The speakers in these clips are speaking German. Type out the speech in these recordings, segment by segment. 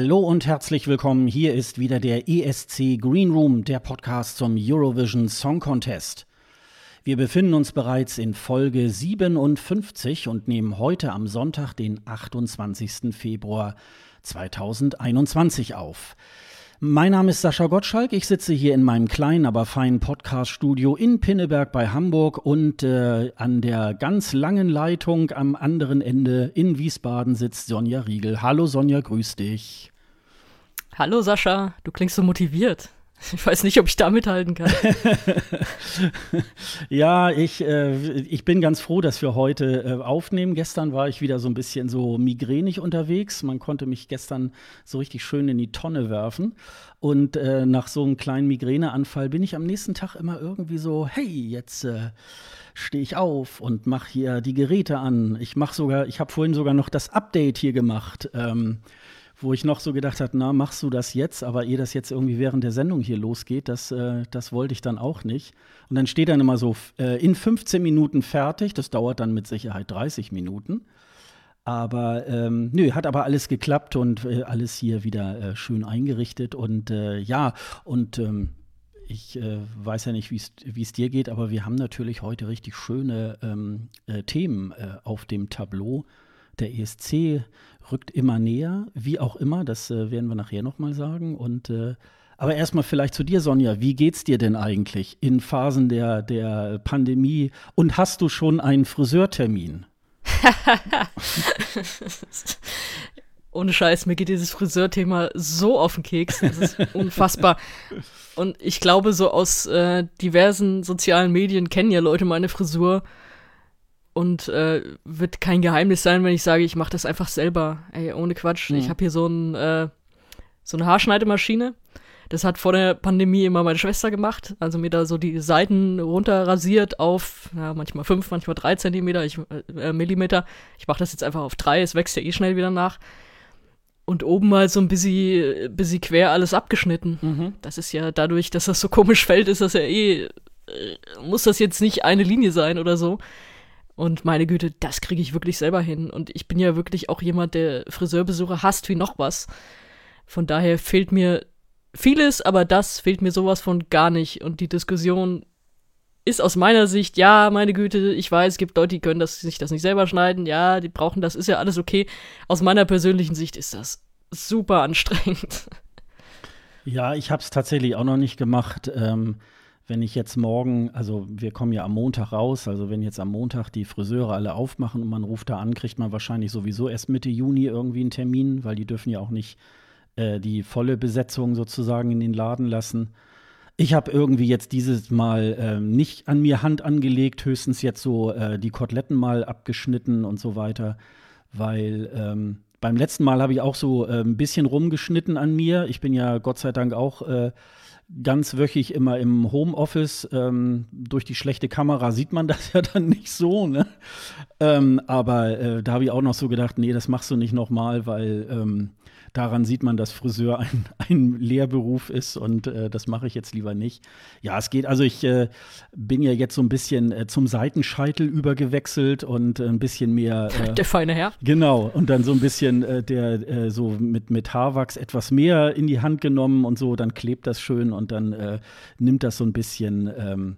Hallo und herzlich willkommen. Hier ist wieder der ESC Green Room, der Podcast zum Eurovision Song Contest. Wir befinden uns bereits in Folge 57 und nehmen heute am Sonntag, den 28. Februar 2021 auf. Mein Name ist Sascha Gottschalk. Ich sitze hier in meinem kleinen, aber feinen Podcast-Studio in Pinneberg bei Hamburg und äh, an der ganz langen Leitung am anderen Ende in Wiesbaden sitzt Sonja Riegel. Hallo Sonja, grüß dich. Hallo Sascha, du klingst so motiviert. Ich weiß nicht, ob ich da mithalten kann. ja, ich, äh, ich bin ganz froh, dass wir heute äh, aufnehmen. Gestern war ich wieder so ein bisschen so migränig unterwegs. Man konnte mich gestern so richtig schön in die Tonne werfen. Und äh, nach so einem kleinen Migräneanfall bin ich am nächsten Tag immer irgendwie so, hey, jetzt äh, stehe ich auf und mache hier die Geräte an. Ich mache sogar, ich habe vorhin sogar noch das Update hier gemacht. Ähm, wo ich noch so gedacht habe, na, machst du das jetzt, aber ehe das jetzt irgendwie während der Sendung hier losgeht, das, äh, das wollte ich dann auch nicht. Und dann steht dann immer so, äh, in 15 Minuten fertig, das dauert dann mit Sicherheit 30 Minuten. Aber ähm, nö, hat aber alles geklappt und äh, alles hier wieder äh, schön eingerichtet. Und äh, ja, und ähm, ich äh, weiß ja nicht, wie es dir geht, aber wir haben natürlich heute richtig schöne ähm, äh, Themen äh, auf dem Tableau. Der ESC rückt immer näher, wie auch immer, das äh, werden wir nachher nochmal sagen. Und äh, aber erstmal vielleicht zu dir, Sonja. Wie geht's dir denn eigentlich in Phasen der, der Pandemie? Und hast du schon einen Friseurtermin? Ohne Scheiß, mir geht dieses Friseurthema so auf den Keks. Das ist unfassbar. Und ich glaube, so aus äh, diversen sozialen Medien kennen ja Leute meine Frisur und äh, wird kein Geheimnis sein, wenn ich sage, ich mache das einfach selber. Ey, ohne Quatsch. Mhm. Ich habe hier so, ein, äh, so eine Haarschneidemaschine. Das hat vor der Pandemie immer meine Schwester gemacht. Also mir da so die Seiten runterrasiert auf ja, manchmal fünf, manchmal drei Zentimeter, ich, äh, Millimeter. Ich mache das jetzt einfach auf drei, es wächst ja eh schnell wieder nach. Und oben mal so ein bisschen, bisschen quer alles abgeschnitten. Mhm. Das ist ja dadurch, dass das so komisch fällt, ist das ja eh, äh, muss das jetzt nicht eine Linie sein oder so. Und meine Güte, das kriege ich wirklich selber hin. Und ich bin ja wirklich auch jemand, der Friseurbesuche hasst wie noch was. Von daher fehlt mir vieles, aber das fehlt mir sowas von gar nicht. Und die Diskussion ist aus meiner Sicht, ja, meine Güte, ich weiß, es gibt Leute, die können das, sich das nicht selber schneiden, ja, die brauchen das, ist ja alles okay. Aus meiner persönlichen Sicht ist das super anstrengend. Ja, ich habe es tatsächlich auch noch nicht gemacht. Ähm, wenn ich jetzt morgen, also wir kommen ja am Montag raus, also wenn jetzt am Montag die Friseure alle aufmachen und man ruft da an, kriegt man wahrscheinlich sowieso erst Mitte Juni irgendwie einen Termin, weil die dürfen ja auch nicht äh, die volle Besetzung sozusagen in den Laden lassen. Ich habe irgendwie jetzt dieses Mal äh, nicht an mir Hand angelegt, höchstens jetzt so äh, die Koteletten mal abgeschnitten und so weiter, weil ähm, beim letzten Mal habe ich auch so äh, ein bisschen rumgeschnitten an mir. Ich bin ja Gott sei Dank auch äh, ganz wöchig immer im Homeoffice. Ähm, durch die schlechte Kamera sieht man das ja dann nicht so. Ne? Ähm, aber äh, da habe ich auch noch so gedacht, nee, das machst du nicht nochmal, weil ähm, daran sieht man, dass Friseur ein, ein Lehrberuf ist und äh, das mache ich jetzt lieber nicht. Ja, es geht, also ich äh, bin ja jetzt so ein bisschen äh, zum Seitenscheitel übergewechselt und äh, ein bisschen mehr. Äh, der feine Herr. Genau, und dann so ein bisschen äh, der so mit, mit Haarwachs etwas mehr in die Hand genommen und so, dann klebt das schön und dann nimmt das so ein bisschen. Ähm,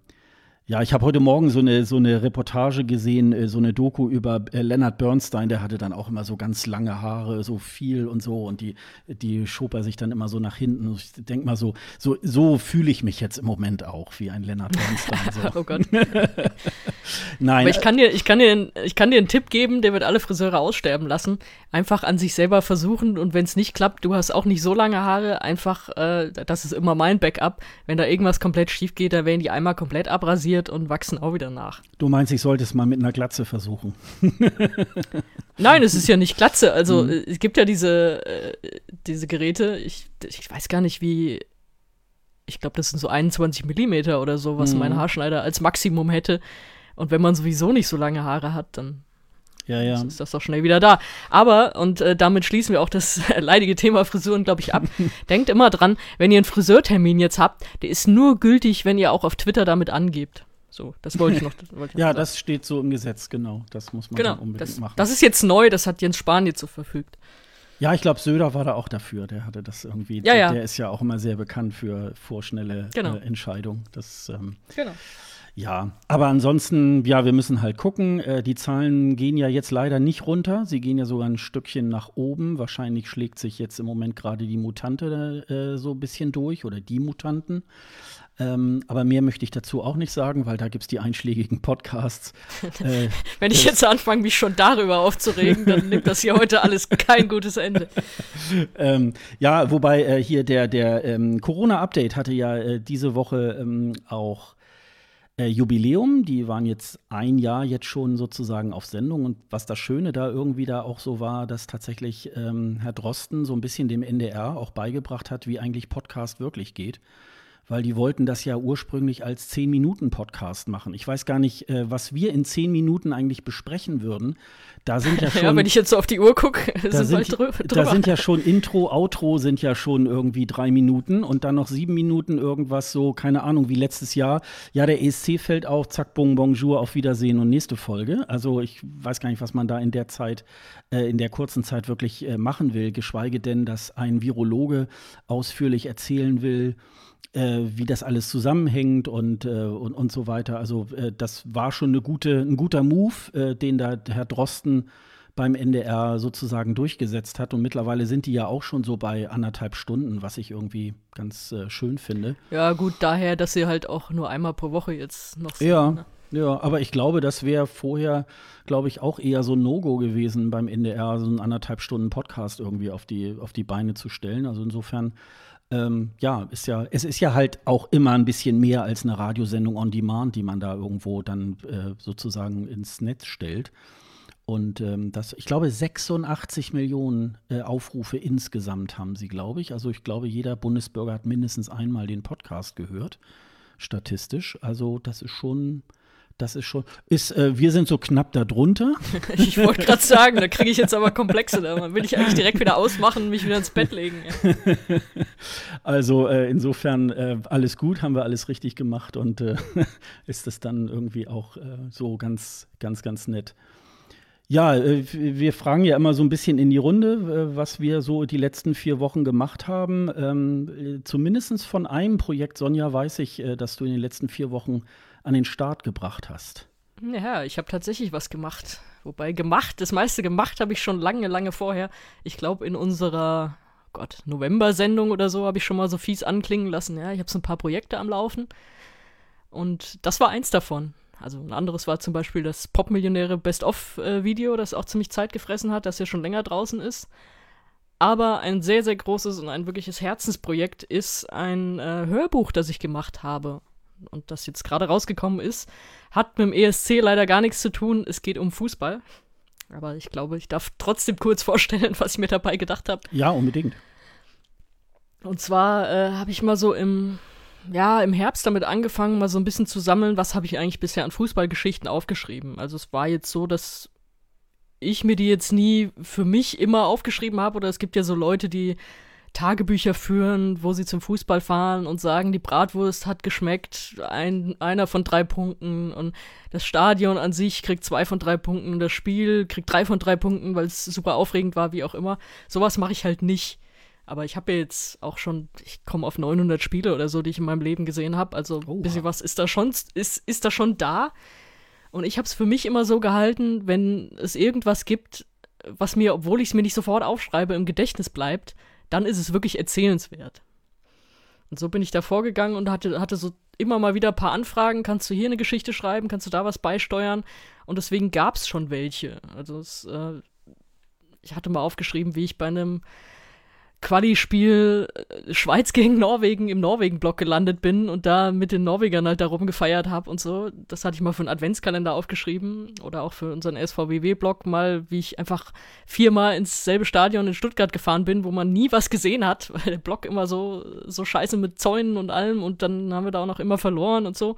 ja, ich habe heute Morgen so eine, so eine Reportage gesehen, äh, so eine Doku über äh, Leonard Bernstein, der hatte dann auch immer so ganz lange Haare, so viel und so und die, die schob er sich dann immer so nach hinten. Ich denke mal so, so, so fühle ich mich jetzt im Moment auch wie ein Leonard Bernstein. So. oh Gott. Nein. Aber ich kann, dir, ich, kann dir, ich kann dir einen Tipp geben, der wird alle Friseure aussterben lassen. Einfach an sich selber versuchen und wenn es nicht klappt, du hast auch nicht so lange Haare, einfach, äh, das ist immer mein Backup. Wenn da irgendwas komplett schief geht, dann werden die einmal komplett abrasiert und wachsen auch wieder nach. Du meinst, ich sollte es mal mit einer Glatze versuchen? Nein, es ist ja nicht Glatze. Also mhm. es gibt ja diese, äh, diese Geräte, ich, ich weiß gar nicht, wie ich glaube, das sind so 21 Millimeter oder so, was mhm. mein Haarschneider als Maximum hätte. Und wenn man sowieso nicht so lange Haare hat, dann ja, ja. ist das doch schnell wieder da. Aber, und äh, damit schließen wir auch das leidige Thema Frisuren, glaube ich, ab. Denkt immer dran, wenn ihr einen Friseurtermin jetzt habt, der ist nur gültig, wenn ihr auch auf Twitter damit angebt. So, das wollte ich noch. Wollte ich ja, noch das steht so im Gesetz, genau. Das muss man genau, unbedingt das, machen. Das ist jetzt neu, das hat Jens Spahn jetzt so verfügt. Ja, ich glaube, Söder war da auch dafür. Der hatte das irgendwie. Ja, ja. Der ist ja auch immer sehr bekannt für vorschnelle genau. äh, Entscheidungen. Das, ähm, genau. Ja, aber ansonsten, ja, wir müssen halt gucken. Äh, die Zahlen gehen ja jetzt leider nicht runter. Sie gehen ja sogar ein Stückchen nach oben. Wahrscheinlich schlägt sich jetzt im Moment gerade die Mutante äh, so ein bisschen durch oder die Mutanten. Ähm, aber mehr möchte ich dazu auch nicht sagen, weil da gibt es die einschlägigen Podcasts. Äh, Wenn ich jetzt anfange, mich schon darüber aufzuregen, dann nimmt das hier heute alles kein gutes Ende. ähm, ja, wobei äh, hier der, der ähm, Corona-Update hatte ja äh, diese Woche ähm, auch äh, Jubiläum. Die waren jetzt ein Jahr jetzt schon sozusagen auf Sendung. Und was das Schöne da irgendwie da auch so war, dass tatsächlich ähm, Herr Drosten so ein bisschen dem NDR auch beigebracht hat, wie eigentlich Podcast wirklich geht weil die wollten das ja ursprünglich als 10-Minuten-Podcast machen. Ich weiß gar nicht, äh, was wir in 10 Minuten eigentlich besprechen würden. Da sind ja schon. ja, wenn ich jetzt so auf die Uhr gucke, da, sind, drüber. da sind ja schon Intro, Outro sind ja schon irgendwie drei Minuten und dann noch sieben Minuten irgendwas so, keine Ahnung, wie letztes Jahr. Ja, der ESC fällt auch, zack, bon, bonjour, auf Wiedersehen und nächste Folge. Also ich weiß gar nicht, was man da in der Zeit, äh, in der kurzen Zeit wirklich äh, machen will, geschweige denn, dass ein Virologe ausführlich erzählen will, äh, wie das alles zusammenhängt und, äh, und, und so weiter. Also äh, das war schon eine gute, ein guter Move, äh, den da Herr Drosten beim NDR sozusagen durchgesetzt hat. Und mittlerweile sind die ja auch schon so bei anderthalb Stunden, was ich irgendwie ganz äh, schön finde. Ja, gut, daher, dass sie halt auch nur einmal pro Woche jetzt noch sind. Ja. Ne? Ja, aber ich glaube, das wäre vorher, glaube ich, auch eher so ein No-Go gewesen beim NDR, so einen anderthalb Stunden Podcast irgendwie auf die, auf die Beine zu stellen. Also insofern ähm, ja, ist ja, es ist ja halt auch immer ein bisschen mehr als eine Radiosendung on Demand, die man da irgendwo dann äh, sozusagen ins Netz stellt. Und ähm, das, ich glaube, 86 Millionen äh, Aufrufe insgesamt haben sie, glaube ich. Also ich glaube, jeder Bundesbürger hat mindestens einmal den Podcast gehört, statistisch. Also das ist schon das ist schon. Ist, äh, wir sind so knapp darunter. ich wollte gerade sagen, da kriege ich jetzt aber Komplexe. Da will ich eigentlich direkt wieder ausmachen und mich wieder ins Bett legen. also äh, insofern äh, alles gut, haben wir alles richtig gemacht und äh, ist das dann irgendwie auch äh, so ganz, ganz, ganz nett. Ja, äh, wir fragen ja immer so ein bisschen in die Runde, was wir so die letzten vier Wochen gemacht haben. Ähm, Zumindest von einem Projekt, Sonja, weiß ich, dass du in den letzten vier Wochen an den Start gebracht hast. Ja, ich habe tatsächlich was gemacht. Wobei gemacht, das meiste gemacht habe ich schon lange, lange vorher. Ich glaube, in unserer Gott, November-Sendung oder so habe ich schon mal so fies anklingen lassen. Ja, ich habe so ein paar Projekte am Laufen. Und das war eins davon. Also ein anderes war zum Beispiel das Pop-Millionäre Best-of-Video, das auch ziemlich Zeit gefressen hat, das ja schon länger draußen ist. Aber ein sehr, sehr großes und ein wirkliches Herzensprojekt ist ein äh, Hörbuch, das ich gemacht habe und das jetzt gerade rausgekommen ist, hat mit dem ESC leider gar nichts zu tun. Es geht um Fußball. Aber ich glaube, ich darf trotzdem kurz vorstellen, was ich mir dabei gedacht habe. Ja, unbedingt. Und zwar äh, habe ich mal so im, ja, im Herbst damit angefangen, mal so ein bisschen zu sammeln, was habe ich eigentlich bisher an Fußballgeschichten aufgeschrieben. Also es war jetzt so, dass ich mir die jetzt nie für mich immer aufgeschrieben habe. Oder es gibt ja so Leute, die Tagebücher führen, wo sie zum Fußball fahren und sagen, die Bratwurst hat geschmeckt, ein, einer von drei Punkten und das Stadion an sich kriegt zwei von drei Punkten, das Spiel kriegt drei von drei Punkten, weil es super aufregend war, wie auch immer. Sowas mache ich halt nicht. Aber ich habe jetzt auch schon, ich komme auf 900 Spiele oder so, die ich in meinem Leben gesehen habe. Also ein bisschen was ist da schon, ist, ist da schon da. Und ich habe es für mich immer so gehalten, wenn es irgendwas gibt, was mir, obwohl ich es mir nicht sofort aufschreibe, im Gedächtnis bleibt, dann ist es wirklich erzählenswert. Und so bin ich da vorgegangen und hatte, hatte so immer mal wieder ein paar Anfragen, kannst du hier eine Geschichte schreiben, kannst du da was beisteuern und deswegen gab es schon welche. Also es, äh, ich hatte mal aufgeschrieben, wie ich bei einem Quali-Spiel äh, Schweiz gegen Norwegen im Norwegen-Block gelandet bin und da mit den Norwegern halt da rumgefeiert habe und so. Das hatte ich mal für einen Adventskalender aufgeschrieben oder auch für unseren SVWW-Block mal, wie ich einfach viermal ins selbe Stadion in Stuttgart gefahren bin, wo man nie was gesehen hat, weil der Block immer so, so scheiße mit Zäunen und allem und dann haben wir da auch noch immer verloren und so.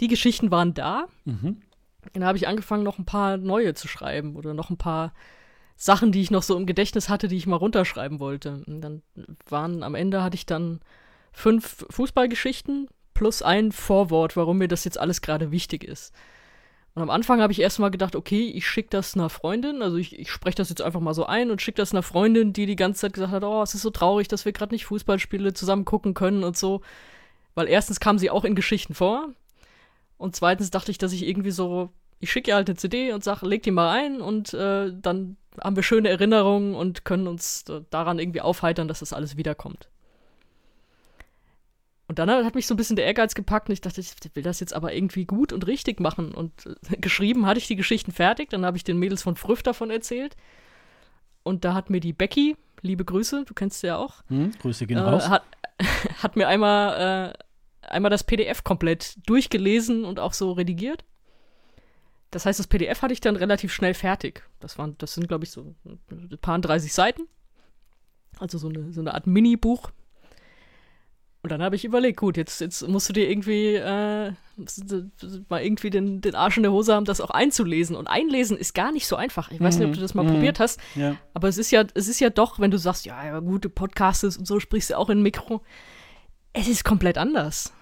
Die Geschichten waren da. Mhm. Dann habe ich angefangen, noch ein paar neue zu schreiben oder noch ein paar Sachen, die ich noch so im Gedächtnis hatte, die ich mal runterschreiben wollte. Und dann waren am Ende hatte ich dann fünf Fußballgeschichten plus ein Vorwort, warum mir das jetzt alles gerade wichtig ist. Und am Anfang habe ich erstmal gedacht, okay, ich schicke das einer Freundin, also ich, ich spreche das jetzt einfach mal so ein und schicke das einer Freundin, die die ganze Zeit gesagt hat, oh, es ist so traurig, dass wir gerade nicht Fußballspiele zusammen gucken können und so. Weil erstens kam sie auch in Geschichten vor und zweitens dachte ich, dass ich irgendwie so, ich schicke ihr halt eine CD und sage, leg die mal ein und äh, dann haben wir schöne Erinnerungen und können uns daran irgendwie aufheitern, dass das alles wiederkommt. Und dann hat mich so ein bisschen der Ehrgeiz gepackt und ich dachte, ich will das jetzt aber irgendwie gut und richtig machen. Und äh, geschrieben hatte ich die Geschichten fertig, dann habe ich den Mädels von Früff davon erzählt. Und da hat mir die Becky, liebe Grüße, du kennst sie ja auch. Hm, Grüße gehen äh, raus. Hat, hat mir einmal, äh, einmal das PDF komplett durchgelesen und auch so redigiert. Das heißt, das PDF hatte ich dann relativ schnell fertig. Das, waren, das sind, glaube ich, so ein paar 30 Seiten. Also so eine, so eine Art Mini-Buch. Und dann habe ich überlegt, gut, jetzt, jetzt musst du dir irgendwie äh, mal irgendwie den, den Arsch in der Hose haben, das auch einzulesen. Und einlesen ist gar nicht so einfach. Ich weiß nicht, ob du das mal mhm. probiert hast. Ja. Aber es ist ja, es ist ja doch, wenn du sagst, ja, ja, gute Podcasts und so sprichst du auch in Mikro es ist komplett anders.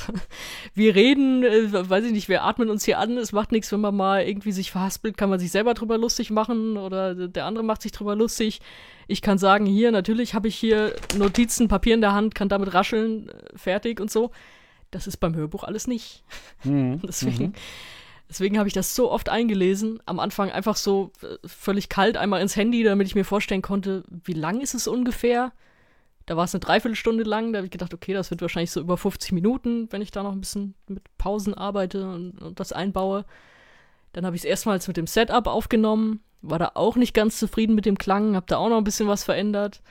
wir reden, äh, weiß ich nicht, wir atmen uns hier an, es macht nichts, wenn man mal irgendwie sich verhaspelt, kann man sich selber drüber lustig machen oder der andere macht sich drüber lustig. Ich kann sagen, hier, natürlich habe ich hier Notizen, Papier in der Hand, kann damit rascheln, äh, fertig und so. Das ist beim Hörbuch alles nicht. Mhm. deswegen mhm. deswegen habe ich das so oft eingelesen. Am Anfang einfach so äh, völlig kalt einmal ins Handy, damit ich mir vorstellen konnte, wie lang ist es ungefähr? Da war es eine Dreiviertelstunde lang. Da habe ich gedacht, okay, das wird wahrscheinlich so über 50 Minuten, wenn ich da noch ein bisschen mit Pausen arbeite und, und das einbaue. Dann habe ich es erstmals mit dem Setup aufgenommen. War da auch nicht ganz zufrieden mit dem Klang, habe da auch noch ein bisschen was verändert.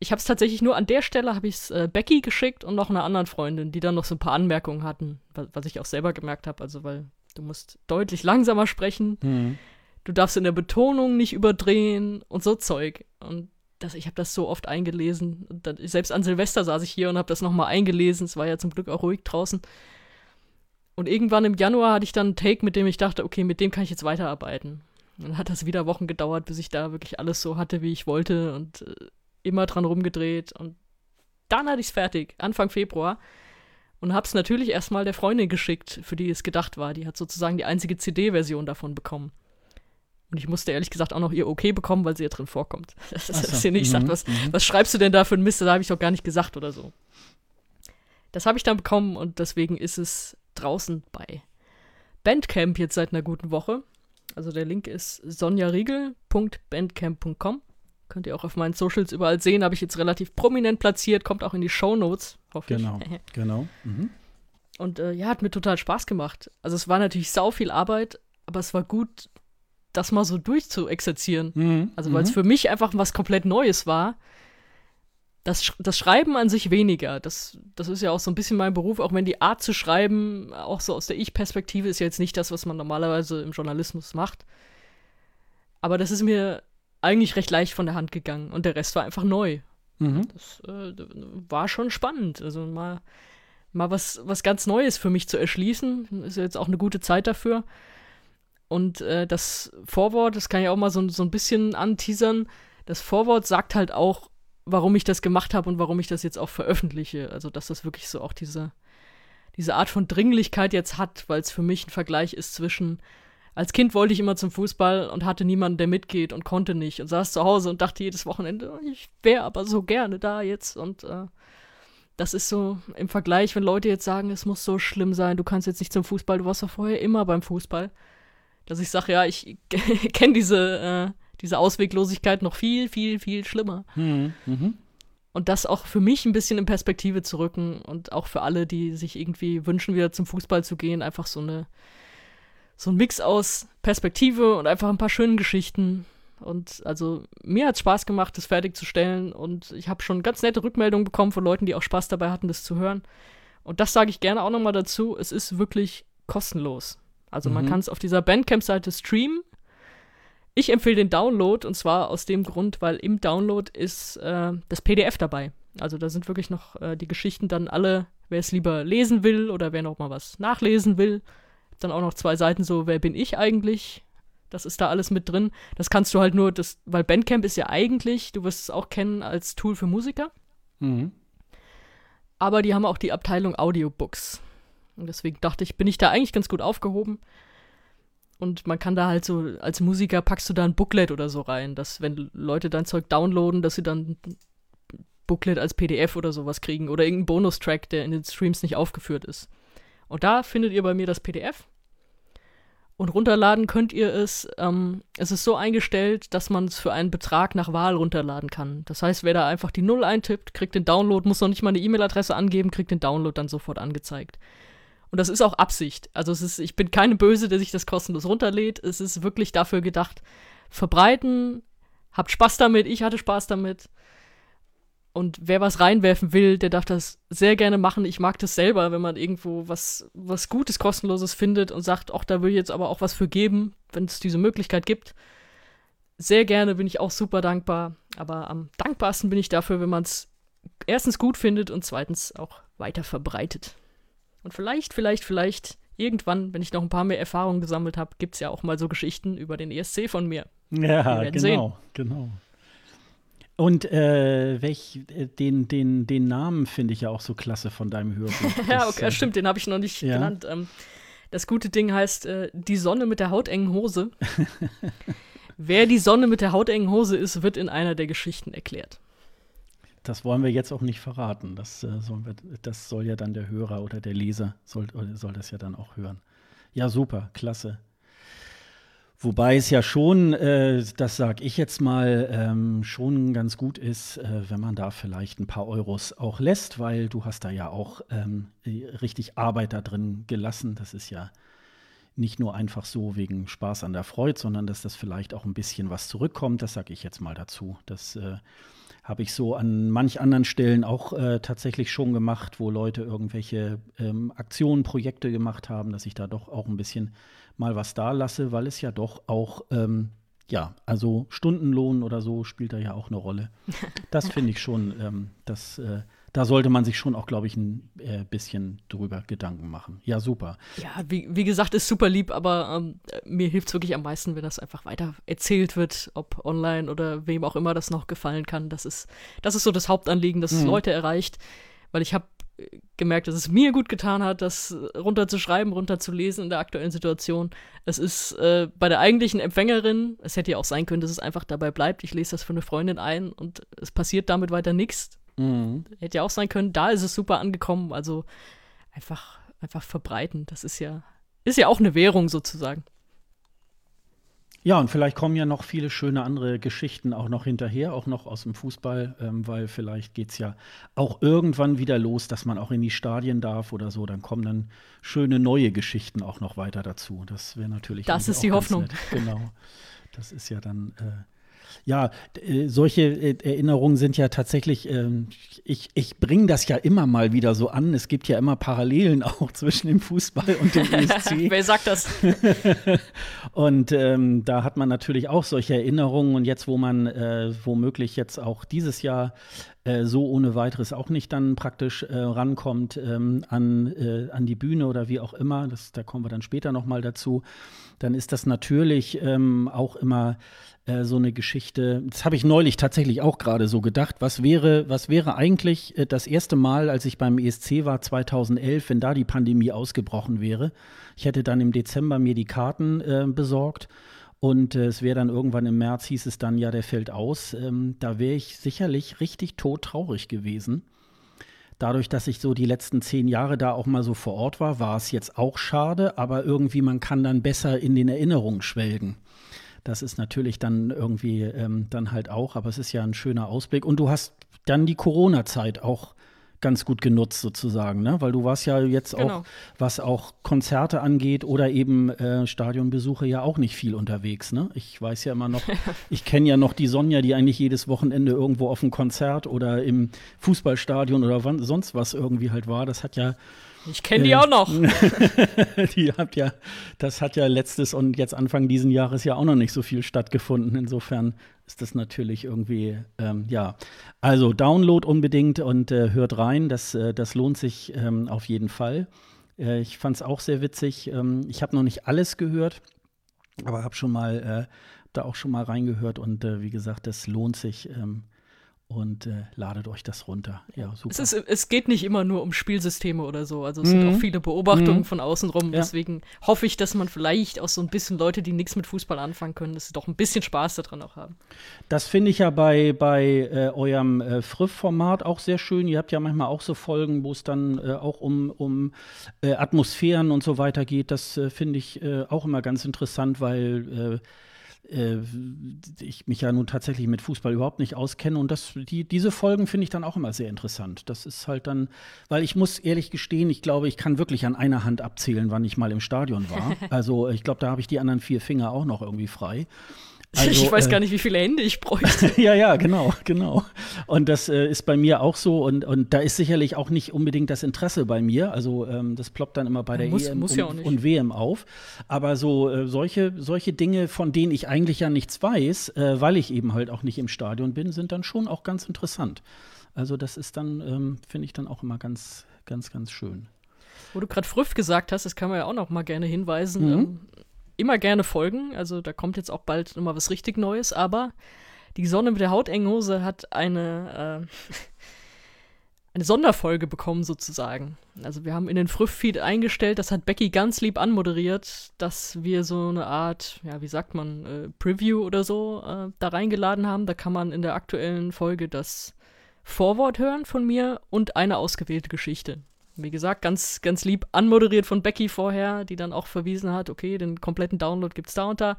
Ich habe es tatsächlich nur an der Stelle, habe ich es äh, Becky geschickt und noch einer anderen Freundin, die dann noch so ein paar Anmerkungen hatten, was, was ich auch selber gemerkt habe. Also, weil du musst deutlich langsamer sprechen. Mhm. Du darfst in der Betonung nicht überdrehen und so Zeug. Und das, ich habe das so oft eingelesen. Dann, selbst an Silvester saß ich hier und habe das nochmal eingelesen. Es war ja zum Glück auch ruhig draußen. Und irgendwann im Januar hatte ich dann einen Take, mit dem ich dachte, okay, mit dem kann ich jetzt weiterarbeiten. Und dann hat das wieder Wochen gedauert, bis ich da wirklich alles so hatte, wie ich wollte und äh, immer dran rumgedreht. Und dann hatte ich es fertig, Anfang Februar. Und habe es natürlich erstmal der Freundin geschickt, für die es gedacht war. Die hat sozusagen die einzige CD-Version davon bekommen. Und ich musste ehrlich gesagt auch noch ihr Okay bekommen, weil sie ja drin vorkommt. Das ist, so. dass sie nicht mhm. sagt, was, mhm. was schreibst du denn da für ein Mist? Da habe ich doch gar nicht gesagt oder so. Das habe ich dann bekommen und deswegen ist es draußen bei Bandcamp jetzt seit einer guten Woche. Also der Link ist sonjariegel.bandcamp.com. Könnt ihr auch auf meinen Socials überall sehen, habe ich jetzt relativ prominent platziert, kommt auch in die Show Notes, hoffe genau, ich. Genau, genau. Mhm. Und äh, ja, hat mir total Spaß gemacht. Also es war natürlich sau viel Arbeit, aber es war gut, das mal so durchzuexerzieren. Mhm. Also, weil es mhm. für mich einfach was komplett Neues war. Das, das Schreiben an sich weniger. Das, das ist ja auch so ein bisschen mein Beruf, auch wenn die Art zu schreiben, auch so aus der Ich-Perspektive, ist ja jetzt nicht das, was man normalerweise im Journalismus macht. Aber das ist mir eigentlich recht leicht von der Hand gegangen und der Rest war einfach neu. Mhm. Das äh, war schon spannend. Also mal, mal was, was ganz Neues für mich zu erschließen. Ist ja jetzt auch eine gute Zeit dafür. Und äh, das Vorwort, das kann ich auch mal so, so ein bisschen anteasern. Das Vorwort sagt halt auch, warum ich das gemacht habe und warum ich das jetzt auch veröffentliche. Also, dass das wirklich so auch diese, diese Art von Dringlichkeit jetzt hat, weil es für mich ein Vergleich ist zwischen, als Kind wollte ich immer zum Fußball und hatte niemanden, der mitgeht und konnte nicht und saß zu Hause und dachte jedes Wochenende, ich wäre aber so gerne da jetzt und äh, das ist so im Vergleich, wenn Leute jetzt sagen, es muss so schlimm sein, du kannst jetzt nicht zum Fußball, du warst doch vorher immer beim Fußball dass ich sage, ja, ich kenne diese, äh, diese Ausweglosigkeit noch viel, viel, viel schlimmer. Mhm. Mhm. Und das auch für mich ein bisschen in Perspektive zu rücken und auch für alle, die sich irgendwie wünschen, wieder zum Fußball zu gehen, einfach so eine so ein Mix aus Perspektive und einfach ein paar schönen Geschichten. Und also mir hat es Spaß gemacht, das fertigzustellen und ich habe schon ganz nette Rückmeldungen bekommen von Leuten, die auch Spaß dabei hatten, das zu hören. Und das sage ich gerne auch nochmal dazu. Es ist wirklich kostenlos. Also mhm. man kann es auf dieser Bandcamp-Seite streamen. Ich empfehle den Download und zwar aus dem Grund, weil im Download ist äh, das PDF dabei. Also da sind wirklich noch äh, die Geschichten dann alle, wer es lieber lesen will oder wer noch mal was nachlesen will. Dann auch noch zwei Seiten so, wer bin ich eigentlich? Das ist da alles mit drin. Das kannst du halt nur, das, weil Bandcamp ist ja eigentlich, du wirst es auch kennen als Tool für Musiker. Mhm. Aber die haben auch die Abteilung Audiobooks. Und deswegen dachte ich, bin ich da eigentlich ganz gut aufgehoben. Und man kann da halt so, als Musiker packst du da ein Booklet oder so rein, dass wenn Leute dein Zeug downloaden, dass sie dann ein Booklet als PDF oder sowas kriegen oder irgendeinen Bonustrack, der in den Streams nicht aufgeführt ist. Und da findet ihr bei mir das PDF. Und runterladen könnt ihr es. Ähm, es ist so eingestellt, dass man es für einen Betrag nach Wahl runterladen kann. Das heißt, wer da einfach die Null eintippt, kriegt den Download, muss noch nicht mal eine E-Mail-Adresse angeben, kriegt den Download dann sofort angezeigt. Und das ist auch Absicht. Also es ist, ich bin keine Böse, der sich das kostenlos runterlädt. Es ist wirklich dafür gedacht, verbreiten, habt Spaß damit, ich hatte Spaß damit. Und wer was reinwerfen will, der darf das sehr gerne machen. Ich mag das selber, wenn man irgendwo was, was Gutes, Kostenloses findet und sagt, ach, da will ich jetzt aber auch was für geben, wenn es diese Möglichkeit gibt. Sehr gerne bin ich auch super dankbar. Aber am dankbarsten bin ich dafür, wenn man es erstens gut findet und zweitens auch weiter verbreitet. Und vielleicht, vielleicht, vielleicht irgendwann, wenn ich noch ein paar mehr Erfahrungen gesammelt habe, gibt es ja auch mal so Geschichten über den ESC von mir. Ja, genau, sehen. genau. Und äh, welch, äh, den, den, den Namen finde ich ja auch so klasse von deinem Hörbuch. ja, okay, stimmt, den habe ich noch nicht ja. genannt. Ähm, das gute Ding heißt äh, Die Sonne mit der hautengen Hose. Wer die Sonne mit der hautengen Hose ist, wird in einer der Geschichten erklärt das wollen wir jetzt auch nicht verraten. Das, äh, wir, das soll ja dann der Hörer oder der Leser, soll, soll das ja dann auch hören. Ja, super, klasse. Wobei es ja schon, äh, das sage ich jetzt mal, ähm, schon ganz gut ist, äh, wenn man da vielleicht ein paar Euros auch lässt, weil du hast da ja auch ähm, richtig Arbeit da drin gelassen. Das ist ja nicht nur einfach so wegen Spaß an der Freude, sondern dass das vielleicht auch ein bisschen was zurückkommt. Das sage ich jetzt mal dazu. Das äh, habe ich so an manch anderen Stellen auch äh, tatsächlich schon gemacht, wo Leute irgendwelche ähm, Aktionen, Projekte gemacht haben, dass ich da doch auch ein bisschen mal was da lasse, weil es ja doch auch, ähm, ja, also Stundenlohn oder so spielt da ja auch eine Rolle. Das finde ich schon, ähm, das äh, da sollte man sich schon auch, glaube ich, ein äh, bisschen drüber Gedanken machen. Ja, super. Ja, wie, wie gesagt, ist super lieb, aber ähm, mir hilft es wirklich am meisten, wenn das einfach weiter erzählt wird, ob online oder wem auch immer das noch gefallen kann. Das ist, das ist so das Hauptanliegen, dass mhm. es Leute erreicht, weil ich habe äh, gemerkt, dass es mir gut getan hat, das runterzuschreiben, runterzulesen in der aktuellen Situation. Es ist äh, bei der eigentlichen Empfängerin, es hätte ja auch sein können, dass es einfach dabei bleibt, ich lese das für eine Freundin ein und es passiert damit weiter nichts. Mhm. Hätte ja auch sein können, da ist es super angekommen. Also einfach, einfach verbreiten. Das ist ja, ist ja auch eine Währung sozusagen. Ja, und vielleicht kommen ja noch viele schöne andere Geschichten auch noch hinterher, auch noch aus dem Fußball, ähm, weil vielleicht geht es ja auch irgendwann wieder los, dass man auch in die Stadien darf oder so. Dann kommen dann schöne neue Geschichten auch noch weiter dazu. Das wäre natürlich. Das ist die Hoffnung. Nett. Genau. Das ist ja dann äh, ja, äh, solche äh, Erinnerungen sind ja tatsächlich, ähm, ich, ich bringe das ja immer mal wieder so an. Es gibt ja immer Parallelen auch zwischen dem Fußball und dem ESC. Wer sagt das? und ähm, da hat man natürlich auch solche Erinnerungen. Und jetzt, wo man äh, womöglich jetzt auch dieses Jahr äh, so ohne weiteres auch nicht dann praktisch rankommt ähm, an, an die Bühne oder wie auch immer, das, da kommen wir dann später nochmal dazu, dann ist das natürlich ähm, auch immer äh, so eine Geschichte. Das habe ich neulich tatsächlich auch gerade so gedacht. Was wäre, was wäre eigentlich äh, das erste Mal, als ich beim ESC war, 2011, wenn da die Pandemie ausgebrochen wäre? Ich hätte dann im Dezember mir die Karten äh, besorgt. Und äh, es wäre dann irgendwann im März, hieß es dann, ja, der fällt aus. Ähm, da wäre ich sicherlich richtig todtraurig gewesen. Dadurch, dass ich so die letzten zehn Jahre da auch mal so vor Ort war, war es jetzt auch schade, aber irgendwie man kann dann besser in den Erinnerungen schwelgen Das ist natürlich dann irgendwie ähm, dann halt auch, aber es ist ja ein schöner Ausblick. Und du hast dann die Corona-Zeit auch ganz gut genutzt sozusagen, ne? Weil du warst ja jetzt genau. auch, was auch Konzerte angeht oder eben äh, Stadionbesuche ja auch nicht viel unterwegs, ne? Ich weiß ja immer noch, ich kenne ja noch die Sonja, die eigentlich jedes Wochenende irgendwo auf einem Konzert oder im Fußballstadion oder wann, sonst was irgendwie halt war. Das hat ja ich kenne die äh, auch noch. die habt ja, das hat ja letztes und jetzt Anfang diesen Jahres ja auch noch nicht so viel stattgefunden. Insofern ist das natürlich irgendwie, ähm, ja. Also Download unbedingt und äh, hört rein. Das, äh, das lohnt sich ähm, auf jeden Fall. Äh, ich fand es auch sehr witzig. Ähm, ich habe noch nicht alles gehört, aber habe schon mal äh, da auch schon mal reingehört und äh, wie gesagt, das lohnt sich. Ähm, und äh, ladet euch das runter. Ja, super. Es, ist, es, geht nicht immer nur um Spielsysteme oder so. Also es mhm. sind auch viele Beobachtungen mhm. von außen rum. Ja. Deswegen hoffe ich, dass man vielleicht auch so ein bisschen Leute, die nichts mit Fußball anfangen können, dass sie doch ein bisschen Spaß daran auch haben. Das finde ich ja bei, bei äh, eurem äh, Friff-Format auch sehr schön. Ihr habt ja manchmal auch so Folgen, wo es dann äh, auch um, um äh, Atmosphären und so weiter geht. Das äh, finde ich äh, auch immer ganz interessant, weil äh, ich mich ja nun tatsächlich mit Fußball überhaupt nicht auskenne. Und das, die, diese Folgen finde ich dann auch immer sehr interessant. Das ist halt dann, weil ich muss ehrlich gestehen, ich glaube, ich kann wirklich an einer Hand abzählen, wann ich mal im Stadion war. Also ich glaube, da habe ich die anderen vier Finger auch noch irgendwie frei. Also, ich weiß äh, gar nicht, wie viele Hände ich bräuchte. ja, ja, genau, genau. Und das äh, ist bei mir auch so. Und, und da ist sicherlich auch nicht unbedingt das Interesse bei mir. Also ähm, das ploppt dann immer bei der muss, EM muss und, ja und, WM auf. Aber so äh, solche, solche Dinge, von denen ich eigentlich ja nichts weiß, äh, weil ich eben halt auch nicht im Stadion bin, sind dann schon auch ganz interessant. Also das ist dann, ähm, finde ich dann auch immer ganz, ganz, ganz schön. Wo du gerade Früff gesagt hast, das kann man ja auch noch mal gerne hinweisen. Mhm. Ähm, immer gerne folgen. Also da kommt jetzt auch bald nochmal was richtig Neues, aber die Sonne mit der Hautenghose hat eine, äh, eine Sonderfolge bekommen sozusagen. Also wir haben in den Früff-Feed eingestellt, das hat Becky ganz lieb anmoderiert, dass wir so eine Art, ja, wie sagt man, äh, Preview oder so äh, da reingeladen haben. Da kann man in der aktuellen Folge das Vorwort hören von mir und eine ausgewählte Geschichte. Wie gesagt, ganz, ganz lieb anmoderiert von Becky vorher, die dann auch verwiesen hat, okay, den kompletten Download gibt es da und da.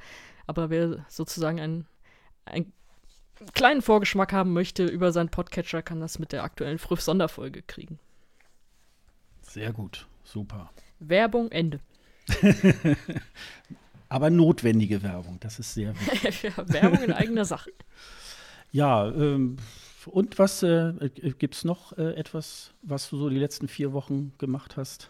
Aber wer sozusagen einen, einen kleinen Vorgeschmack haben möchte über seinen Podcatcher, kann das mit der aktuellen Früff-Sonderfolge kriegen. Sehr gut, super. Werbung, Ende. Aber notwendige Werbung, das ist sehr wichtig. ja, Werbung in eigener Sache. Ja, ähm, und was äh, gibt es noch äh, etwas, was du so die letzten vier Wochen gemacht hast?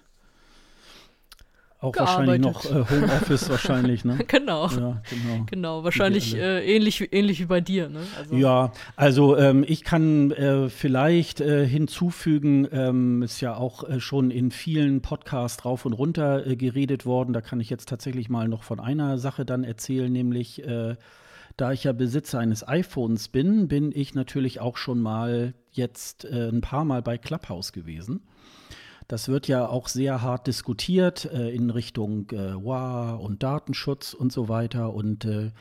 Auch Gearbeitet. wahrscheinlich noch äh, Homeoffice wahrscheinlich, ne? genau. Ja, genau. Genau, wahrscheinlich äh, ähnlich, ähnlich wie bei dir, ne? Also. Ja, also ähm, ich kann äh, vielleicht äh, hinzufügen, ähm, ist ja auch äh, schon in vielen Podcasts rauf und runter äh, geredet worden. Da kann ich jetzt tatsächlich mal noch von einer Sache dann erzählen, nämlich da ich ja Besitzer eines iPhones bin, bin ich natürlich auch schon mal jetzt äh, ein paar Mal bei Clubhouse gewesen. Das wird ja auch sehr hart diskutiert äh, in Richtung äh, WA und Datenschutz und so weiter. Und äh,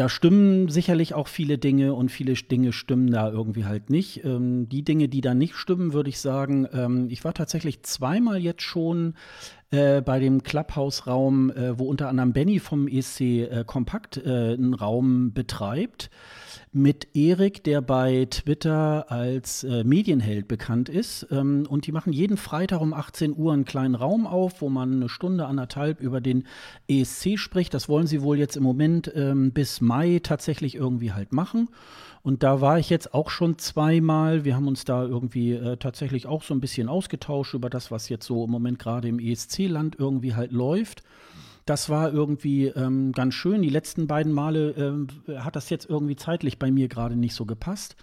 da stimmen sicherlich auch viele Dinge und viele Dinge stimmen da irgendwie halt nicht. Ähm, die Dinge, die da nicht stimmen, würde ich sagen, ähm, ich war tatsächlich zweimal jetzt schon äh, bei dem Clubhouse-Raum, äh, wo unter anderem Benny vom ESC äh, Kompakt äh, einen Raum betreibt, mit Erik, der bei Twitter als äh, Medienheld bekannt ist. Ähm, und die machen jeden Freitag um 18 Uhr einen kleinen Raum auf, wo man eine Stunde, anderthalb über den ESC spricht. Das wollen sie wohl jetzt im Moment ähm, bis Mai tatsächlich irgendwie halt machen. Und da war ich jetzt auch schon zweimal. Wir haben uns da irgendwie äh, tatsächlich auch so ein bisschen ausgetauscht über das, was jetzt so im Moment gerade im ESC-Land irgendwie halt läuft. Das war irgendwie ähm, ganz schön. Die letzten beiden Male ähm, hat das jetzt irgendwie zeitlich bei mir gerade nicht so gepasst.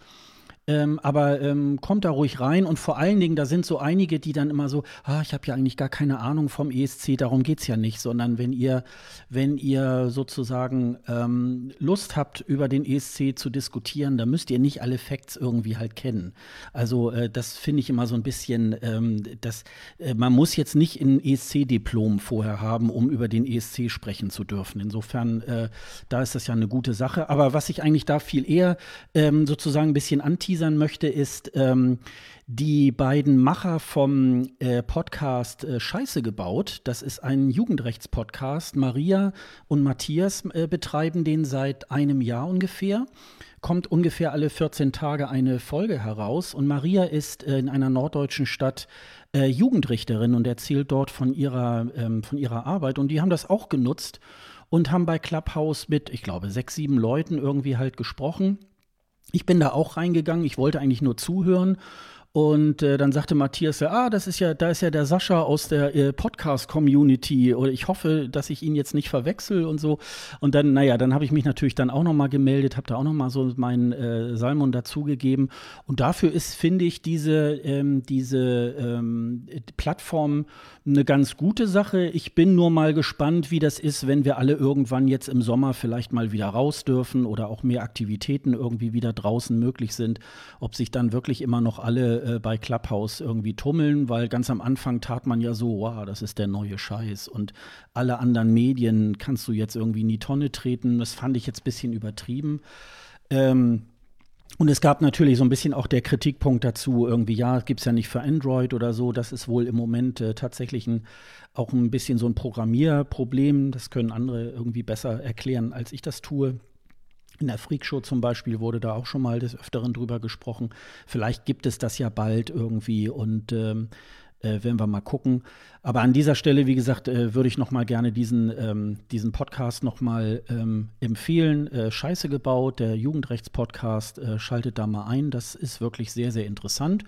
Ähm, aber ähm, kommt da ruhig rein und vor allen Dingen, da sind so einige, die dann immer so, ah, ich habe ja eigentlich gar keine Ahnung vom ESC, darum geht es ja nicht, sondern wenn ihr, wenn ihr sozusagen ähm, Lust habt, über den ESC zu diskutieren, dann müsst ihr nicht alle Facts irgendwie halt kennen. Also äh, das finde ich immer so ein bisschen, ähm, dass äh, man muss jetzt nicht ein ESC-Diplom vorher haben, um über den ESC sprechen zu dürfen. Insofern, äh, da ist das ja eine gute Sache. Aber was ich eigentlich da viel eher ähm, sozusagen ein bisschen anti anteasern möchte, ist ähm, die beiden Macher vom äh, Podcast äh, Scheiße gebaut. Das ist ein Jugendrechtspodcast. Maria und Matthias äh, betreiben den seit einem Jahr ungefähr kommt ungefähr alle 14 Tage eine Folge heraus. Und Maria ist äh, in einer norddeutschen Stadt äh, Jugendrichterin und erzählt dort von ihrer, ähm, von ihrer Arbeit. Und die haben das auch genutzt und haben bei Clubhouse mit, ich glaube, sechs, sieben Leuten irgendwie halt gesprochen. Ich bin da auch reingegangen. Ich wollte eigentlich nur zuhören und äh, dann sagte Matthias, ah, das ist ja, da ist ja der Sascha aus der äh, Podcast-Community oder ich hoffe, dass ich ihn jetzt nicht verwechsel und so. Und dann, naja, dann habe ich mich natürlich dann auch nochmal gemeldet, habe da auch nochmal so meinen äh, Salmon dazugegeben. Und dafür ist, finde ich, diese, ähm, diese ähm, Plattform eine ganz gute Sache. Ich bin nur mal gespannt, wie das ist, wenn wir alle irgendwann jetzt im Sommer vielleicht mal wieder raus dürfen oder auch mehr Aktivitäten irgendwie wieder draußen möglich sind, ob sich dann wirklich immer noch alle äh, bei Clubhouse irgendwie tummeln, weil ganz am Anfang tat man ja so, wow, das ist der neue Scheiß und alle anderen Medien kannst du jetzt irgendwie in die Tonne treten. Das fand ich jetzt ein bisschen übertrieben. Ähm, und es gab natürlich so ein bisschen auch der Kritikpunkt dazu, irgendwie, ja, gibt es ja nicht für Android oder so. Das ist wohl im Moment äh, tatsächlich ein, auch ein bisschen so ein Programmierproblem. Das können andere irgendwie besser erklären, als ich das tue. In der Freakshow zum Beispiel wurde da auch schon mal des Öfteren drüber gesprochen. Vielleicht gibt es das ja bald irgendwie und ähm, äh, werden wir mal gucken. Aber an dieser Stelle, wie gesagt, äh, würde ich noch mal gerne diesen, ähm, diesen Podcast noch mal ähm, empfehlen. Äh, Scheiße gebaut, der Jugendrechtspodcast, äh, schaltet da mal ein. Das ist wirklich sehr, sehr interessant.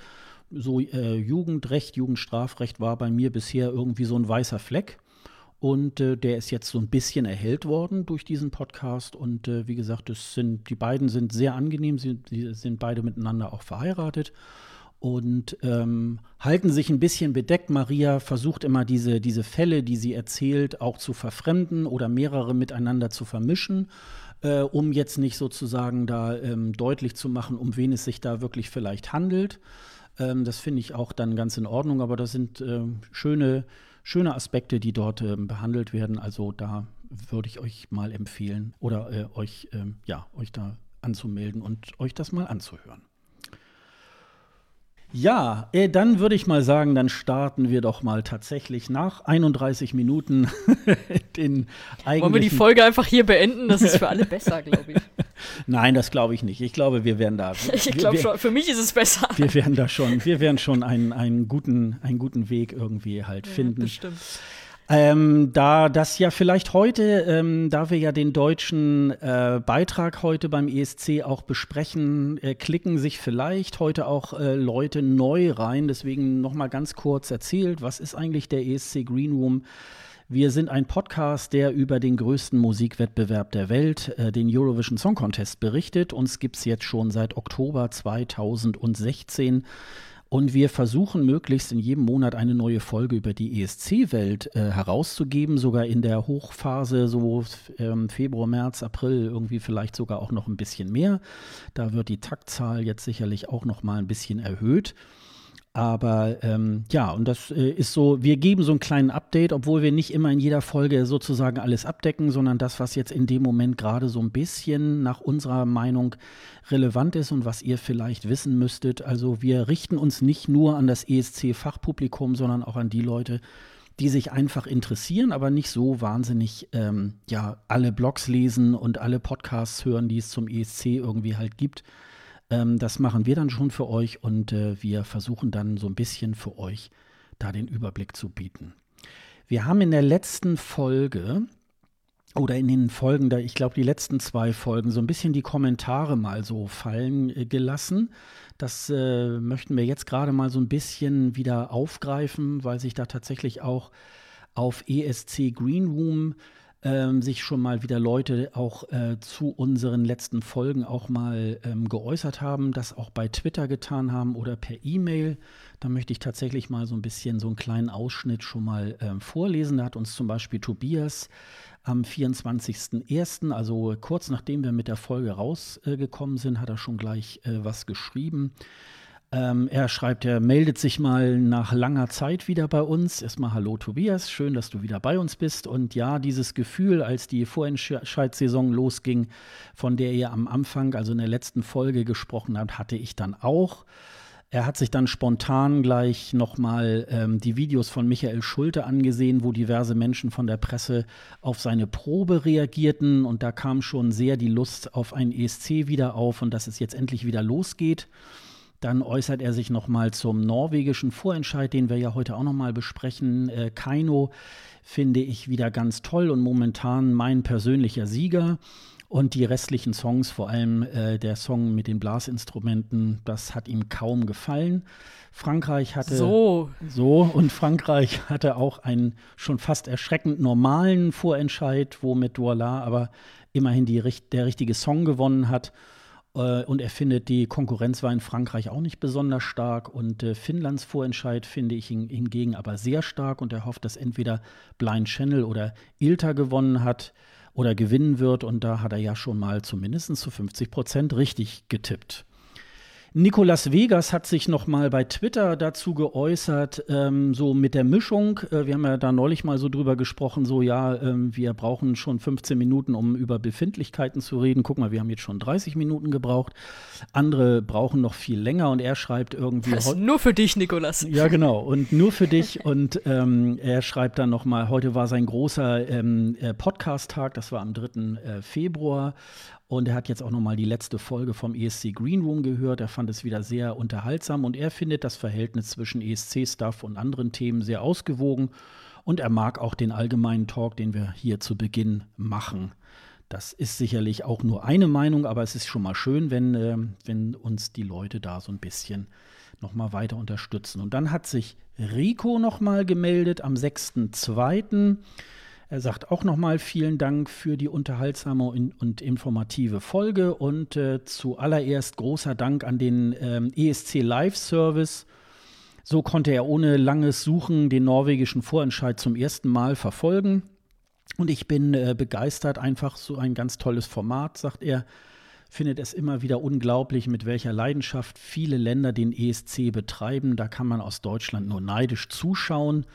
So äh, Jugendrecht, Jugendstrafrecht war bei mir bisher irgendwie so ein weißer Fleck. Und äh, der ist jetzt so ein bisschen erhellt worden durch diesen Podcast. Und äh, wie gesagt, das sind, die beiden sind sehr angenehm, sie, sie sind beide miteinander auch verheiratet und ähm, halten sich ein bisschen bedeckt. Maria versucht immer diese, diese Fälle, die sie erzählt, auch zu verfremden oder mehrere miteinander zu vermischen, äh, um jetzt nicht sozusagen da ähm, deutlich zu machen, um wen es sich da wirklich vielleicht handelt. Ähm, das finde ich auch dann ganz in Ordnung, aber das sind äh, schöne schöne Aspekte, die dort äh, behandelt werden. Also da würde ich euch mal empfehlen oder äh, euch, äh, ja, euch da anzumelden und euch das mal anzuhören. Ja, äh, dann würde ich mal sagen, dann starten wir doch mal tatsächlich nach 31 Minuten den eigentlichen. Wollen wir die Folge einfach hier beenden? Das ist für alle besser, glaube ich. Nein, das glaube ich nicht. Ich glaube, wir werden da. ich glaube schon. Für mich ist es besser. Wir werden da schon. Wir werden schon einen, einen guten, einen guten Weg irgendwie halt ja, finden. Bestimmt. Ähm, da das ja vielleicht heute, ähm, da wir ja den deutschen äh, Beitrag heute beim ESC auch besprechen, äh, klicken sich vielleicht heute auch äh, Leute neu rein. Deswegen noch mal ganz kurz erzählt, was ist eigentlich der ESC Green Room? Wir sind ein Podcast, der über den größten Musikwettbewerb der Welt, äh, den Eurovision Song Contest, berichtet. Uns gibt es jetzt schon seit Oktober 2016. Und wir versuchen möglichst in jedem Monat eine neue Folge über die ESC-Welt äh, herauszugeben, sogar in der Hochphase, so ähm, Februar, März, April, irgendwie vielleicht sogar auch noch ein bisschen mehr. Da wird die Taktzahl jetzt sicherlich auch noch mal ein bisschen erhöht. Aber ähm, ja, und das äh, ist so, wir geben so einen kleinen Update, obwohl wir nicht immer in jeder Folge sozusagen alles abdecken, sondern das, was jetzt in dem Moment gerade so ein bisschen nach unserer Meinung relevant ist und was ihr vielleicht wissen müsstet. Also wir richten uns nicht nur an das ESC-Fachpublikum, sondern auch an die Leute, die sich einfach interessieren, aber nicht so wahnsinnig ähm, ja alle Blogs lesen und alle Podcasts hören, die es zum ESC irgendwie halt gibt. Ähm, das machen wir dann schon für euch und äh, wir versuchen dann so ein bisschen für euch da den Überblick zu bieten. Wir haben in der letzten Folge oder in den Folgen, da ich glaube, die letzten zwei Folgen, so ein bisschen die Kommentare mal so fallen äh, gelassen. Das äh, möchten wir jetzt gerade mal so ein bisschen wieder aufgreifen, weil sich da tatsächlich auch auf ESC Green Room ähm, sich schon mal wieder Leute auch äh, zu unseren letzten Folgen auch mal ähm, geäußert haben, das auch bei Twitter getan haben oder per E-Mail. Da möchte ich tatsächlich mal so ein bisschen so einen kleinen Ausschnitt schon mal ähm, vorlesen. Da hat uns zum Beispiel Tobias am 24.01., also kurz nachdem wir mit der Folge rausgekommen äh, sind, hat er schon gleich äh, was geschrieben. Ähm, er schreibt, er meldet sich mal nach langer Zeit wieder bei uns. Erstmal Hallo Tobias, schön, dass du wieder bei uns bist. Und ja, dieses Gefühl, als die Vorentscheidssaison losging, von der ihr am Anfang, also in der letzten Folge gesprochen habt, hatte ich dann auch. Er hat sich dann spontan gleich nochmal ähm, die Videos von Michael Schulte angesehen, wo diverse Menschen von der Presse auf seine Probe reagierten. Und da kam schon sehr die Lust auf ein ESC wieder auf und dass es jetzt endlich wieder losgeht. Dann äußert er sich nochmal zum norwegischen Vorentscheid, den wir ja heute auch nochmal besprechen. Äh, Kaino finde ich wieder ganz toll und momentan mein persönlicher Sieger. Und die restlichen Songs, vor allem äh, der Song mit den Blasinstrumenten, das hat ihm kaum gefallen. Frankreich hatte so. so und Frankreich hatte auch einen schon fast erschreckend normalen Vorentscheid, wo mit Douala aber immerhin die, der richtige Song gewonnen hat. Äh, und er findet, die Konkurrenz war in Frankreich auch nicht besonders stark. Und äh, Finnlands Vorentscheid finde ich hingegen aber sehr stark. Und er hofft, dass entweder Blind Channel oder Ilta gewonnen hat oder gewinnen wird. Und da hat er ja schon mal zumindest zu 50 Prozent richtig getippt. Nicolas Vegas hat sich noch mal bei Twitter dazu geäußert, ähm, so mit der Mischung. Äh, wir haben ja da neulich mal so drüber gesprochen, so ja, ähm, wir brauchen schon 15 Minuten, um über Befindlichkeiten zu reden. Guck mal, wir haben jetzt schon 30 Minuten gebraucht. Andere brauchen noch viel länger und er schreibt irgendwie. Das ist nur für dich, Nicolas. Ja, genau. Und nur für dich. und ähm, er schreibt dann noch mal, heute war sein großer ähm, äh, Podcast-Tag, das war am 3. Äh, Februar. Und er hat jetzt auch noch mal die letzte Folge vom ESC Green Room gehört. Er fand es wieder sehr unterhaltsam und er findet das Verhältnis zwischen ESC-Stuff und anderen Themen sehr ausgewogen. Und er mag auch den allgemeinen Talk, den wir hier zu Beginn machen. Das ist sicherlich auch nur eine Meinung, aber es ist schon mal schön, wenn, äh, wenn uns die Leute da so ein bisschen noch mal weiter unterstützen. Und dann hat sich Rico noch mal gemeldet am 6.2. Er sagt auch nochmal vielen Dank für die unterhaltsame und informative Folge und äh, zuallererst großer Dank an den ähm, ESC Live Service. So konnte er ohne langes Suchen den norwegischen Vorentscheid zum ersten Mal verfolgen. Und ich bin äh, begeistert, einfach so ein ganz tolles Format, sagt er. Findet es immer wieder unglaublich, mit welcher Leidenschaft viele Länder den ESC betreiben. Da kann man aus Deutschland nur neidisch zuschauen.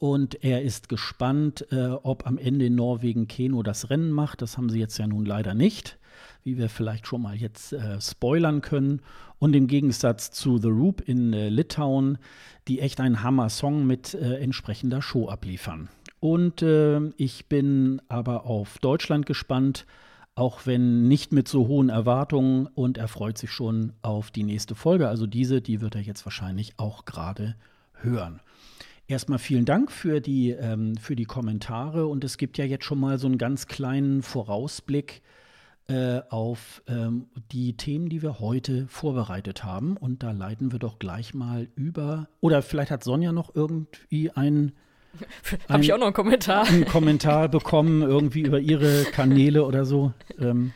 Und er ist gespannt, äh, ob am Ende in Norwegen Keno das Rennen macht. Das haben sie jetzt ja nun leider nicht, wie wir vielleicht schon mal jetzt äh, spoilern können. Und im Gegensatz zu The Roop in äh, Litauen, die echt einen Hammer-Song mit äh, entsprechender Show abliefern. Und äh, ich bin aber auf Deutschland gespannt, auch wenn nicht mit so hohen Erwartungen. Und er freut sich schon auf die nächste Folge. Also diese, die wird er jetzt wahrscheinlich auch gerade hören. Erstmal vielen Dank für die, ähm, für die Kommentare und es gibt ja jetzt schon mal so einen ganz kleinen Vorausblick äh, auf ähm, die Themen, die wir heute vorbereitet haben. Und da leiten wir doch gleich mal über. Oder vielleicht hat Sonja noch irgendwie einen. Habe ich auch noch einen Kommentar. Einen Kommentar bekommen, irgendwie über ihre Kanäle oder so. Ähm.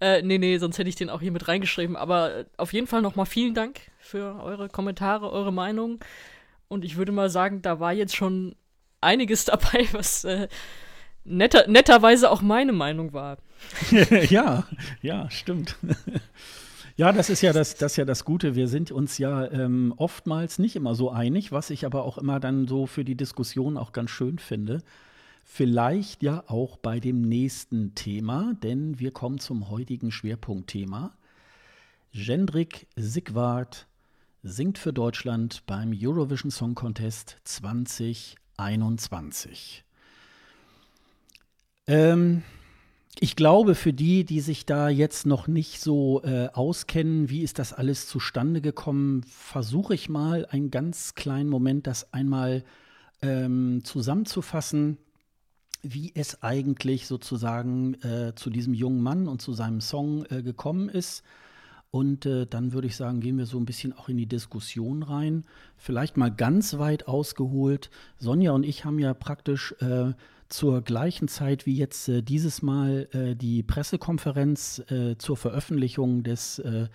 Äh, nee, nee, sonst hätte ich den auch hier mit reingeschrieben. Aber auf jeden Fall nochmal vielen Dank für eure Kommentare, eure Meinung. Und ich würde mal sagen, da war jetzt schon einiges dabei, was äh, netter, netterweise auch meine Meinung war. ja, ja, stimmt. Ja, das ist ja das, das ja das Gute. Wir sind uns ja ähm, oftmals nicht immer so einig, was ich aber auch immer dann so für die Diskussion auch ganz schön finde. Vielleicht ja auch bei dem nächsten Thema, denn wir kommen zum heutigen Schwerpunktthema. Gendrik Sigwart singt für Deutschland beim Eurovision Song Contest 2021. Ähm, ich glaube, für die, die sich da jetzt noch nicht so äh, auskennen, wie ist das alles zustande gekommen, versuche ich mal einen ganz kleinen Moment das einmal ähm, zusammenzufassen, wie es eigentlich sozusagen äh, zu diesem jungen Mann und zu seinem Song äh, gekommen ist und äh, dann würde ich sagen, gehen wir so ein bisschen auch in die Diskussion rein. Vielleicht mal ganz weit ausgeholt. Sonja und ich haben ja praktisch äh, zur gleichen Zeit wie jetzt äh, dieses Mal äh, die Pressekonferenz äh, zur Veröffentlichung des äh,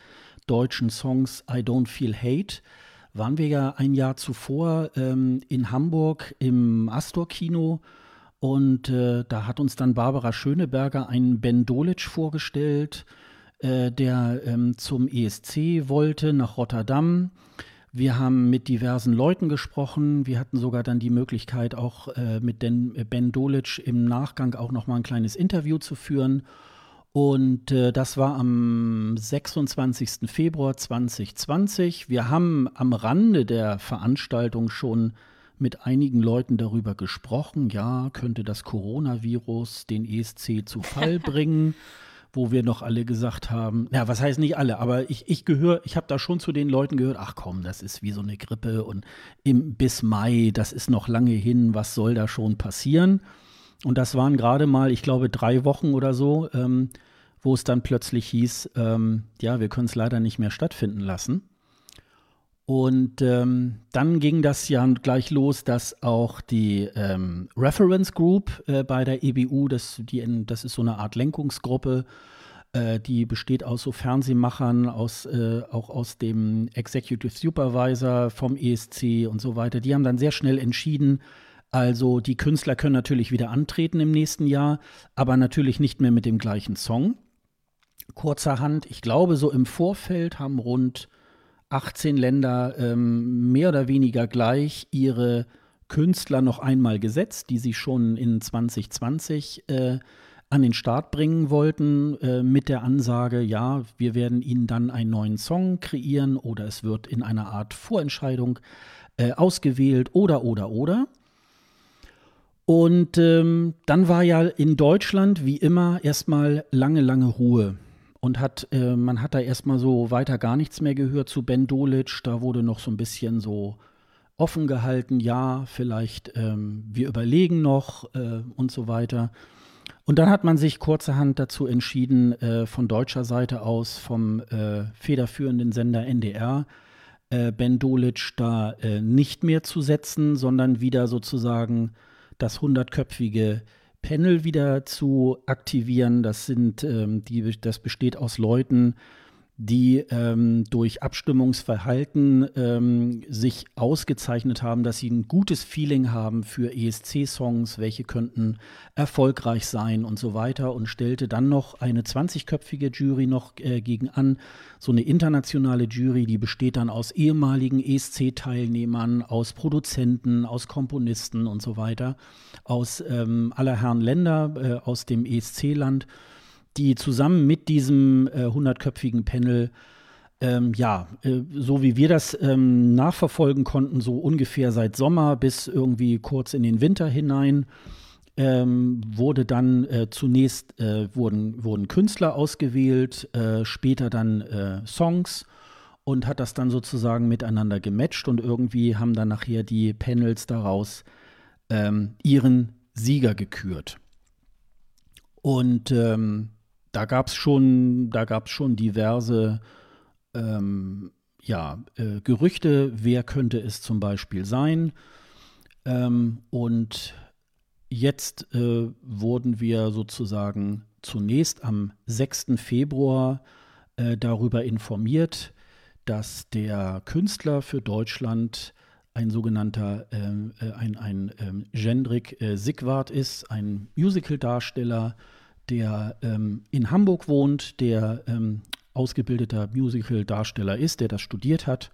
deutschen Songs I Don't Feel Hate waren wir ja ein Jahr zuvor ähm, in Hamburg im Astor-Kino und da hat uns dann Barbara Schöneberger einen Ben Dolic vorgestellt äh, der ähm, zum ESC wollte nach Rotterdam. Wir haben mit diversen Leuten gesprochen. Wir hatten sogar dann die Möglichkeit, auch äh, mit den, äh, Ben Dolic im Nachgang auch noch mal ein kleines Interview zu führen. Und äh, das war am 26. Februar 2020. Wir haben am Rande der Veranstaltung schon mit einigen Leuten darüber gesprochen. Ja, könnte das Coronavirus den ESC zu Fall bringen? Wo wir noch alle gesagt haben, ja, was heißt nicht alle, aber ich, ich gehöre, ich habe da schon zu den Leuten gehört, ach komm, das ist wie so eine Grippe und im, bis Mai, das ist noch lange hin, was soll da schon passieren? Und das waren gerade mal, ich glaube, drei Wochen oder so, ähm, wo es dann plötzlich hieß, ähm, ja, wir können es leider nicht mehr stattfinden lassen. Und ähm, dann ging das ja gleich los, dass auch die ähm, Reference Group äh, bei der EBU, das, die, das ist so eine Art Lenkungsgruppe, äh, die besteht aus so Fernsehmachern, aus, äh, auch aus dem Executive Supervisor vom ESC und so weiter. Die haben dann sehr schnell entschieden, also die Künstler können natürlich wieder antreten im nächsten Jahr, aber natürlich nicht mehr mit dem gleichen Song. Kurzerhand, ich glaube, so im Vorfeld haben rund 18 Länder ähm, mehr oder weniger gleich ihre Künstler noch einmal gesetzt, die sie schon in 2020 äh, an den Start bringen wollten, äh, mit der Ansage, ja, wir werden ihnen dann einen neuen Song kreieren oder es wird in einer Art Vorentscheidung äh, ausgewählt oder oder oder. Und ähm, dann war ja in Deutschland wie immer erstmal lange, lange Ruhe und hat, äh, man hat da erstmal so weiter gar nichts mehr gehört zu Ben Dolic. Da wurde noch so ein bisschen so offen gehalten, ja, vielleicht ähm, wir überlegen noch äh, und so weiter. Und dann hat man sich kurzerhand dazu entschieden, äh, von deutscher Seite aus vom äh, federführenden Sender NDR äh, Ben Dolic da äh, nicht mehr zu setzen, sondern wieder sozusagen das hundertköpfige Panel wieder zu aktivieren. Das sind ähm, die, das besteht aus Leuten, die ähm, durch Abstimmungsverhalten ähm, sich ausgezeichnet haben, dass sie ein gutes Feeling haben für ESC-Songs, welche könnten erfolgreich sein und so weiter und stellte dann noch eine 20-köpfige Jury noch äh, gegen an, so eine internationale Jury, die besteht dann aus ehemaligen ESC-Teilnehmern, aus Produzenten, aus Komponisten und so weiter, aus ähm, aller Herren Länder, äh, aus dem ESC-Land die zusammen mit diesem äh, hundertköpfigen Panel ähm, ja, äh, so wie wir das ähm, nachverfolgen konnten, so ungefähr seit Sommer bis irgendwie kurz in den Winter hinein, ähm, wurde dann äh, zunächst äh, wurden, wurden Künstler ausgewählt, äh, später dann äh, Songs und hat das dann sozusagen miteinander gematcht und irgendwie haben dann nachher die Panels daraus ähm, ihren Sieger gekürt. Und ähm, da gab es schon, schon diverse ähm, ja, äh, Gerüchte, wer könnte es zum Beispiel sein. Ähm, und jetzt äh, wurden wir sozusagen zunächst am 6. Februar äh, darüber informiert, dass der Künstler für Deutschland ein sogenannter, ähm, äh, ein, ein ähm, Gendrik äh, Sigwart ist, ein Musical-Darsteller, der ähm, in Hamburg wohnt, der ähm, ausgebildeter Musical-Darsteller ist, der das studiert hat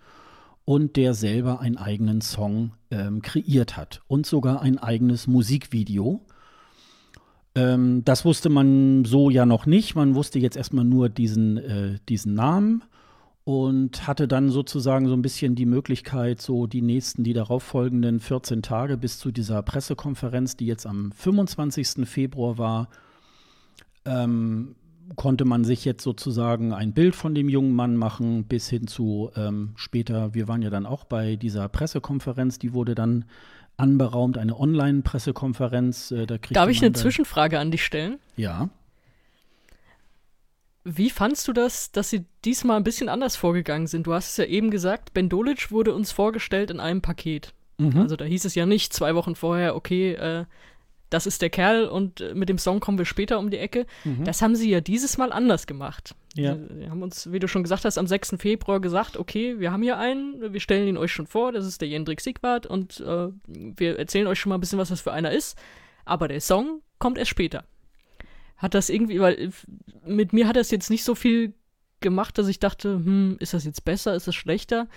und der selber einen eigenen Song ähm, kreiert hat und sogar ein eigenes Musikvideo. Ähm, das wusste man so ja noch nicht. Man wusste jetzt erstmal nur diesen, äh, diesen Namen und hatte dann sozusagen so ein bisschen die Möglichkeit, so die nächsten, die darauf folgenden 14 Tage bis zu dieser Pressekonferenz, die jetzt am 25. Februar war, ähm, konnte man sich jetzt sozusagen ein Bild von dem jungen Mann machen, bis hin zu ähm, später, wir waren ja dann auch bei dieser Pressekonferenz, die wurde dann anberaumt, eine Online-Pressekonferenz. Äh, Darf ich eine Zwischenfrage an dich stellen? Ja. Wie fandst du das, dass sie diesmal ein bisschen anders vorgegangen sind? Du hast es ja eben gesagt, Ben Dolic wurde uns vorgestellt in einem Paket. Mhm. Also da hieß es ja nicht zwei Wochen vorher, okay, äh, das ist der Kerl und äh, mit dem Song kommen wir später um die Ecke. Mhm. Das haben sie ja dieses Mal anders gemacht. Ja. Sie haben uns, wie du schon gesagt hast, am 6. Februar gesagt, okay, wir haben hier einen, wir stellen ihn euch schon vor, das ist der Jendrik Sigwart und äh, wir erzählen euch schon mal ein bisschen, was das für einer ist. Aber der Song kommt erst später. hat das irgendwie, weil mit mir hat das jetzt nicht so viel gemacht, dass ich dachte, hm, ist das jetzt besser, ist das schlechter?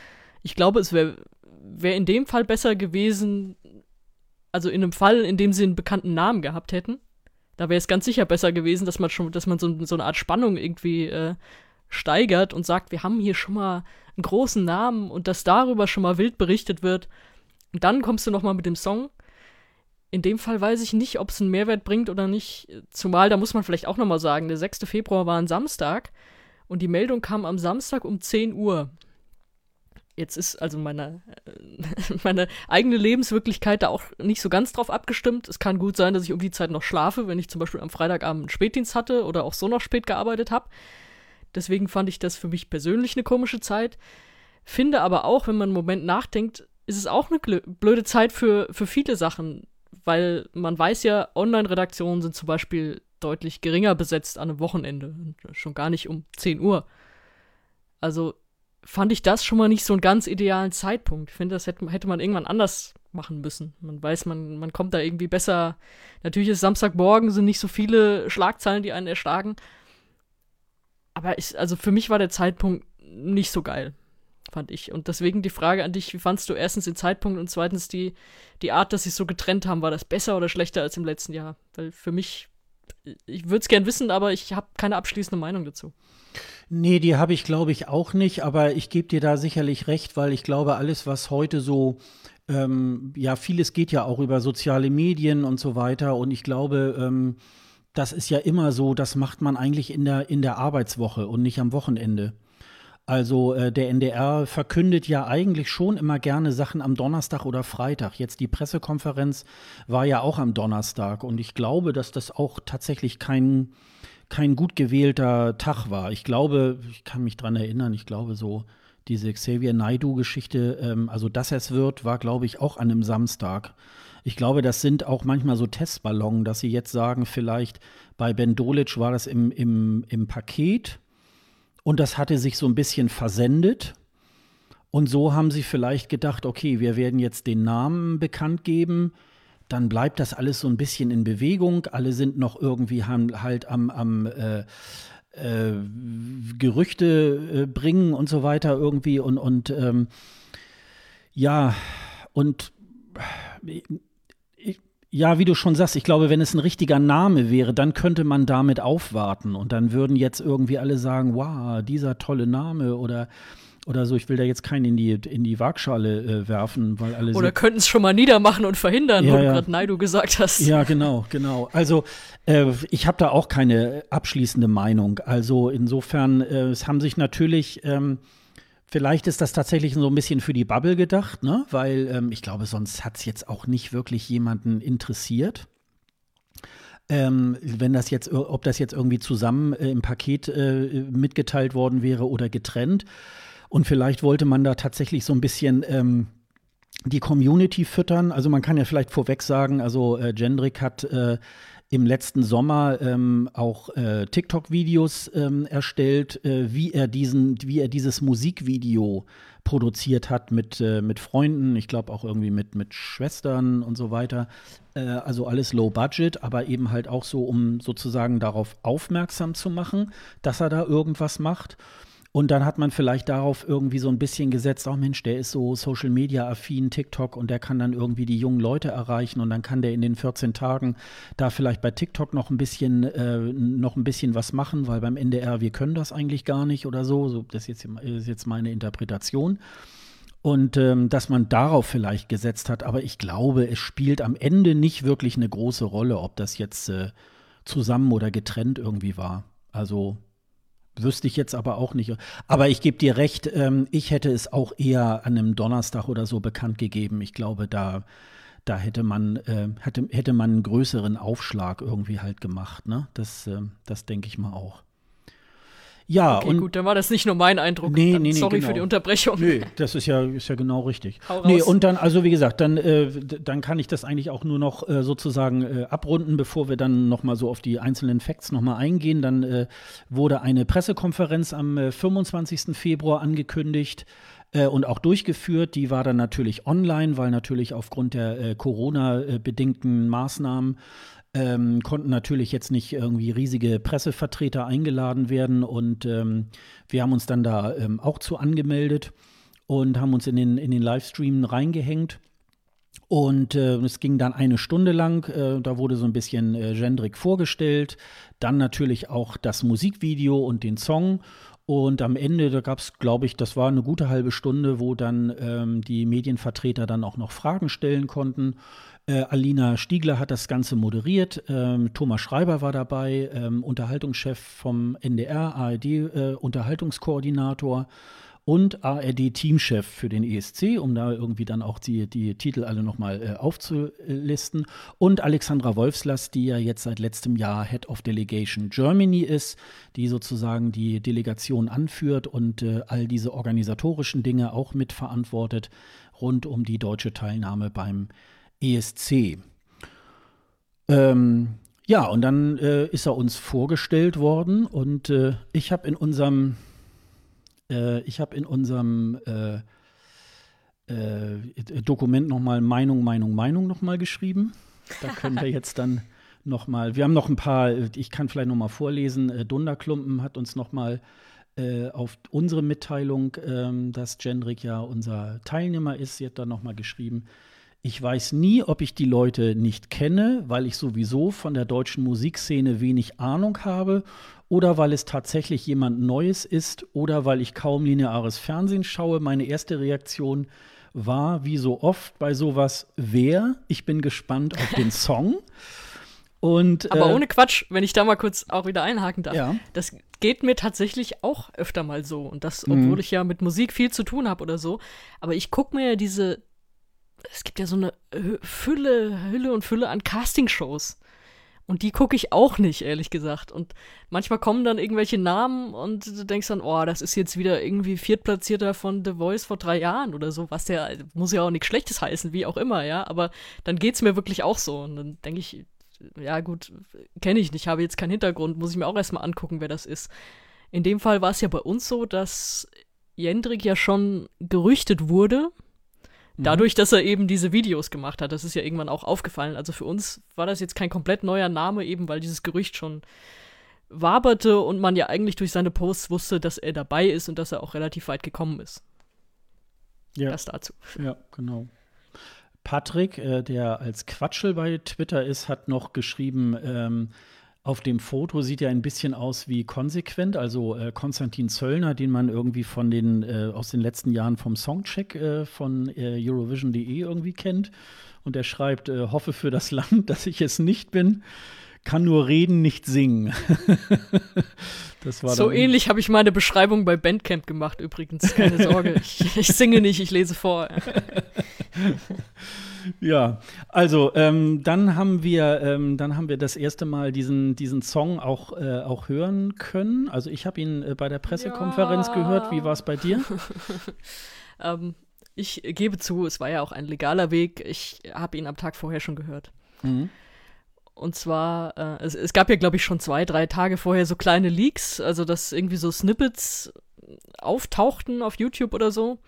Ich glaube, es wäre wär in dem Fall besser gewesen, also in einem Fall, in dem sie einen bekannten Namen gehabt hätten. Da wäre es ganz sicher besser gewesen, dass man schon, dass man so, so eine Art Spannung irgendwie äh, steigert und sagt, wir haben hier schon mal einen großen Namen und dass darüber schon mal wild berichtet wird. Und dann kommst du noch mal mit dem Song. In dem Fall weiß ich nicht, ob es einen Mehrwert bringt oder nicht. Zumal, da muss man vielleicht auch noch mal sagen, der 6. Februar war ein Samstag und die Meldung kam am Samstag um 10 Uhr. Jetzt ist also meine, meine eigene Lebenswirklichkeit da auch nicht so ganz drauf abgestimmt. Es kann gut sein, dass ich um die Zeit noch schlafe, wenn ich zum Beispiel am Freitagabend einen Spätdienst hatte oder auch so noch spät gearbeitet habe. Deswegen fand ich das für mich persönlich eine komische Zeit. Finde aber auch, wenn man einen Moment nachdenkt, ist es auch eine blöde Zeit für, für viele Sachen, weil man weiß ja, Online-Redaktionen sind zum Beispiel deutlich geringer besetzt an einem Wochenende. Schon gar nicht um 10 Uhr. Also fand ich das schon mal nicht so einen ganz idealen Zeitpunkt. Ich finde, das hätte, hätte man irgendwann anders machen müssen. Man weiß, man, man kommt da irgendwie besser. Natürlich ist Samstagmorgen, sind nicht so viele Schlagzeilen, die einen erschlagen. Aber ich, also für mich war der Zeitpunkt nicht so geil, fand ich. Und deswegen die Frage an dich, wie fandst du erstens den Zeitpunkt und zweitens die, die Art, dass sie es so getrennt haben, war das besser oder schlechter als im letzten Jahr? Weil für mich, ich würde es gern wissen, aber ich habe keine abschließende Meinung dazu. Nee, die habe ich, glaube ich, auch nicht, aber ich gebe dir da sicherlich recht, weil ich glaube, alles, was heute so ähm, ja, vieles geht ja auch über soziale Medien und so weiter. Und ich glaube, ähm, das ist ja immer so, das macht man eigentlich in der, in der Arbeitswoche und nicht am Wochenende. Also äh, der NDR verkündet ja eigentlich schon immer gerne Sachen am Donnerstag oder Freitag. Jetzt die Pressekonferenz war ja auch am Donnerstag und ich glaube, dass das auch tatsächlich kein, kein gut gewählter Tag war. Ich glaube, ich kann mich dran erinnern, ich glaube so diese Xavier Naidu-Geschichte, ähm, also dass es wird, war glaube ich auch an einem Samstag. Ich glaube, das sind auch manchmal so Testballons, dass sie jetzt sagen, vielleicht bei Ben Dolic war das im, im, im Paket und das hatte sich so ein bisschen versendet. Und so haben sie vielleicht gedacht, okay, wir werden jetzt den Namen bekannt geben, dann bleibt das alles so ein bisschen in Bewegung. Alle sind noch irgendwie halt am, am äh, äh, Gerüchte äh, bringen und so weiter irgendwie und, und ähm, ja, und ja, wie du schon sagst, ich glaube, wenn es ein richtiger Name wäre, dann könnte man damit aufwarten und dann würden jetzt irgendwie alle sagen, wow, dieser tolle Name oder oder so. Ich will da jetzt keinen in die, in die Waagschale äh, werfen, weil alle. Oder könnten es schon mal niedermachen und verhindern, ja, wo ja. du gerade Naidu gesagt hast. Ja, genau, genau. Also äh, ich habe da auch keine abschließende Meinung. Also insofern, äh, es haben sich natürlich ähm, Vielleicht ist das tatsächlich so ein bisschen für die Bubble gedacht, ne? weil ähm, ich glaube, sonst hat es jetzt auch nicht wirklich jemanden interessiert. Ähm, wenn das jetzt, ob das jetzt irgendwie zusammen äh, im Paket äh, mitgeteilt worden wäre oder getrennt. Und vielleicht wollte man da tatsächlich so ein bisschen ähm, die Community füttern. Also man kann ja vielleicht vorweg sagen, also äh, Gendrik hat äh, im letzten Sommer ähm, auch äh, TikTok-Videos ähm, erstellt, äh, wie er diesen, wie er dieses Musikvideo produziert hat mit, äh, mit Freunden, ich glaube auch irgendwie mit, mit Schwestern und so weiter. Äh, also alles low budget, aber eben halt auch so, um sozusagen darauf aufmerksam zu machen, dass er da irgendwas macht. Und dann hat man vielleicht darauf irgendwie so ein bisschen gesetzt, oh Mensch, der ist so Social Media affin, TikTok und der kann dann irgendwie die jungen Leute erreichen und dann kann der in den 14 Tagen da vielleicht bei TikTok noch ein bisschen, äh, noch ein bisschen was machen, weil beim NDR, wir können das eigentlich gar nicht oder so. so das ist jetzt, ist jetzt meine Interpretation. Und ähm, dass man darauf vielleicht gesetzt hat, aber ich glaube, es spielt am Ende nicht wirklich eine große Rolle, ob das jetzt äh, zusammen oder getrennt irgendwie war. Also Wüsste ich jetzt aber auch nicht. Aber ich gebe dir recht, ähm, ich hätte es auch eher an einem Donnerstag oder so bekannt gegeben. Ich glaube, da, da hätte man, äh, hätte, hätte man einen größeren Aufschlag irgendwie halt gemacht. Ne? Das, äh, das denke ich mal auch. Ja, okay, und gut, dann war das nicht nur mein Eindruck. Nee, dann, nee, nee, sorry genau. für die Unterbrechung. Nee, das ist ja, ist ja genau richtig. Hau raus. Nee, und dann, also wie gesagt, dann, äh, dann kann ich das eigentlich auch nur noch äh, sozusagen äh, abrunden, bevor wir dann noch mal so auf die einzelnen Facts noch mal eingehen. Dann äh, wurde eine Pressekonferenz am 25. Äh, Februar angekündigt äh, und auch durchgeführt. Die war dann natürlich online, weil natürlich aufgrund der Corona-bedingten Maßnahmen ähm, konnten natürlich jetzt nicht irgendwie riesige Pressevertreter eingeladen werden und ähm, wir haben uns dann da ähm, auch zu angemeldet und haben uns in den, in den Livestream reingehängt. Und äh, es ging dann eine Stunde lang. Äh, da wurde so ein bisschen äh, Gendrik vorgestellt. Dann natürlich auch das Musikvideo und den Song. Und am Ende, da gab es, glaube ich, das war eine gute halbe Stunde, wo dann ähm, die Medienvertreter dann auch noch Fragen stellen konnten. Äh, Alina Stiegler hat das Ganze moderiert. Ähm, Thomas Schreiber war dabei, ähm, Unterhaltungschef vom NDR, ARD, äh, und ARD-Teamchef für den ESC, um da irgendwie dann auch die, die Titel alle nochmal äh, aufzulisten. Und Alexandra Wolfslass, die ja jetzt seit letztem Jahr Head of Delegation Germany ist, die sozusagen die Delegation anführt und äh, all diese organisatorischen Dinge auch mitverantwortet rund um die deutsche Teilnahme beim ESC. Ähm, ja, und dann äh, ist er uns vorgestellt worden und äh, ich habe in unserem, äh, ich habe in unserem äh, äh, Dokument nochmal Meinung, Meinung, Meinung nochmal geschrieben. Da können wir jetzt dann nochmal, wir haben noch ein paar, ich kann vielleicht nochmal vorlesen, äh, Dunderklumpen hat uns nochmal auf unsere Mitteilung, ähm, dass Jendrik ja unser Teilnehmer ist, sie hat dann nochmal geschrieben, ich weiß nie, ob ich die Leute nicht kenne, weil ich sowieso von der deutschen Musikszene wenig Ahnung habe oder weil es tatsächlich jemand Neues ist oder weil ich kaum lineares Fernsehen schaue. Meine erste Reaktion war, wie so oft bei sowas, wer? Ich bin gespannt auf den Song. Und, Aber äh, ohne Quatsch, wenn ich da mal kurz auch wieder einhaken darf. Ja. Das geht mir tatsächlich auch öfter mal so. Und das, Mhm. obwohl ich ja mit Musik viel zu tun habe oder so. Aber ich gucke mir ja diese es gibt ja so eine Fülle, Hülle und Fülle an Castingshows. Und die gucke ich auch nicht, ehrlich gesagt. Und manchmal kommen dann irgendwelche Namen und du denkst dann, oh, das ist jetzt wieder irgendwie Viertplatzierter von The Voice vor drei Jahren oder so, was ja, muss ja auch nichts Schlechtes heißen, wie auch immer, ja. Aber dann geht's mir wirklich auch so. Und dann denke ich, ja gut, kenne ich nicht, habe jetzt keinen Hintergrund, muss ich mir auch erstmal angucken, wer das ist. In dem Fall war es ja bei uns so, dass Jendrik ja schon gerüchtet wurde, Dadurch, dass er eben diese Videos gemacht hat, das ist ja irgendwann auch aufgefallen. Also für uns war das jetzt kein komplett neuer Name, eben weil dieses Gerücht schon waberte und man ja eigentlich durch seine Posts wusste, dass er dabei ist und dass er auch relativ weit gekommen ist. ja. Das dazu. Ja, genau. Patrick, äh, der als Quatschel bei Twitter ist, hat noch geschrieben, ähm, auf dem Foto sieht er ein bisschen aus wie konsequent, also äh, Konstantin Zöllner, den man irgendwie von den äh, aus den letzten Jahren vom Songcheck äh, von äh, Eurovision.de irgendwie kennt. Und er schreibt, äh, hoffe für das Land, dass ich es nicht bin, kann nur reden, nicht singen. das war So ähnlich habe ich meine Beschreibung bei Bandcamp gemacht, übrigens. Keine Sorge. ich, ich singe nicht, ich lese vor. Ja, also ähm, dann haben wir, ähm, dann haben wir das erste Mal diesen, diesen Song auch, äh, auch hören können. Also ich habe ihn äh, bei der Pressekonferenz Ja. gehört. Wie war es bei dir? Ähm, ich gebe zu, es war ja auch ein legaler Weg. Ich habe ihn am Tag vorher schon gehört. Mhm. Und zwar, äh, es, es gab ja, glaube ich, schon zwei, drei Tage vorher so kleine Leaks, also dass irgendwie so Snippets auftauchten auf YouTube oder so.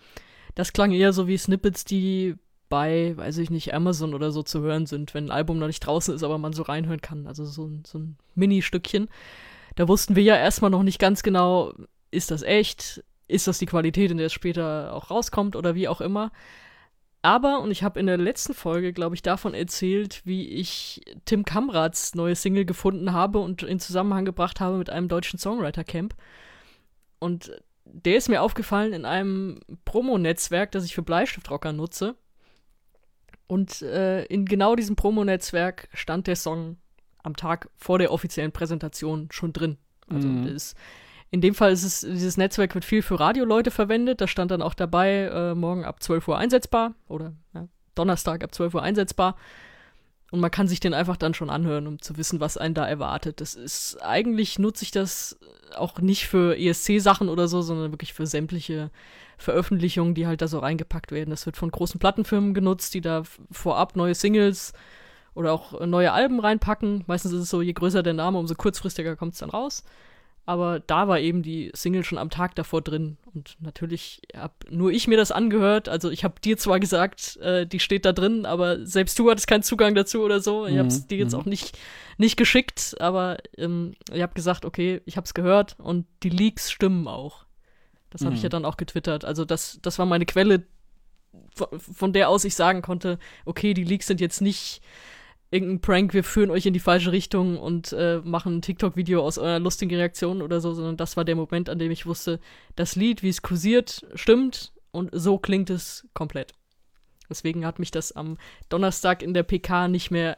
Das klang eher so wie Snippets, die bei, weiß ich nicht, Amazon oder so zu hören sind, wenn ein Album noch nicht draußen ist, aber man so reinhören kann. Also so, ein- so ein Mini-Stückchen. Da wussten wir ja erstmal noch nicht ganz genau, ist das echt? Ist das die Qualität, in der es später auch rauskommt oder wie auch immer? Aber, und ich habe in der letzten Folge, glaube ich, davon erzählt, wie ich Tim Kamrads neue Single gefunden habe und in Zusammenhang gebracht habe mit einem deutschen Songwriter-Camp. Und der ist mir aufgefallen in einem Promo-Netzwerk, das ich für Bleistiftrocker nutze. Und äh, in genau diesem Promo-Netzwerk stand der Song am Tag vor der offiziellen Präsentation schon drin. Also Mhm. ist, in dem Fall ist es, dieses Netzwerk wird viel für Radioleute verwendet. Da stand dann auch dabei, äh, morgen ab 12 Uhr einsetzbar oder ja, Donnerstag ab 12 Uhr einsetzbar. Und man kann sich den einfach dann schon anhören, um zu wissen, was einen da erwartet. Das ist, eigentlich nutze ich das auch nicht für ESC-Sachen oder so, sondern wirklich für sämtliche Veröffentlichungen, die halt da so reingepackt werden. Das wird von großen Plattenfirmen genutzt, die da vorab neue Singles oder auch neue Alben reinpacken. Meistens ist es so, je größer der Name, umso kurzfristiger kommt es dann raus. Aber da war eben die Single schon am Tag davor drin. Und natürlich habe nur ich mir das angehört. Also ich habe dir zwar gesagt, äh, die steht da drin, aber selbst du hattest keinen Zugang dazu oder so. Ich habe es mhm, dir jetzt mhm. auch nicht, nicht geschickt, aber ähm, ich habe gesagt, okay, ich habe es gehört und die Leaks stimmen auch. Das habe ich ja mhm. dann auch getwittert. Also das, das war meine Quelle, von der aus ich sagen konnte, okay, die Leaks sind jetzt nicht irgendein Prank, wir führen euch in die falsche Richtung und äh, machen ein TikTok-Video aus eurer lustigen Reaktion oder so, sondern das war der Moment, an dem ich wusste, das Lied, wie es kursiert, stimmt und so klingt es komplett. Deswegen hat mich das am Donnerstag in der PK nicht mehr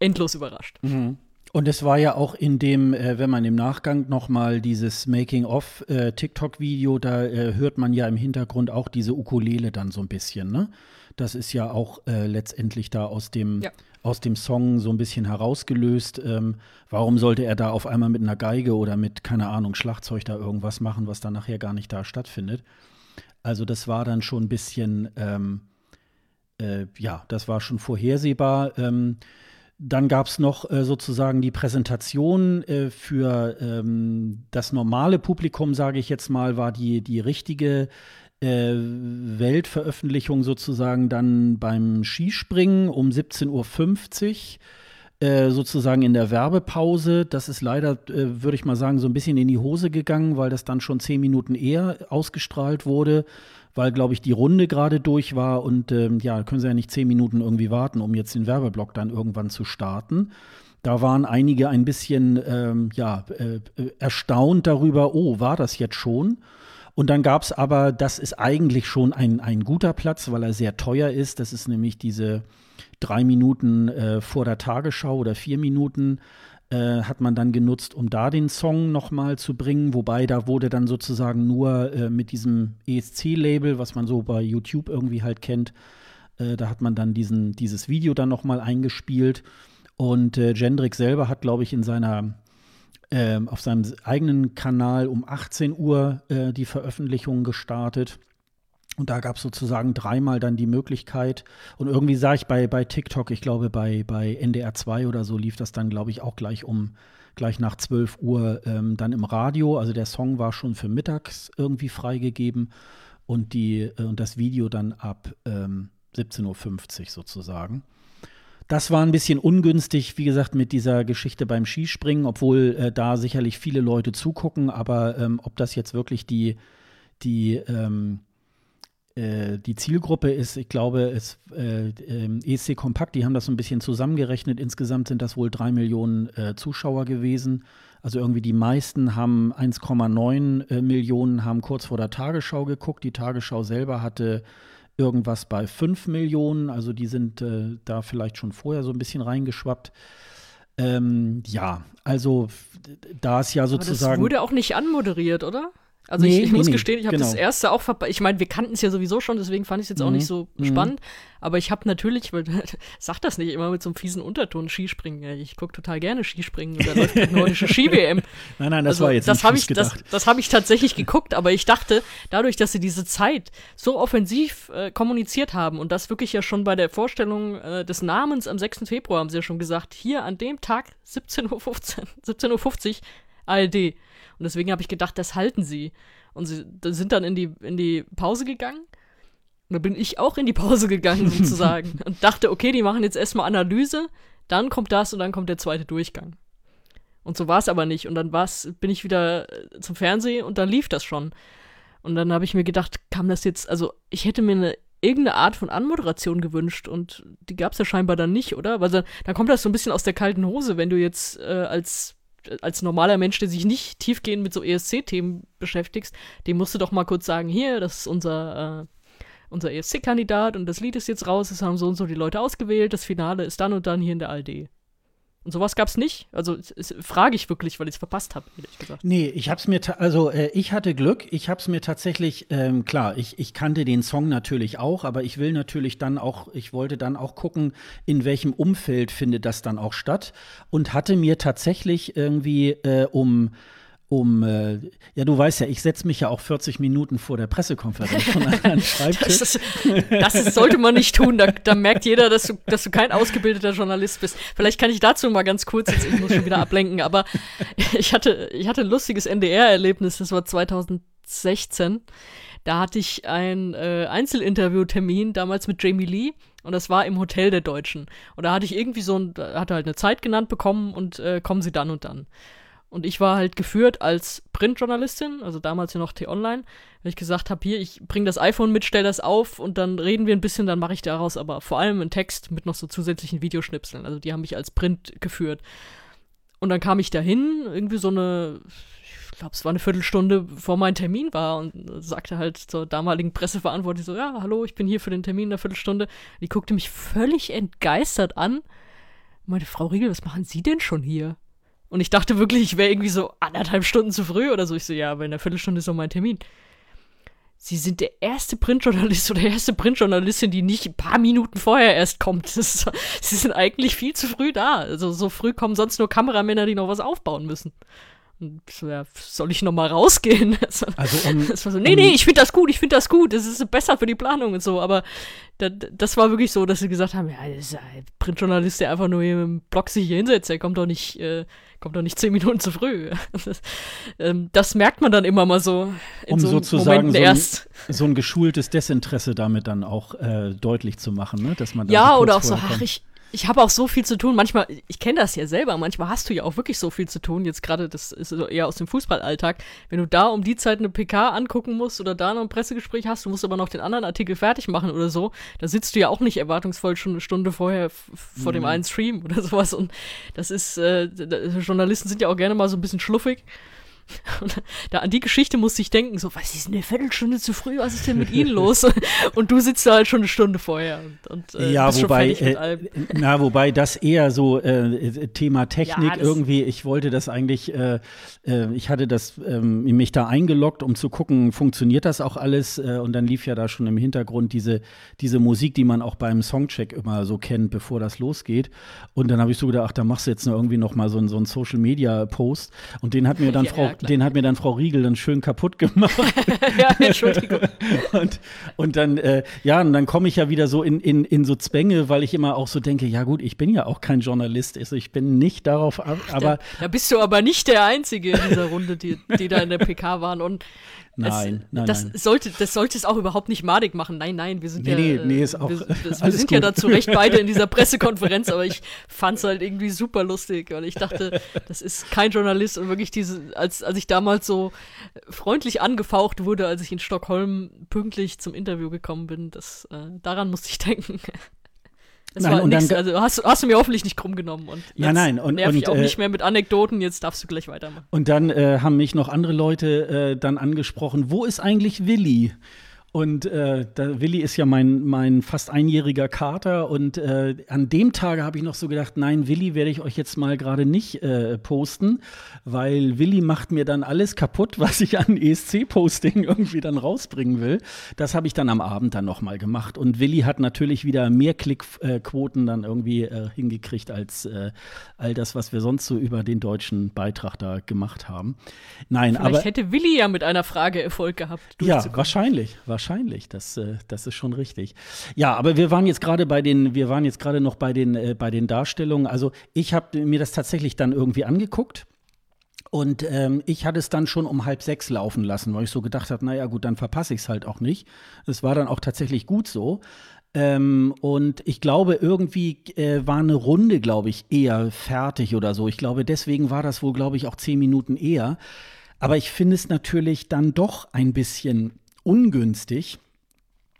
endlos überrascht. Mhm. Und es war ja auch in dem, äh, wenn man im Nachgang noch mal dieses Making-of äh, da äh, hört man ja im Hintergrund auch diese Ukulele dann so ein bisschen, ne? Das ist ja auch äh, letztendlich da aus dem, ja. aus dem Song so ein bisschen herausgelöst. Ähm, warum sollte er da auf einmal mit einer Geige oder mit, keine Ahnung, Schlagzeug da irgendwas machen, was dann nachher gar nicht da stattfindet? Also das war dann schon ein bisschen, ähm, äh, ja, das war schon vorhersehbar. Ähm, dann gab es noch äh, sozusagen die Präsentation äh, für ähm, das normale Publikum, sage ich jetzt mal, war die, die richtige Weltveröffentlichung sozusagen dann beim Skispringen um 17.50 Uhr. Äh, sozusagen in der Werbepause. Das ist leider, äh, würde ich mal sagen, so ein bisschen in die Hose gegangen, weil das dann schon zehn Minuten eher ausgestrahlt wurde, weil, glaube ich, die Runde gerade durch war und ähm, ja, können sie ja nicht zehn Minuten irgendwie warten, um jetzt den Werbeblock dann irgendwann zu starten. Da waren einige ein bisschen ähm, ja, äh, erstaunt darüber, oh, war das jetzt schon? Und dann gab es aber, das ist eigentlich schon ein, ein guter Platz, weil er sehr teuer ist. Das ist nämlich diese drei Minuten äh, vor der Tagesschau oder vier Minuten äh, hat man dann genutzt, um da den Song nochmal zu bringen. Wobei da wurde dann sozusagen nur äh, mit diesem ESC-Label, was man so bei YouTube irgendwie halt kennt, äh, da hat man dann diesen, dieses Video dann nochmal eingespielt. Und äh, Jendrik selber hat, glaube ich, in seiner ähm, auf seinem eigenen Kanal um 18 Uhr äh, die Veröffentlichung gestartet. Und da gab es sozusagen dreimal dann die Möglichkeit. Und irgendwie sah ich bei, bei TikTok, ich glaube bei, bei NDR 2 oder so lief das dann, glaube ich, auch gleich um gleich nach 12 Uhr ähm, dann im Radio. Also der Song war schon für mittags irgendwie freigegeben und, die, äh, und das Video dann ab ähm, 17.50 Uhr sozusagen. Das war ein bisschen ungünstig, wie gesagt, mit dieser Geschichte beim Skispringen, obwohl äh, da sicherlich viele Leute zugucken, aber ähm, ob das jetzt wirklich die, die, ähm, äh, die Zielgruppe ist, ich glaube, es, äh, ähm, ESC Kompakt, die haben das so ein bisschen zusammengerechnet. Insgesamt sind das wohl drei Millionen äh, Zuschauer gewesen. Also irgendwie die meisten haben 1,9 äh, Millionen, haben kurz vor der Tagesschau geguckt. Die Tagesschau selber hatte irgendwas bei 5 Millionen. Also die sind äh, da vielleicht schon vorher so ein bisschen reingeschwappt. Ähm, ja, also da ist ja sozusagen. Aber das wurde auch nicht anmoderiert, oder? Also nee, ich, ich nee, muss gestehen, ich habe genau. das erste auch verpasst. Ich meine, wir kannten es ja sowieso schon, deswegen fand ich es jetzt auch nicht mhm. so mhm. spannend. Aber ich habe natürlich, weil sag das nicht immer mit so einem fiesen Unterton, Skispringen. Ich gucke total gerne Skispringen oder läuft die nordische Ski-WM. Nein, nein, das also, war jetzt das nicht ich, gedacht. Das, das habe ich tatsächlich geguckt, aber ich dachte, dadurch, dass sie diese Zeit so offensiv äh, kommuniziert haben und das wirklich ja schon bei der Vorstellung äh, des Namens am 6. Februar haben sie ja schon gesagt, hier an dem Tag 17.15 Uhr, 17.50 Uhr ALD. Und deswegen habe ich gedacht, das halten sie. Und sie sind dann in die, in die Pause gegangen. Und da bin ich auch in die Pause gegangen, sozusagen. und dachte, okay, die machen jetzt erstmal Analyse, dann kommt das und dann kommt der zweite Durchgang. Und so war es aber nicht. Und dann war's, bin ich wieder äh, zum Fernsehen und dann lief das schon. Und dann habe ich mir gedacht, kam das jetzt, also ich hätte mir eine irgendeine Art von Anmoderation gewünscht und die gab es ja scheinbar dann nicht, oder? Weil dann, dann kommt das so ein bisschen aus der kalten Hose, wenn du jetzt äh, als als normaler Mensch, der sich nicht tiefgehend mit so ESC-Themen beschäftigst, dem musst du doch mal kurz sagen, hier, das ist unser, äh, unser ESC-Kandidat und das Lied ist jetzt raus, es haben so und so die Leute ausgewählt, das Finale ist dann und dann hier in der ARD. Und sowas gab es nicht. Also frage ich wirklich, weil ich es verpasst habe, ehrlich gesagt. Nee, ich habe es mir, also äh, ich hatte Glück. Ich habe es mir tatsächlich, ähm, klar, ich, ich kannte den Song natürlich auch, aber ich will natürlich dann auch, ich wollte dann auch gucken, in welchem Umfeld findet das dann auch statt. Und hatte mir tatsächlich irgendwie äh, um um, äh, ja, du weißt ja, ich setze mich ja auch 40 Minuten vor der Pressekonferenz schon an Schreibtisch. Das, ist, das ist, sollte man nicht tun. Da, da, merkt jeder, dass du, dass du kein ausgebildeter Journalist bist. Vielleicht kann ich dazu mal ganz kurz, jetzt, ich muss schon wieder ablenken, aber ich hatte, ich hatte ein lustiges NDR-Erlebnis, das war 2016. Da hatte ich einen äh, Einzelinterview-Termin damals mit Jamie Lee und das war im Hotel der Deutschen. Und da hatte ich irgendwie so ein, hatte halt eine Zeit genannt bekommen und äh, kommen Sie dann und dann. Und ich war halt geführt als Printjournalistin, also damals ja noch T-Online, weil ich gesagt habe, hier, ich bringe das iPhone mit, stell das auf und dann reden wir ein bisschen, dann mache ich daraus aber vor allem einen Text mit noch so zusätzlichen Videoschnipseln. Also die haben mich als Print geführt. Und dann kam ich dahin, irgendwie so eine, ich glaube, es war eine Viertelstunde vor meinem Termin war und sagte halt zur damaligen Presseverantwortlichen so, ja, hallo, ich bin hier für den Termin in einer Viertelstunde. Die guckte mich völlig entgeistert an. Meinte, Frau Riegel, was machen Sie denn schon hier? Und ich dachte wirklich, ich wäre irgendwie so anderthalb Stunden zu früh oder so. Ich so, ja, aber in einer Viertelstunde ist doch mein Termin. Sie sind der erste Printjournalist oder erste Printjournalistin, die nicht ein paar Minuten vorher erst kommt. Ist, sie sind eigentlich viel zu früh da. Also so früh kommen sonst nur Kameramänner, die noch was aufbauen müssen. Und so, ja, soll ich noch mal rausgehen? Also um, das war so, nee, nee, ich finde das gut, ich finde das gut, das ist besser für die Planung und so. Aber das, das war wirklich so, dass sie gesagt haben, ja, das ist ein Printjournalist, der einfach nur im Blog sich hier hinsetzt, der kommt doch nicht, äh, kommt doch nicht zehn Minuten zu früh. Das, ähm, das merkt man dann immer mal so. um so sozusagen so ein, so ein, geschultes Desinteresse damit dann auch äh, deutlich zu machen, ne? dass man ja oder auch so, ach ich ich habe auch so viel zu tun. Manchmal, ich kenne das ja selber, manchmal hast du ja auch wirklich so viel zu tun. Jetzt gerade, das ist eher aus dem Fußballalltag. Wenn du da um die Zeit eine PK angucken musst oder da noch ein Pressegespräch hast, du musst aber noch den anderen Artikel fertig machen oder so, da sitzt du ja auch nicht erwartungsvoll schon eine Stunde vorher vor mhm. dem einen Stream oder sowas. Und das ist, äh, Journalisten sind ja auch gerne mal so ein bisschen schluffig. Und da an die Geschichte musste ich denken, so, was ist eine Viertelstunde zu früh, was ist denn mit Ihnen los? und du sitzt da halt schon eine Stunde vorher und, und äh, ja, wobei, äh, na, wobei das eher so äh, Thema Technik ja, irgendwie, ich wollte das eigentlich, äh, äh, ich hatte das ähm, mich da eingeloggt, um zu gucken, funktioniert das auch alles? Äh, und dann lief ja da schon im Hintergrund diese, diese Musik, die man auch beim Songcheck immer so kennt, bevor das losgeht. Und dann habe ich so gedacht, ach, da machst du jetzt noch irgendwie noch mal so, so einen Social Media Post. Und den hat mir dann ja, Frau den hat mir dann Frau Riegel dann schön kaputt gemacht. ja, Entschuldigung. und, und dann, äh, ja, und dann komme ich ja wieder so in, in, in so Zwänge, weil ich immer auch so denke, ja gut, ich bin ja auch kein Journalist, also ich bin nicht darauf, aber. Da, da bist du aber nicht der Einzige in dieser Runde, die, die da in der PK waren. Und Nein, es, nein, das nein. Sollte, das sollte es auch überhaupt nicht madig machen. Nein, nein, wir sind nee, ja, nee, nee, ist auch, wir, wir, wir sind ja da zu Recht beide in dieser Pressekonferenz, aber ich fand es halt irgendwie super lustig, weil ich dachte, das ist kein Journalist und wirklich diese, als, als ich damals so freundlich angefaucht wurde, als ich in Stockholm pünktlich zum Interview gekommen bin, das, äh, daran musste ich denken. Das nein, war nix, also hast, hast, du mir hoffentlich nicht krumm genommen und jetzt nein, nein, und, nerv und, ich auch äh, nicht mehr mit Anekdoten, jetzt darfst du gleich weitermachen. Und dann äh, haben mich noch andere Leute äh, dann angesprochen, wo ist eigentlich Willi? Und äh, da, Willi ist ja mein, mein fast einjähriger Kater. Und äh, an dem Tage habe ich noch so gedacht, nein, Willi werde ich euch jetzt mal gerade nicht äh, posten, weil Willi macht mir dann alles kaputt, was ich an ESC-Posting irgendwie dann rausbringen will. Das habe ich dann am Abend dann nochmal gemacht. Und Willi hat natürlich wieder mehr Klickquoten dann irgendwie äh, hingekriegt als äh, all das, was wir sonst so über den deutschen Beitrag da gemacht haben. Nein, Vielleicht aber. hätte Willi ja mit einer Frage Erfolg gehabt. Ja, wahrscheinlich. Wahrscheinlich wahrscheinlich. Das, äh, das ist schon richtig. Ja, aber wir waren jetzt gerade bei den, wir waren jetzt gerade noch bei den, äh, bei den Darstellungen. Also ich habe mir das tatsächlich dann irgendwie angeguckt. Und ähm, ich hatte es dann schon um halb sechs laufen lassen, weil ich so gedacht habe, naja gut, dann verpasse ich es halt auch nicht. Es war dann auch tatsächlich gut so. Ähm, und ich glaube, irgendwie äh, war eine Runde, glaube ich, eher fertig oder so. Ich glaube, deswegen war das wohl, glaube ich, auch zehn Minuten eher. Aber ich finde es natürlich dann doch ein bisschen ungünstig.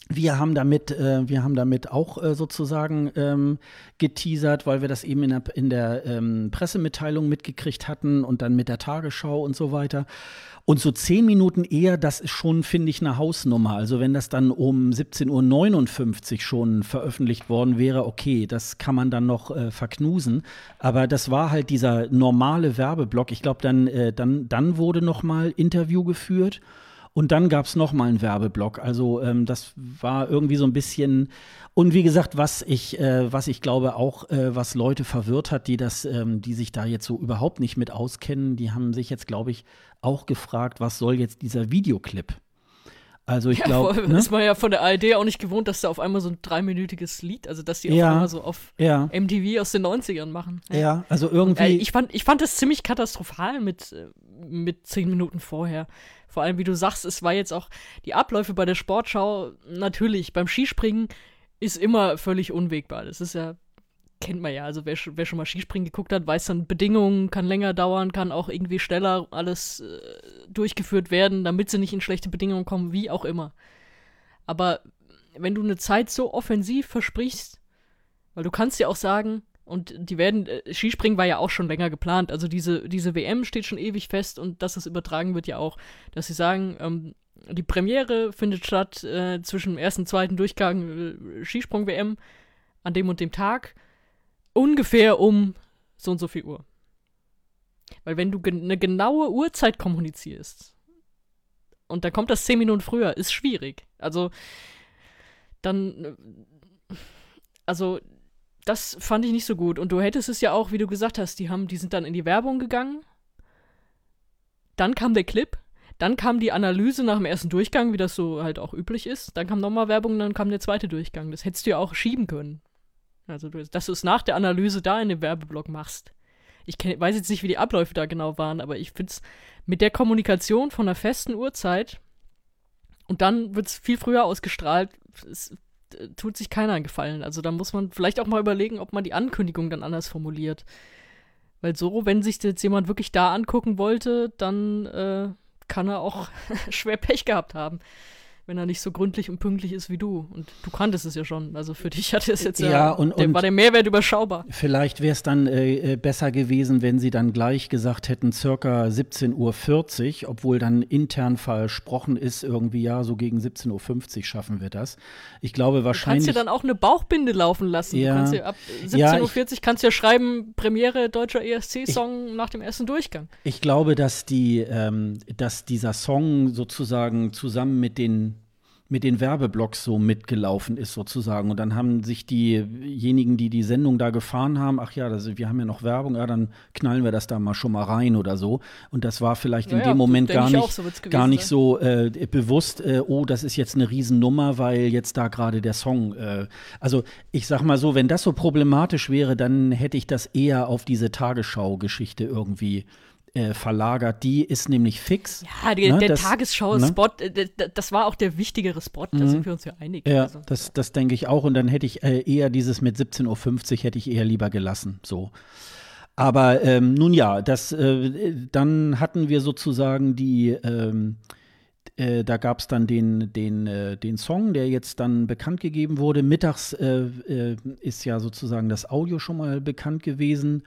Wir haben damit, äh, wir haben damit auch äh, sozusagen ähm, geteasert, weil wir das eben in der, in der ähm, Pressemitteilung mitgekriegt hatten und dann mit der Tagesschau und so weiter. Und so zehn Minuten eher, das ist schon, finde ich, eine Hausnummer. Also wenn das dann um 17.59 Uhr schon veröffentlicht worden wäre, okay, das kann man dann noch äh, verknusen. Aber das war halt dieser normale Werbeblock. Ich glaube, dann, äh, dann, dann wurde noch mal Interview geführt. Und dann gab es nochmal einen Werbeblock. Also ähm, das war irgendwie so ein bisschen. Und wie gesagt, was ich, äh, was ich glaube auch, äh, was Leute verwirrt hat, die das, ähm, die sich da jetzt so überhaupt nicht mit auskennen, die haben sich jetzt, glaube ich, auch gefragt, was soll jetzt dieser Videoclip? Also ich Ja, glaube. ne? ist man ja von der ARD auch nicht gewohnt, dass da auf einmal so ein dreiminütiges Lied, also dass die Ja. auf einmal so auf Ja, MTV aus den 90ern machen. ja, also Äh, irgendwie. ich, fand, ich fand das ziemlich katastrophal mit, äh, mit zehn Minuten vorher. Vor allem, wie du sagst, es war jetzt auch die Abläufe bei der Sportschau, natürlich, beim Skispringen ist immer völlig unwegbar. Das ist ja, kennt man ja. Also wer, wer schon mal Skispringen geguckt hat, weiß dann, Bedingungen kann länger dauern, kann auch irgendwie schneller alles äh, durchgeführt werden, damit sie nicht in schlechte Bedingungen kommen, wie auch immer. Aber wenn du eine Zeit so offensiv versprichst, weil du kannst ja auch sagen, und die werden, äh, Skispringen war ja auch schon länger geplant, also diese, diese WM steht schon ewig fest und dass es übertragen wird ja auch, dass sie sagen, ähm, die Premiere findet statt äh, zwischen dem ersten und zweiten Durchgang äh, Skisprung-WM an dem und dem Tag, ungefähr um so und so viel Uhr. Weil wenn du gen eine genaue Uhrzeit kommunizierst und dann kommt das zehn Minuten früher, ist schwierig. Also dann, äh, also das fand ich nicht so gut. Und du hättest es ja auch, wie du gesagt hast, die haben, die sind dann in die Werbung gegangen. Dann kam der Clip. Dann kam die Analyse nach dem ersten Durchgang, wie das so halt auch üblich ist. Dann kam nochmal Werbung, dann kam der zweite Durchgang. Das hättest du ja auch schieben können. Also, dass du es nach der Analyse da in dem Werbeblock machst. Ich kenn, weiß jetzt nicht, wie die Abläufe da genau waren, aber ich finde es mit der Kommunikation von einer festen Uhrzeit und dann wird es viel früher ausgestrahlt, es äh, tut sich keiner einen Gefallen. Also da muss man vielleicht auch mal überlegen, ob man die Ankündigung dann anders formuliert. Weil so, wenn sich jetzt jemand wirklich da angucken wollte, dann äh, kann er auch schwer Pech gehabt haben, wenn er nicht so gründlich und pünktlich ist wie du. Und du kanntest es ja schon. Also für dich hatte es jetzt ja, Ja, und- der, und- war der Mehrwert überschaubar. Vielleicht wäre es dann äh, äh, besser gewesen, wenn sie dann gleich gesagt hätten, circa 17.40 Uhr, obwohl dann intern versprochen ist, irgendwie, ja, so gegen 17.50 Uhr schaffen wir das. Ich glaube Du kannst wahrscheinlich. ja dann auch eine Bauchbinde laufen lassen. Ja. Du kannst ja ab Ja, 17.40 Uhr kannst ja schreiben, Premiere deutscher ESC-Song nach dem ersten Durchgang. Ich glaube, dass die, ähm, dass dieser Song sozusagen zusammen mit den mit den Werbeblocks so mitgelaufen ist sozusagen. Und dann haben sich diejenigen, die die Sendung da gefahren haben, ach ja, das, wir haben ja noch Werbung, ja, dann knallen wir das da mal schon mal rein oder so. Und das war vielleicht in Ja, ja, dem Moment gar nicht, so gewesen gar nicht so äh, bewusst, äh, oh, das ist jetzt eine Riesennummer, weil jetzt da gerade der Song, äh, also ich sag mal so, wenn das so problematisch wäre, dann hätte ich das eher auf diese Tagesschau-Geschichte irgendwie äh, verlagert. Die ist nämlich fix. Ja, die, Ne, der das- Tagesschau-Spot, d- das war auch der wichtigere Spot, da sind wir uns ja einig. Ja, Also. das, das denke ich auch. Und dann hätte ich äh, eher dieses mit 17.50 Uhr hätte ich eher lieber gelassen. So. Aber ähm, nun ja, das, äh, dann hatten wir sozusagen die, ähm, äh, da gab es dann den, den, äh, den Song, der jetzt dann bekannt gegeben wurde. Mittags ist ja sozusagen das Audio schon mal bekannt gewesen.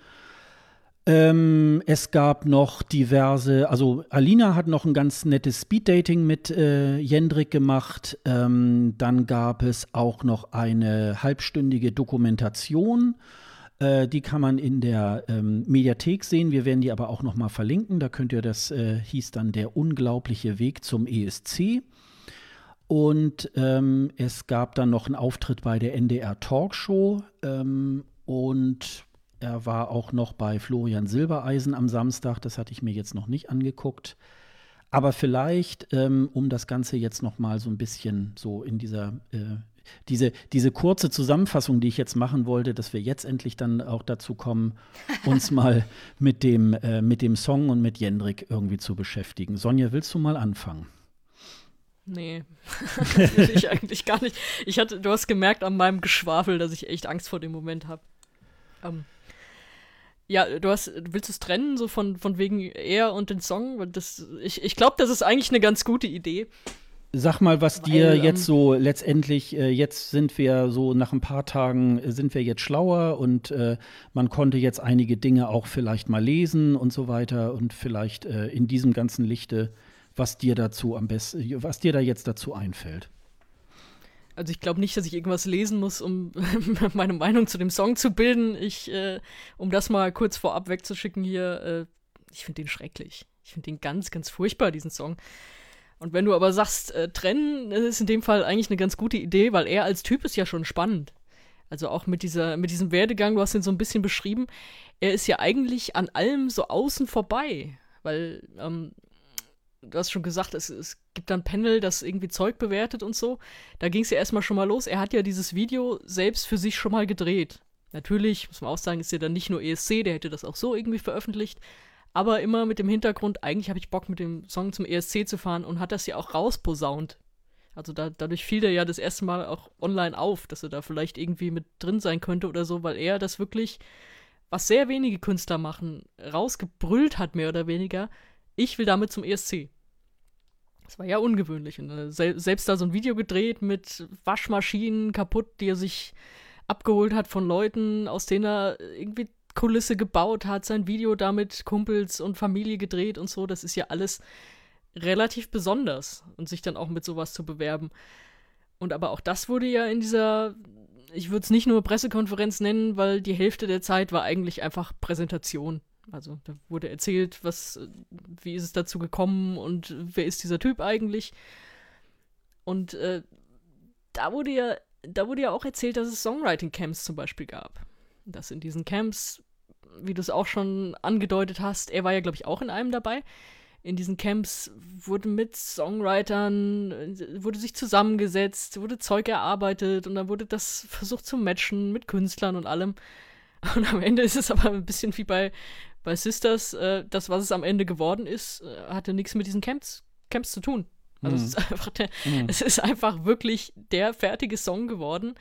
Ähm, es gab noch diverse, also Alina hat noch ein ganz nettes Speeddating mit äh, Jendrik gemacht. Ähm, dann gab es auch noch eine halbstündige Dokumentation. Äh, die kann man in der ähm, Mediathek sehen. Wir werden die aber auch noch mal verlinken. Da könnt ihr, das äh, hieß dann der unglaubliche Weg zum ESC. Und ähm, es gab dann noch einen Auftritt bei der NDR Talkshow. Ähm, und er war auch noch bei Florian Silbereisen am Samstag. Das hatte ich mir jetzt noch nicht angeguckt. Aber vielleicht, ähm, um das Ganze jetzt noch mal so ein bisschen so in dieser äh, diese, diese kurze Zusammenfassung, die ich jetzt machen wollte, dass wir jetzt endlich dann auch dazu kommen, uns mal mit dem, äh, mit dem Song und mit Jendrik irgendwie zu beschäftigen. Sonja, willst du mal anfangen? Nee, das will ich eigentlich gar nicht. Ich hatte, du hast gemerkt an meinem Geschwafel, dass ich echt Angst vor dem Moment habe. Ähm, ja, du hast, willst du es trennen, so von, von wegen er und den Song? Das, ich ich glaube, das ist eigentlich eine ganz gute Idee. Sag mal, was dir Weil, ähm, jetzt so letztendlich, äh, jetzt sind wir so nach ein paar Tagen, äh, sind wir jetzt schlauer und äh, man konnte jetzt einige Dinge auch vielleicht mal lesen und so weiter und vielleicht äh, in diesem ganzen Lichte, was dir dazu am besten, was dir da jetzt dazu einfällt. Also ich glaube nicht, dass ich irgendwas lesen muss, um meine Meinung zu dem Song zu bilden. Ich, äh, um das mal kurz vorab wegzuschicken hier, äh, ich finde den schrecklich. Ich finde den ganz, ganz furchtbar, diesen Song. Und wenn du aber sagst, äh, trennen, ist in dem Fall eigentlich eine ganz gute Idee, weil er als Typ ist ja schon spannend. Also auch mit dieser, mit diesem Werdegang, du hast ihn so ein bisschen beschrieben, er ist ja eigentlich an allem so außen vorbei. Weil, ähm, du hast schon gesagt, es, es gibt dann Panel, das irgendwie Zeug bewertet und so. Da ging es ja erstmal schon mal los. Er hat ja dieses Video selbst für sich schon mal gedreht. Natürlich, muss man auch sagen, ist ja dann nicht nur ESC, der hätte das auch so irgendwie veröffentlicht aber immer mit dem Hintergrund, eigentlich habe ich Bock mit dem Song zum ESC zu fahren und hat das ja auch rausposaunt. Also da, dadurch fiel der ja das erste Mal auch online auf, dass er da vielleicht irgendwie mit drin sein könnte oder so, weil er das wirklich, was sehr wenige Künstler machen, rausgebrüllt hat, mehr oder weniger. Ich will damit zum ESC. Das war ja ungewöhnlich. Und, äh, sel selbst da so ein Video gedreht mit Waschmaschinen kaputt, die er sich abgeholt hat von Leuten, aus denen er irgendwie Kulisse gebaut hat, sein Video damit Kumpels und Familie gedreht und so. Das ist ja alles relativ besonders und sich dann auch mit sowas zu bewerben. Und aber auch das wurde ja in dieser, ich würde es nicht nur Pressekonferenz nennen, weil die Hälfte der Zeit war eigentlich einfach Präsentation. Also da wurde erzählt, was, wie ist es dazu gekommen und wer ist dieser Typ eigentlich. Und äh, da wurde ja, da wurde ja auch erzählt, dass es Songwriting-Camps zum Beispiel gab. Dass in diesen Camps wie du es auch schon angedeutet hast, er war ja, glaube ich, auch in einem dabei. In diesen Camps wurde mit Songwritern, wurde sich zusammengesetzt, wurde Zeug erarbeitet und dann wurde das versucht zu matchen mit Künstlern und allem. Und am Ende ist es aber ein bisschen wie bei, bei Sisters, äh, das, was es am Ende geworden ist, äh, hatte nichts mit diesen Camps, Camps zu tun. Also mhm. es, ist einfach der, mhm. es ist einfach wirklich der fertige Song geworden,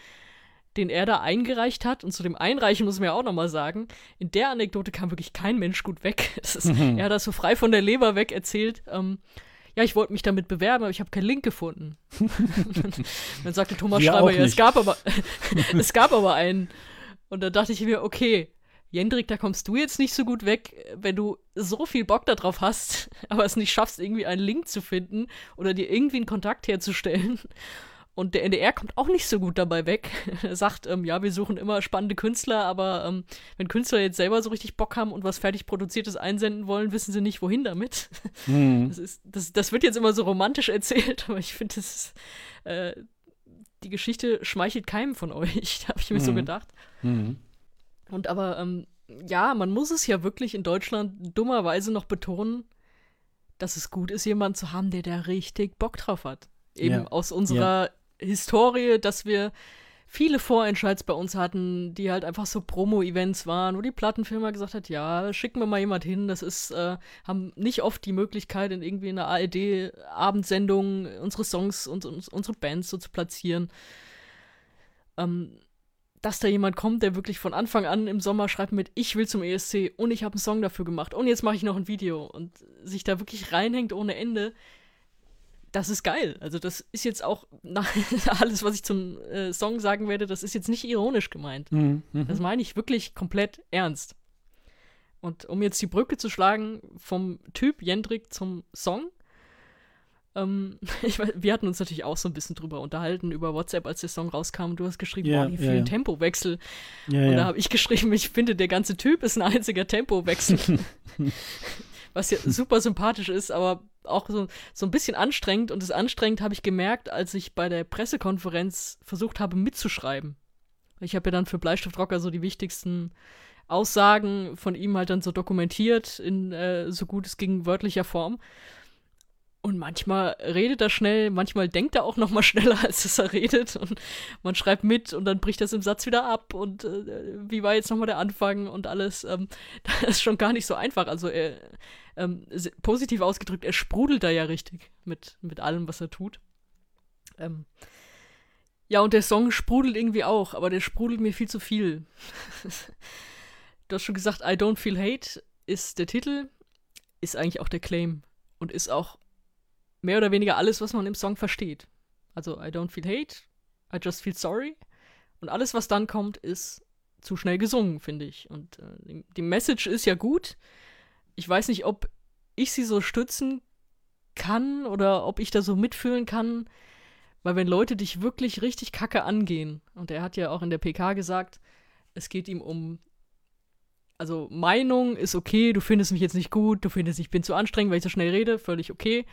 den er da eingereicht hat. Und zu dem Einreichen muss man ja auch nochmal sagen, in der Anekdote kam wirklich kein Mensch gut weg. Ist, mhm. Er hat das so frei von der Leber weg erzählt. Ähm, ja, ich wollte mich damit bewerben, aber ich habe keinen Link gefunden. dann sagte Thomas ja, Schreiber, ja, es gab aber, es gab aber einen. Und da dachte ich mir, okay, Jendrik, da kommst du jetzt nicht so gut weg, wenn du so viel Bock darauf hast, aber es nicht schaffst, irgendwie einen Link zu finden oder dir irgendwie einen Kontakt herzustellen. Und der NDR kommt auch nicht so gut dabei weg. er sagt, ähm, ja, wir suchen immer spannende Künstler, aber ähm, wenn Künstler jetzt selber so richtig Bock haben und was fertig produziertes einsenden wollen, wissen sie nicht, wohin damit. Mhm. Das, ist, das, das wird jetzt immer so romantisch erzählt, aber ich finde, das äh, die Geschichte schmeichelt keinem von euch, habe ich mir mhm. so gedacht. Mhm. Und aber, ähm, ja, man muss es ja wirklich in Deutschland dummerweise noch betonen, dass es gut ist, jemanden zu haben, der da richtig Bock drauf hat. Eben ja. aus unserer ja. Historie, dass wir viele Vorentscheids bei uns hatten, die halt einfach so Promo-Events waren, wo die Plattenfirma gesagt hat, ja, schicken wir mal jemand hin, das ist, äh, haben nicht oft die Möglichkeit, in irgendwie einer ARD-Abendsendung unsere Songs und, und, unsere Bands so zu platzieren. Ähm, dass da jemand kommt, der wirklich von Anfang an im Sommer schreibt mit, ich will zum ESC und ich habe einen Song dafür gemacht und jetzt mache ich noch ein Video und sich da wirklich reinhängt ohne Ende das ist geil. Also das ist jetzt auch alles, was ich zum äh, Song sagen werde, das ist jetzt nicht ironisch gemeint. Mhm. mhm. Das meine ich wirklich komplett ernst. Und um jetzt die Brücke zu schlagen vom Typ Jendrik zum Song, ähm, ich, wir hatten uns natürlich auch so ein bisschen drüber unterhalten über WhatsApp, als der Song rauskam. Und du hast geschrieben, yeah, boah, die vielen yeah, Tempowechsel. Yeah, und da habe ich geschrieben, ich finde, der ganze Typ ist ein einziger Tempowechsel. was ja super sympathisch ist, aber auch so, so ein bisschen anstrengend. Und das anstrengend habe ich gemerkt, als ich bei der Pressekonferenz versucht habe mitzuschreiben. Ich habe ja dann für Bleistiftrocker so die wichtigsten Aussagen von ihm halt dann so dokumentiert in äh, so gut es ging wörtlicher Form. Und manchmal redet er schnell, manchmal denkt er auch noch mal schneller, als dass er redet. Und man schreibt mit und dann bricht das im Satz wieder ab. Und äh, wie war jetzt noch mal der Anfang und alles. Ähm, das ist schon gar nicht so einfach. Also er, ähm, positiv ausgedrückt, er sprudelt da ja richtig mit, mit allem, was er tut. Ähm, ja, und der Song sprudelt irgendwie auch, aber der sprudelt mir viel zu viel. du hast schon gesagt, I Don't Feel Hate ist der Titel, ist eigentlich auch der Claim und ist auch mehr oder weniger alles, was man im Song versteht. Also I don't feel hate, I just feel sorry. Und alles, was dann kommt, ist zu schnell gesungen, finde ich. Und äh, die Message ist ja gut. Ich weiß nicht, ob ich sie so stützen kann oder ob ich da so mitfühlen kann. Weil wenn Leute dich wirklich richtig kacke angehen, und er hat ja auch in der PK gesagt, es geht ihm um also Meinung ist okay, du findest mich jetzt nicht gut, du findest, ich bin zu anstrengend, weil ich so schnell rede, völlig okay.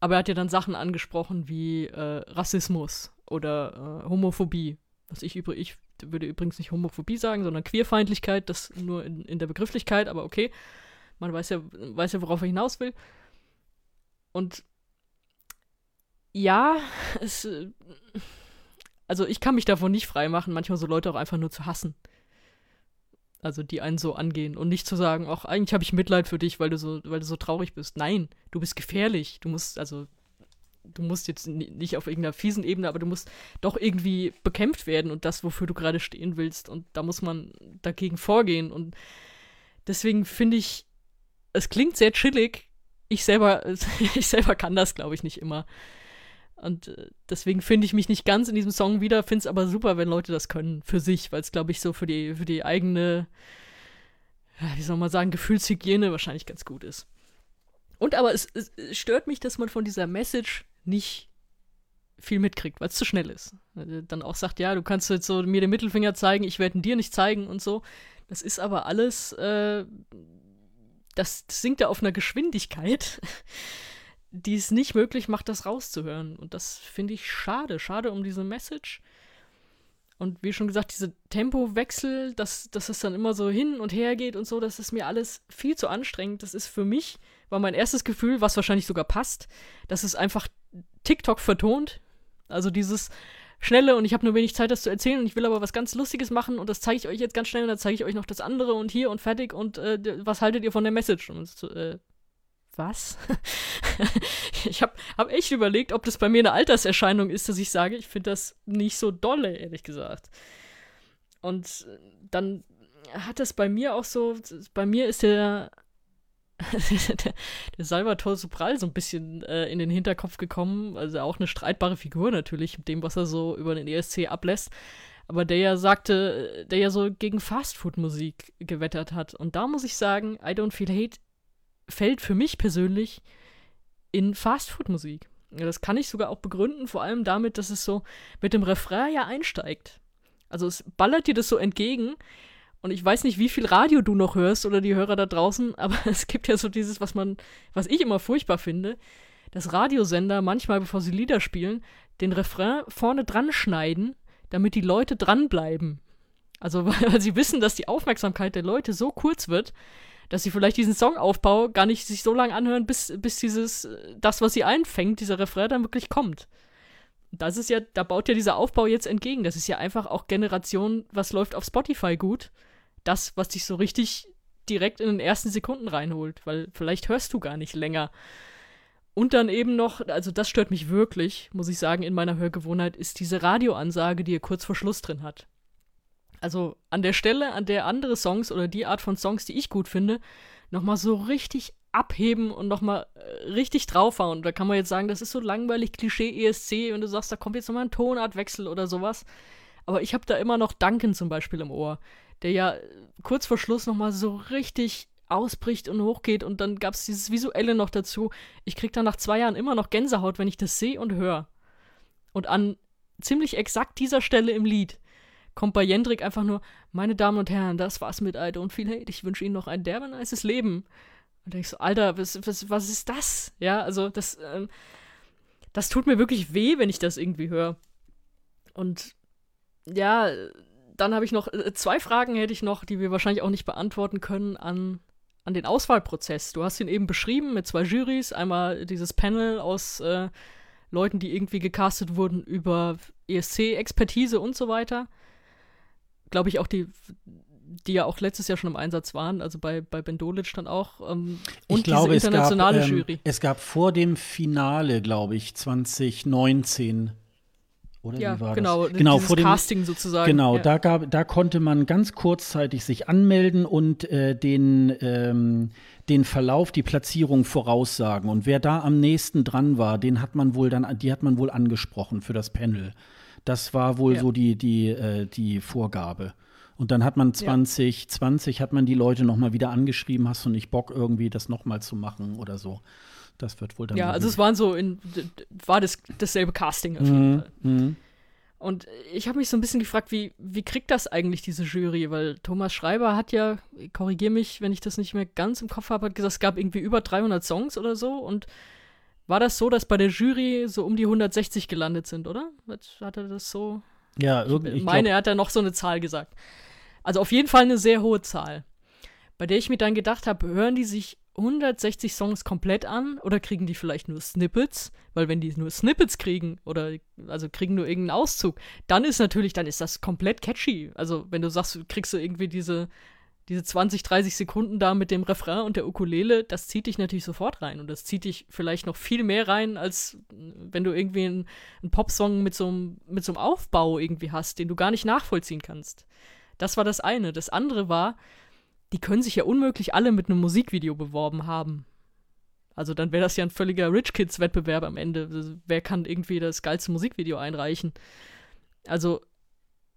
Aber er hat ja dann Sachen angesprochen wie äh, Rassismus oder äh, Homophobie. Was ich übrigens, ich würde übrigens nicht Homophobie sagen, sondern Queerfeindlichkeit, das nur in, in der Begrifflichkeit, aber okay. Man weiß ja, weiß ja, worauf er hinaus will. Und ja, es. Äh, also ich kann mich davon nicht freimachen, manchmal so Leute auch einfach nur zu hassen. Also die einen so angehen und nicht zu sagen, ach, eigentlich habe ich Mitleid für dich, weil du so, weil du so traurig bist. Nein, du bist gefährlich. Du musst, also, du musst jetzt nicht auf irgendeiner fiesen Ebene, aber du musst doch irgendwie bekämpft werden und das, wofür du gerade stehen willst. Und da muss man dagegen vorgehen. Und deswegen finde ich, es klingt sehr chillig. Ich selber, ich selber kann das, glaube ich, nicht immer. Und äh, deswegen finde ich mich nicht ganz in diesem Song wieder, finde es aber super, wenn Leute das können für sich, weil es, glaube ich, so für die, für die eigene, wie soll man sagen, Gefühlshygiene wahrscheinlich ganz gut ist. Und aber es, es stört mich, dass man von dieser Message nicht viel mitkriegt, weil es zu schnell ist. Dann auch sagt, ja, du kannst jetzt so mir den Mittelfinger zeigen, ich werde ihn dir nicht zeigen und so. Das ist aber alles, äh, das, sinkt ja auf einer Geschwindigkeit die es nicht möglich macht, das rauszuhören. Und das finde ich schade. Schade um diese Message. Und wie schon gesagt, diese Tempowechsel, dass, dass es dann immer so hin und her geht und so, das ist mir alles viel zu anstrengend. Das ist für mich, war mein erstes Gefühl, was wahrscheinlich sogar passt, dass es einfach TikTok vertont. Also dieses schnelle und ich habe nur wenig Zeit, das zu erzählen und ich will aber was ganz Lustiges machen und das zeige ich euch jetzt ganz schnell und dann zeige ich euch noch das andere und hier und fertig und äh, was haltet ihr von der Message? Und äh, was? ich habe hab echt überlegt, ob das bei mir eine Alterserscheinung ist, dass ich sage, ich finde das nicht so dolle, ehrlich gesagt. Und dann hat das bei mir auch so, bei mir ist der, der, der Salvatore Sobral so ein bisschen äh, in den Hinterkopf gekommen. Also auch eine streitbare Figur natürlich, mit dem, was er so über den ESC ablässt. Aber der ja sagte, der ja so gegen Fastfood-Musik gewettert hat. Und da muss ich sagen, I Don't Feel Hate fällt für mich persönlich in Fastfood-Musik. Das kann ich sogar auch begründen, vor allem damit, dass es so mit dem Refrain ja einsteigt. Also es ballert dir das so entgegen. Und ich weiß nicht, wie viel Radio du noch hörst oder die Hörer da draußen, aber es gibt ja so dieses, was man, was ich immer furchtbar finde, dass Radiosender manchmal, bevor sie Lieder spielen, den Refrain vorne dran schneiden, damit die Leute dranbleiben. Also weil, weil sie wissen, dass die Aufmerksamkeit der Leute so kurz wird, dass sie vielleicht diesen Songaufbau gar nicht sich so lange anhören, bis, bis dieses, das, was sie einfängt, dieser Refrain dann wirklich kommt. Das ist ja, da baut ja dieser Aufbau jetzt entgegen. Das ist ja einfach auch Generation, was läuft auf Spotify gut. Das, was dich so richtig direkt in den ersten Sekunden reinholt, weil vielleicht hörst du gar nicht länger. Und dann eben noch, also das stört mich wirklich, muss ich sagen, in meiner Hörgewohnheit, ist diese Radioansage, die er kurz vor Schluss drin hat. Also an der Stelle, an der andere Songs oder die Art von Songs, die ich gut finde, nochmal so richtig abheben und nochmal äh, richtig draufhauen. Da kann man jetzt sagen, das ist so langweilig Klischee-ESC und du sagst, da kommt jetzt nochmal ein Tonartwechsel oder sowas. Aber ich habe da immer noch Duncan zum Beispiel im Ohr, der ja kurz vor Schluss nochmal so richtig ausbricht und hochgeht und dann gab es dieses Visuelle noch dazu. Ich krieg da nach zwei Jahren immer noch Gänsehaut, wenn ich das sehe und höre. Und an ziemlich exakt dieser Stelle im Lied kommt bei Jendrik einfach nur, meine Damen und Herren, das war's mit I Don't Feel Hate. Ich wünsche Ihnen noch ein derbe nices Leben. Und denkst so, Alter, was, was, was ist das? Ja, also das, ähm, das tut mir wirklich weh, wenn ich das irgendwie höre. Und ja, dann habe ich noch äh, zwei Fragen hätte ich noch, die wir wahrscheinlich auch nicht beantworten können an, an den Auswahlprozess. Du hast ihn eben beschrieben mit zwei Jurys. Einmal dieses Panel aus äh, Leuten, die irgendwie gecastet wurden über ESC-Expertise und so weiter glaube ich, auch die, die ja auch letztes Jahr schon im Einsatz waren, also bei, bei Ben Dolic dann auch. Ähm, und ich glaube, diese internationale es gab, ähm, Jury. Es gab vor dem Finale, glaube ich, 2019. Oder ja, wie war genau, das? Genau, vor dem Casting sozusagen. Genau, ja. da, gab, da konnte man ganz kurzzeitig sich anmelden und äh, den, ähm, den Verlauf, die Platzierung voraussagen. Und wer da am nächsten dran war, den hat man wohl dann, die hat man wohl angesprochen für das Panel. Das war wohl Ja. so die, die, äh, die Vorgabe. Und dann hat man 2020 hat man die Leute noch mal wieder angeschrieben, hast du nicht Bock irgendwie das noch mal zu machen oder so. Das wird wohl dann Ja, so also es waren so in, war das dasselbe Casting auf Mhm, jeden Fall. mhm. Und ich habe mich so ein bisschen gefragt, wie, wie kriegt das eigentlich diese Jury? Weil Thomas Schreiber hat ja, korrigier mich, wenn ich das nicht mehr ganz im Kopf habe, hat gesagt, es gab irgendwie über 300 Songs oder so und war das so, dass bei der Jury so um die 160 gelandet sind, oder? Hat er das so? Ja, irgendwie. Ich meine, er hat da noch so eine Zahl gesagt. Also auf jeden Fall eine sehr hohe Zahl. Bei der ich mir dann gedacht habe, hören die sich 160 Songs komplett an oder kriegen die vielleicht nur Snippets? Weil wenn die nur Snippets kriegen oder also kriegen nur irgendeinen Auszug, dann ist natürlich, dann ist das komplett catchy. Also wenn du sagst, kriegst du irgendwie diese diese 20, 30 Sekunden da mit dem Refrain und der Ukulele, das zieht dich natürlich sofort rein. Und das zieht dich vielleicht noch viel mehr rein, als wenn du irgendwie einen, einen Popsong mit so, einem, mit so einem Aufbau irgendwie hast, den du gar nicht nachvollziehen kannst. Das war das eine. Das andere war, die können sich ja unmöglich alle mit einem Musikvideo beworben haben. Also dann wäre das ja ein völliger Rich Kids Wettbewerb am Ende. Also wer kann irgendwie das geilste Musikvideo einreichen? Also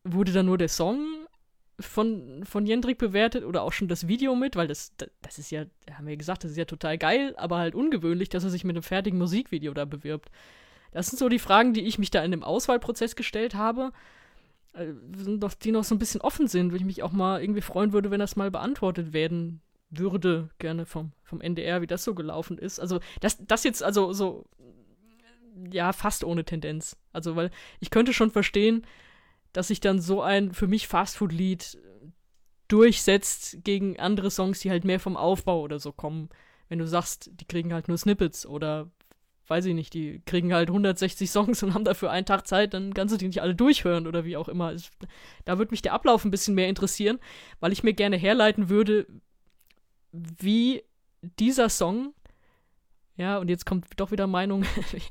wurde dann nur der Song von, von Jendrik bewertet oder auch schon das Video mit, weil das, das ist ja, haben wir gesagt, das ist ja total geil, aber halt ungewöhnlich, dass er sich mit einem fertigen Musikvideo da bewirbt. Das sind so die Fragen, die ich mich da in dem Auswahlprozess gestellt habe, äh, die noch so ein bisschen offen sind, wo ich mich auch mal irgendwie freuen würde, wenn das mal beantwortet werden würde, gerne vom, vom NDR, wie das so gelaufen ist. Also, das, das jetzt, also so, ja, fast ohne Tendenz. Also, weil ich könnte schon verstehen, dass sich dann so ein für mich Fastfood-Lied durchsetzt gegen andere Songs, die halt mehr vom Aufbau oder so kommen. Wenn du sagst, die kriegen halt nur Snippets oder weiß ich nicht, die kriegen halt 160 Songs und haben dafür einen Tag Zeit, dann kannst du die nicht alle durchhören oder wie auch immer. Da würde mich der Ablauf ein bisschen mehr interessieren, weil ich mir gerne herleiten würde, wie dieser Song, ja, und jetzt kommt doch wieder Meinung,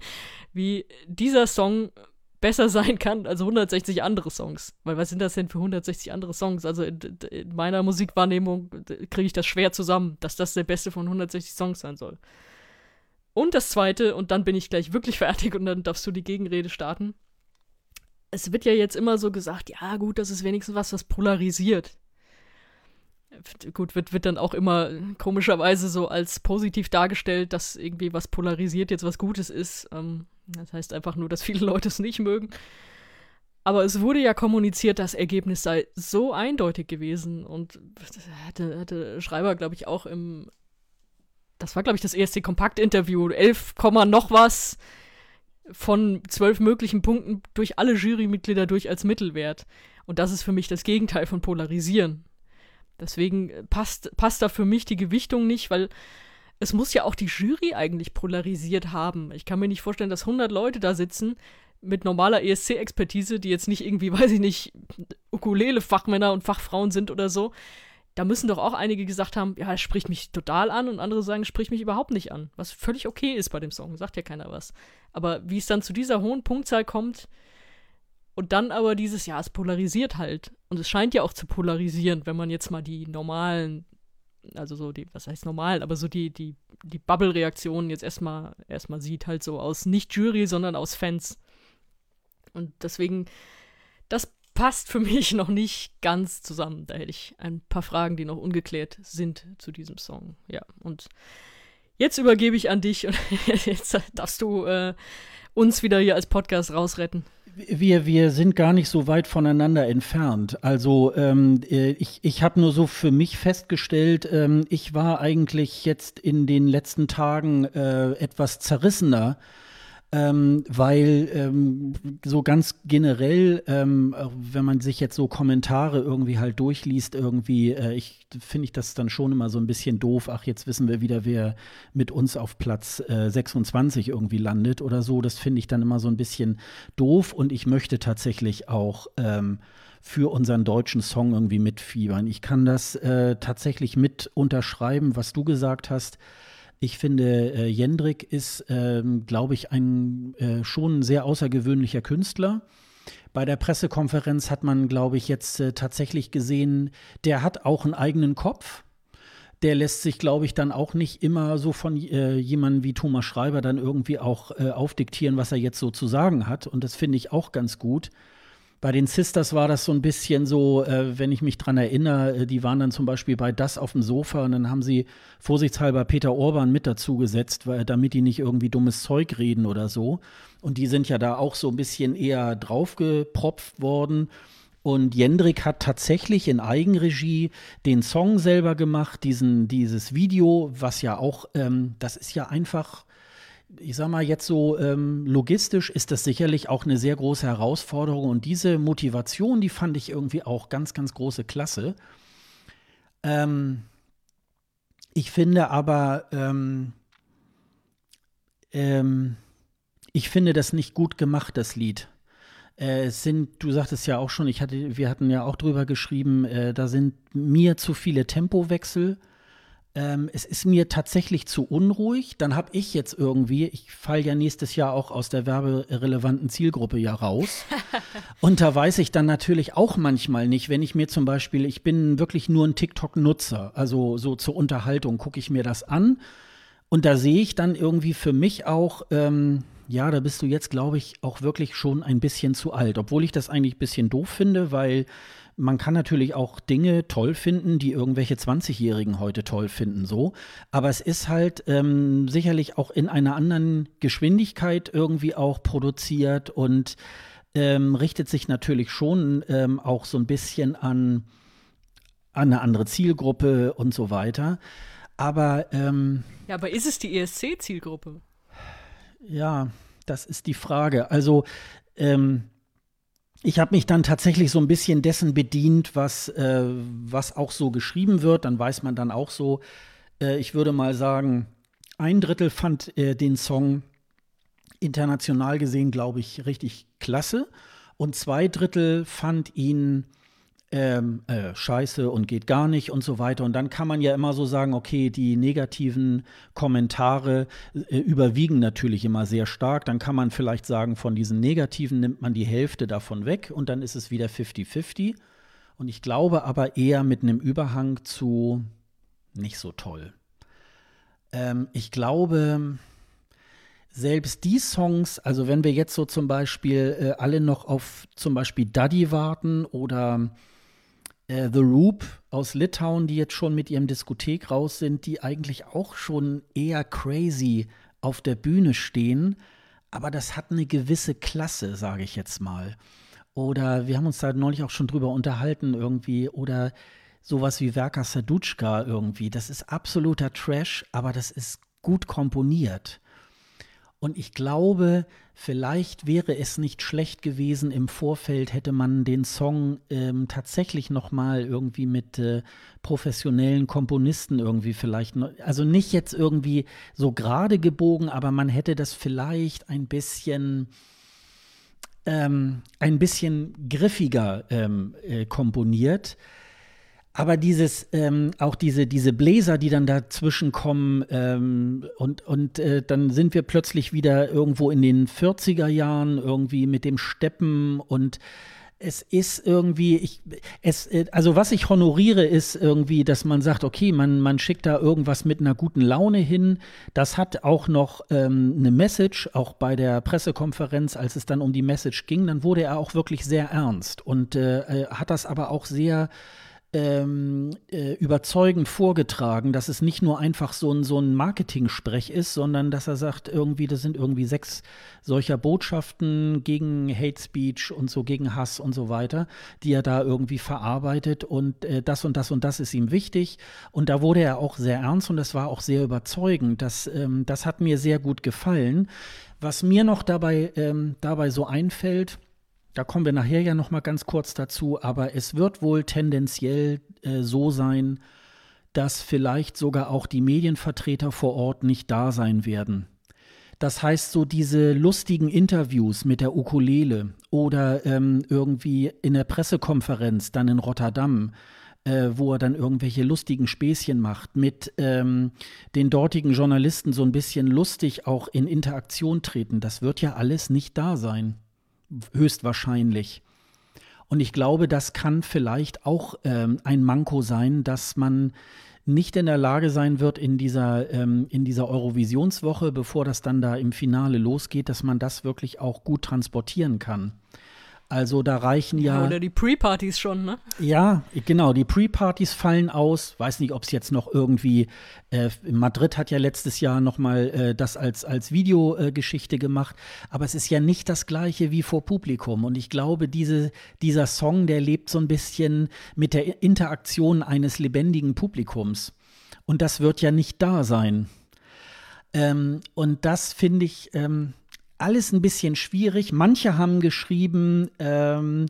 wie dieser Song besser sein kann als 160 andere Songs. Weil was sind das denn für 160 andere Songs? Also in, in meiner Musikwahrnehmung kriege ich das schwer zusammen, dass das der beste von 160 Songs sein soll. Und das zweite, und dann bin ich gleich wirklich fertig und dann darfst du die Gegenrede starten. Es wird ja jetzt immer so gesagt, ja gut, das ist wenigstens was, was polarisiert. Gut, wird, wird dann auch immer komischerweise so als positiv dargestellt, dass irgendwie was polarisiert jetzt was Gutes ist. Ähm, das heißt einfach nur, dass viele Leute es nicht mögen. Aber es wurde ja kommuniziert, das Ergebnis sei so eindeutig gewesen. Und hatte, hatte Schreiber, glaube ich, auch im. Das war, glaube ich, das erste Kompakt-Interview. 11, noch was von zwölf möglichen Punkten durch alle Jurymitglieder durch als Mittelwert. Und das ist für mich das Gegenteil von Polarisieren. Deswegen passt, passt da für mich die Gewichtung nicht, weil es muss ja auch die Jury eigentlich polarisiert haben. Ich kann mir nicht vorstellen, dass 100 Leute da sitzen mit normaler ESC-Expertise, die jetzt nicht irgendwie, weiß ich nicht, Ukulele-Fachmänner und Fachfrauen sind oder so. Da müssen doch auch einige gesagt haben, ja, es spricht mich total an und andere sagen, es spricht mich überhaupt nicht an. Was völlig okay ist bei dem Song, sagt ja keiner was. Aber wie es dann zu dieser hohen Punktzahl kommt und dann aber dieses, ja, es polarisiert halt. Und es scheint ja auch zu polarisieren, wenn man jetzt mal die normalen also so die, was heißt normal, aber so die, die, die Bubble-Reaktionen jetzt erstmal erstmal sieht, halt so aus nicht Jury, sondern aus Fans. Und deswegen, das passt für mich noch nicht ganz zusammen. Da hätte ich ein paar Fragen, die noch ungeklärt sind zu diesem Song. Ja, und jetzt übergebe ich an dich und jetzt darfst du äh, uns wieder hier als Podcast rausretten. Wir, wir sind gar nicht so weit voneinander entfernt. Also ähm, äh, ich, ich habe nur so für mich festgestellt, ähm, ich war eigentlich jetzt in den letzten Tagen äh, etwas zerrissener ähm, weil ähm, so ganz generell, ähm, wenn man sich jetzt so Kommentare irgendwie halt durchliest, irgendwie, äh, ich finde ich das dann schon immer so ein bisschen doof. Ach, jetzt wissen wir wieder, wer mit uns auf Platz äh, 26 irgendwie landet oder so. Das finde ich dann immer so ein bisschen doof und ich möchte tatsächlich auch ähm, für unseren deutschen Song irgendwie mitfiebern. Ich kann das äh, tatsächlich mit unterschreiben, was du gesagt hast. Ich finde, äh, Jendrik ist, ähm, glaube ich, ein äh, schon sehr außergewöhnlicher Künstler. Bei der Pressekonferenz hat man, glaube ich, jetzt äh, tatsächlich gesehen, der hat auch einen eigenen Kopf. Der lässt sich, glaube ich, dann auch nicht immer so von äh, jemandem wie Thomas Schreiber dann irgendwie auch äh, aufdiktieren, was er jetzt so zu sagen hat. Und das finde ich auch ganz gut. Bei den Sisters war das so ein bisschen so, äh, wenn ich mich dran erinnere, äh, die waren dann zum Beispiel bei das auf dem Sofa und dann haben sie vorsichtshalber Peter Orban mit dazu gesetzt, weil, damit die nicht irgendwie dummes Zeug reden oder so. Und die sind ja da auch so ein bisschen eher draufgepropft worden. Und Jendrik hat tatsächlich in Eigenregie den Song selber gemacht, diesen, dieses Video, was ja auch, ähm, das ist ja einfach ich sag mal jetzt so ähm, logistisch ist das sicherlich auch eine sehr große Herausforderung und diese Motivation, die fand ich irgendwie auch ganz, ganz große Klasse. Ähm, ich finde aber, ähm, ähm, ich finde das nicht gut gemacht, das Lied. Äh, es sind, du sagtest ja auch schon, ich hatte, wir hatten ja auch drüber geschrieben, äh, da sind mir zu viele Tempowechsel ähm, es ist mir tatsächlich zu unruhig. Dann habe ich jetzt irgendwie, ich falle ja nächstes Jahr auch aus der werberelevanten Zielgruppe ja raus. und da weiß ich dann natürlich auch manchmal nicht, wenn ich mir zum Beispiel, ich bin wirklich nur ein TikTok-Nutzer, also so zur Unterhaltung gucke ich mir das an. Und da sehe ich dann irgendwie für mich auch, ähm, ja, da bist du jetzt, glaube ich, auch wirklich schon ein bisschen zu alt. Obwohl ich das eigentlich ein bisschen doof finde, weil man kann natürlich auch Dinge toll finden, die irgendwelche 20-Jährigen heute toll finden, so. Aber es ist halt ähm, sicherlich auch in einer anderen Geschwindigkeit irgendwie auch produziert und ähm, richtet sich natürlich schon ähm, auch so ein bisschen an, an eine andere Zielgruppe und so weiter. Aber ähm, ja, aber ist es die ESC-Zielgruppe? Ja, das ist die Frage. Also ähm, ich habe mich dann tatsächlich so ein bisschen dessen bedient, was, äh, was auch so geschrieben wird. Dann weiß man dann auch so, äh, ich würde mal sagen, ein Drittel fand äh, den Song international gesehen, glaube ich, richtig klasse. Und zwei Drittel fand ihn ähm, äh, scheiße und geht gar nicht und so weiter. Und dann kann man ja immer so sagen, okay, die negativen Kommentare äh, überwiegen natürlich immer sehr stark. Dann kann man vielleicht sagen, von diesen negativen nimmt man die Hälfte davon weg und dann ist es wieder 50-50. Und ich glaube aber eher mit einem Überhang zu nicht so toll. Ähm, ich glaube, selbst die Songs, also wenn wir jetzt so zum Beispiel äh, alle noch auf zum Beispiel Daddy warten oder äh, The Roop aus Litauen, die jetzt schon mit ihrem Diskothek raus sind, die eigentlich auch schon eher crazy auf der Bühne stehen. Aber das hat eine gewisse Klasse, sage ich jetzt mal. Oder wir haben uns da neulich auch schon drüber unterhalten irgendwie. Oder sowas wie Werka Sadutschka irgendwie. Das ist absoluter Trash, aber das ist gut komponiert. Und ich glaube, vielleicht wäre es nicht schlecht gewesen im Vorfeld, hätte man den Song ähm, tatsächlich noch mal irgendwie mit äh, professionellen Komponisten irgendwie vielleicht, also nicht jetzt irgendwie so gerade gebogen, aber man hätte das vielleicht ein bisschen ähm, ein bisschen griffiger ähm, äh, komponiert. Aber dieses, ähm, auch diese, diese Bläser, die dann dazwischen kommen, ähm, und, und äh, dann sind wir plötzlich wieder irgendwo in den 40er Jahren, irgendwie mit dem Steppen und es ist irgendwie, ich, es, äh, also was ich honoriere, ist irgendwie, dass man sagt, okay, man, man schickt da irgendwas mit einer guten Laune hin. Das hat auch noch ähm, eine Message, auch bei der Pressekonferenz, als es dann um die Message ging, dann wurde er auch wirklich sehr ernst und äh, äh hat das aber auch sehr ähm, äh, überzeugend vorgetragen, dass es nicht nur einfach so ein, so ein Marketing-Sprech ist, sondern dass er sagt, irgendwie, das sind irgendwie sechs solcher Botschaften gegen Hate Speech und so, gegen Hass und so weiter, die er da irgendwie verarbeitet und äh, das und das und das ist ihm wichtig. Und da wurde er auch sehr ernst und das war auch sehr überzeugend. Das, ähm, das hat mir sehr gut gefallen. Was mir noch dabei, ähm, dabei so einfällt, da kommen wir nachher ja noch mal ganz kurz dazu, aber es wird wohl tendenziell äh, so sein, dass vielleicht sogar auch die Medienvertreter vor Ort nicht da sein werden. Das heißt, so diese lustigen Interviews mit der Ukulele oder ähm, irgendwie in der Pressekonferenz dann in Rotterdam, äh, wo er dann irgendwelche lustigen Späßchen macht, mit ähm, den dortigen Journalisten so ein bisschen lustig auch in Interaktion treten, das wird ja alles nicht da sein höchstwahrscheinlich. Und ich glaube, das kann vielleicht auch ähm, ein Manko sein, dass man nicht in der Lage sein wird, in dieser, ähm, in dieser Eurovisionswoche, bevor das dann da im Finale losgeht, dass man das wirklich auch gut transportieren kann. Also da reichen ja. Oder die Pre-Partys schon, ne? Ja, genau. Die Pre-Partys fallen aus. Weiß nicht, ob es jetzt noch irgendwie. Äh, Madrid hat ja letztes Jahr noch mal äh, das als als Videogeschichte äh, gemacht. Aber es ist ja nicht das Gleiche wie vor Publikum. Und ich glaube, diese dieser Song, der lebt so ein bisschen mit der Interaktion eines lebendigen Publikums. Und das wird ja nicht da sein. Ähm, und das finde ich ähm, alles ein bisschen schwierig. Manche haben geschrieben, ähm,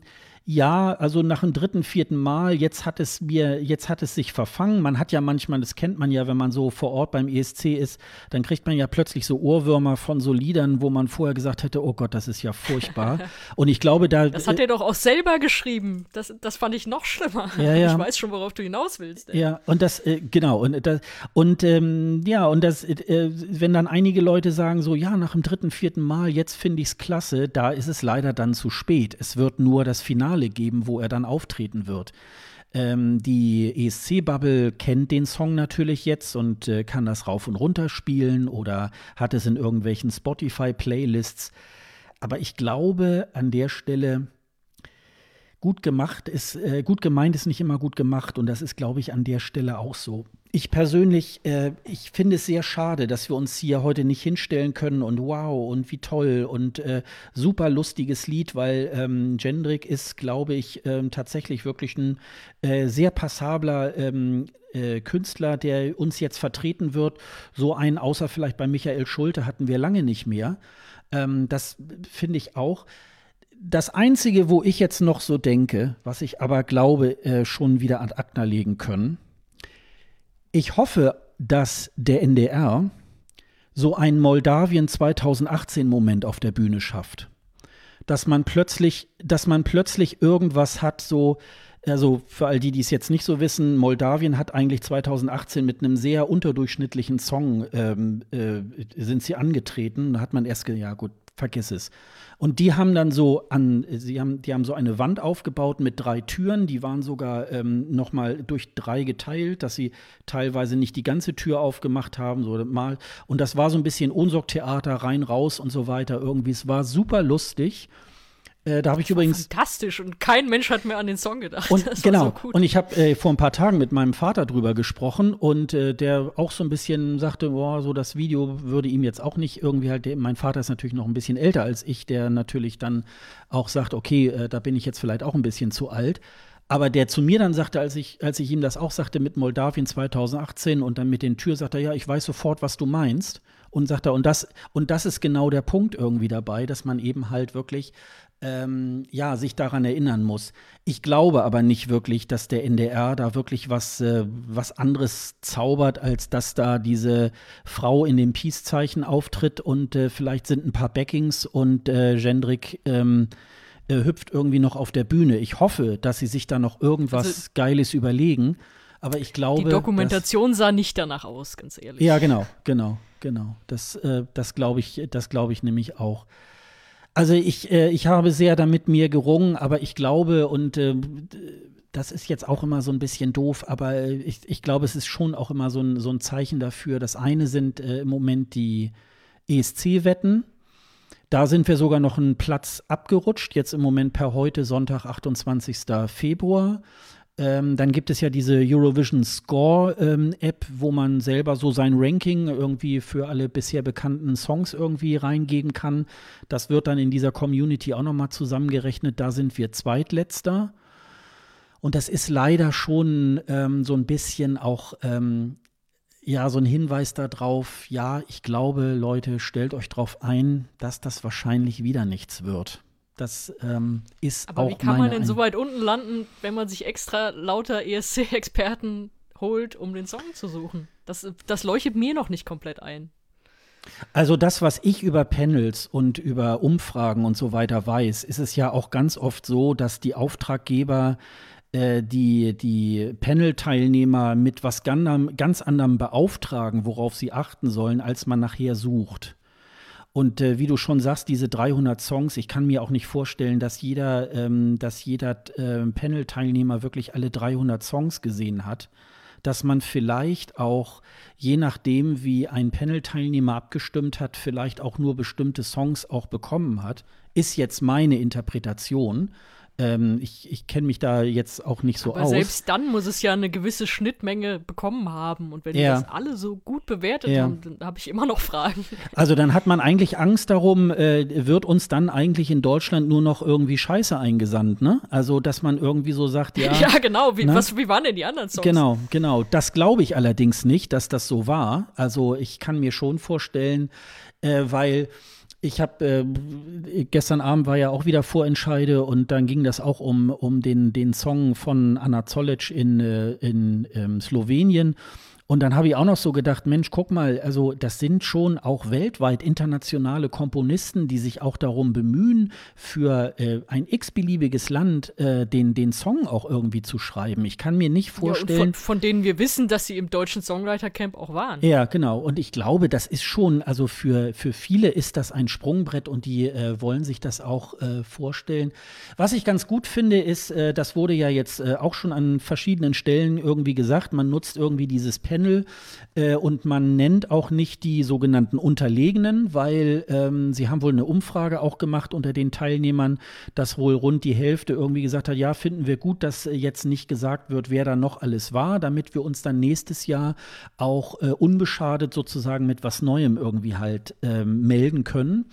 ja, also nach dem dritten, vierten Mal, jetzt hat es mir, jetzt hat es sich verfangen. Man hat ja manchmal, das kennt man ja, wenn man so vor Ort beim ESC ist, dann kriegt man ja plötzlich so Ohrwürmer von so Liedern, wo man vorher gesagt hätte, oh Gott, das ist ja furchtbar. Und ich glaube, da. Das hat er doch auch selber geschrieben. Das, das fand ich noch schlimmer. Ja, ja. Ich weiß schon, worauf du hinaus willst. Ey. Ja, und das, äh, genau, und das, und ähm, ja, und das, äh, wenn dann einige Leute sagen, so, ja, nach dem dritten, vierten Mal, jetzt finde ich es klasse, da ist es leider dann zu spät. Es wird nur das Finale Finale geben, wo er dann auftreten wird. Ähm, die ESC-Bubble kennt den Song natürlich jetzt und äh, kann das rauf und runter spielen oder hat es in irgendwelchen Spotify-Playlists. Aber ich glaube an der Stelle, gut gemacht ist, äh, gut gemeint ist nicht immer gut gemacht und das ist, glaube ich, an der Stelle auch so ich persönlich, äh, ich finde es sehr schade, dass wir uns hier heute nicht hinstellen können und wow und wie toll und äh, super lustiges Lied, weil ähm, Jendrik ist, glaube ich, ähm, tatsächlich wirklich ein äh, sehr passabler ähm, äh, Künstler, der uns jetzt vertreten wird. So einen, außer vielleicht bei Michael Schulte, hatten wir lange nicht mehr. Ähm, das finde ich auch. Das Einzige, wo ich jetzt noch so denke, was ich aber glaube, äh, schon wieder ad acta legen können, ich hoffe, dass der NDR so einen Moldawien 2018 Moment auf der Bühne schafft. Dass man plötzlich, dass man plötzlich irgendwas hat, so, also für all die, die es jetzt nicht so wissen, Moldawien hat eigentlich 2018 mit einem sehr unterdurchschnittlichen Song ähm, äh, sind sie angetreten. Da hat man erst, ja gut, vergiss es. Und die haben dann so an, sie haben, die haben so eine Wand aufgebaut mit drei Türen, die waren sogar ähm, nochmal durch drei geteilt, dass sie teilweise nicht die ganze Tür aufgemacht haben, so mal. Und das war so ein bisschen Unsorgtheater, rein, raus und so weiter irgendwie. Es war super lustig. Äh, da habe ich übrigens. Fantastisch und kein Mensch hat mehr an den Song gedacht. Und genau. So und ich habe äh, vor ein paar Tagen mit meinem Vater drüber gesprochen und äh, der auch so ein bisschen sagte, boah, so das Video würde ihm jetzt auch nicht irgendwie halt. Der, mein Vater ist natürlich noch ein bisschen älter als ich, der natürlich dann auch sagt, okay, äh, da bin ich jetzt vielleicht auch ein bisschen zu alt. Aber der zu mir dann sagte, als ich, als ich ihm das auch sagte mit Moldawien 2018 und dann mit den Tür, sagte er, ja, ich weiß sofort, was du meinst. Und sagt er, und das, und das ist genau der Punkt irgendwie dabei, dass man eben halt wirklich ähm, ja, sich daran erinnern muss. Ich glaube aber nicht wirklich, dass der NDR da wirklich was, äh, was anderes zaubert, als dass da diese Frau in dem Peace-Zeichen auftritt und äh, vielleicht sind ein paar Backings und äh, Gendrik ähm, äh, hüpft irgendwie noch auf der Bühne. Ich hoffe, dass sie sich da noch irgendwas also, Geiles überlegen. Aber ich glaube. Die Dokumentation sah nicht danach aus, ganz ehrlich. Ja, genau, genau, genau. Das, äh, das glaube ich, das glaube ich nämlich auch. Also ich, äh, ich habe sehr damit mir gerungen, aber ich glaube und äh, das ist jetzt auch immer so ein bisschen doof, aber ich, ich glaube, es ist schon auch immer so ein, so ein Zeichen dafür. Das eine sind äh, im Moment die ESC-Wetten. Da sind wir sogar noch einen Platz abgerutscht, jetzt im Moment per heute, Sonntag, 28. Februar. Ähm, dann gibt es ja diese Eurovision Score ähm, App, wo man selber so sein Ranking irgendwie für alle bisher bekannten Songs irgendwie reingeben kann. Das wird dann in dieser Community auch nochmal zusammengerechnet. Da sind wir zweitletzter. Und das ist leider schon ähm, so ein bisschen auch ähm, ja, so ein Hinweis darauf, ja, ich glaube, Leute, stellt euch darauf ein, dass das wahrscheinlich wieder nichts wird. Das ähm, ist Aber auch wie kann man denn so weit unten landen, wenn man sich extra lauter ESC-Experten holt, um den Song zu suchen? Das, das leuchtet mir noch nicht komplett ein. Also das, was ich über Panels und über Umfragen und so weiter weiß, ist es ja auch ganz oft so, dass die Auftraggeber äh, die, die Panel-Teilnehmer mit was ganz anderem beauftragen, worauf sie achten sollen, als man nachher sucht. Und äh, wie du schon sagst, diese 300 Songs, ich kann mir auch nicht vorstellen, dass jeder, ähm, dass jeder äh, Panel-Teilnehmer wirklich alle 300 Songs gesehen hat. Dass man vielleicht auch, je nachdem, wie ein Panel-Teilnehmer abgestimmt hat, vielleicht auch nur bestimmte Songs auch bekommen hat, ist jetzt meine Interpretation. Ähm, ich ich kenne mich da jetzt auch nicht so Aber aus. selbst dann muss es ja eine gewisse Schnittmenge bekommen haben. Und wenn die Ja. das alle so gut bewertet Ja. haben, dann habe ich immer noch Fragen. Also dann hat man eigentlich Angst darum, äh, wird uns dann eigentlich in Deutschland nur noch irgendwie Scheiße eingesandt, ne? Also dass man irgendwie so sagt, ja. Ja, genau. Wie, Ne? was, wie waren denn die anderen Songs? Genau, genau. Das glaube ich allerdings nicht, dass das so war. Also ich kann mir schon vorstellen, äh, weil ich habe äh, gestern Abend war ja auch wieder Vorentscheide und dann ging das auch um, um den, den Song von Anna Zolic in, äh, in ähm, Slowenien. Und dann habe ich auch noch so gedacht, Mensch, guck mal, also das sind schon auch weltweit internationale Komponisten, die sich auch darum bemühen, für äh, ein x-beliebiges Land äh, den, den Song auch irgendwie zu schreiben. Ich kann mir nicht Ja, vorstellen. von, von denen wir wissen, dass sie im deutschen Songwriter Camp auch waren. Ja, genau. Und ich glaube, das ist schon, also für, für viele ist das ein Sprungbrett und die äh, wollen sich das auch äh, vorstellen. Was ich ganz gut finde, ist, äh, das wurde ja jetzt äh, auch schon an verschiedenen Stellen irgendwie gesagt, man nutzt irgendwie dieses Panel äh, und man nennt auch nicht die sogenannten Unterlegenen, weil ähm, sie haben wohl eine Umfrage auch gemacht unter den Teilnehmern, dass wohl rund die Hälfte irgendwie gesagt hat, ja, finden wir gut, dass äh, jetzt nicht gesagt wird, wer da noch alles war, damit wir uns dann nächstes Jahr auch äh, unbeschadet sozusagen mit was Neuem irgendwie halt ähm, melden können.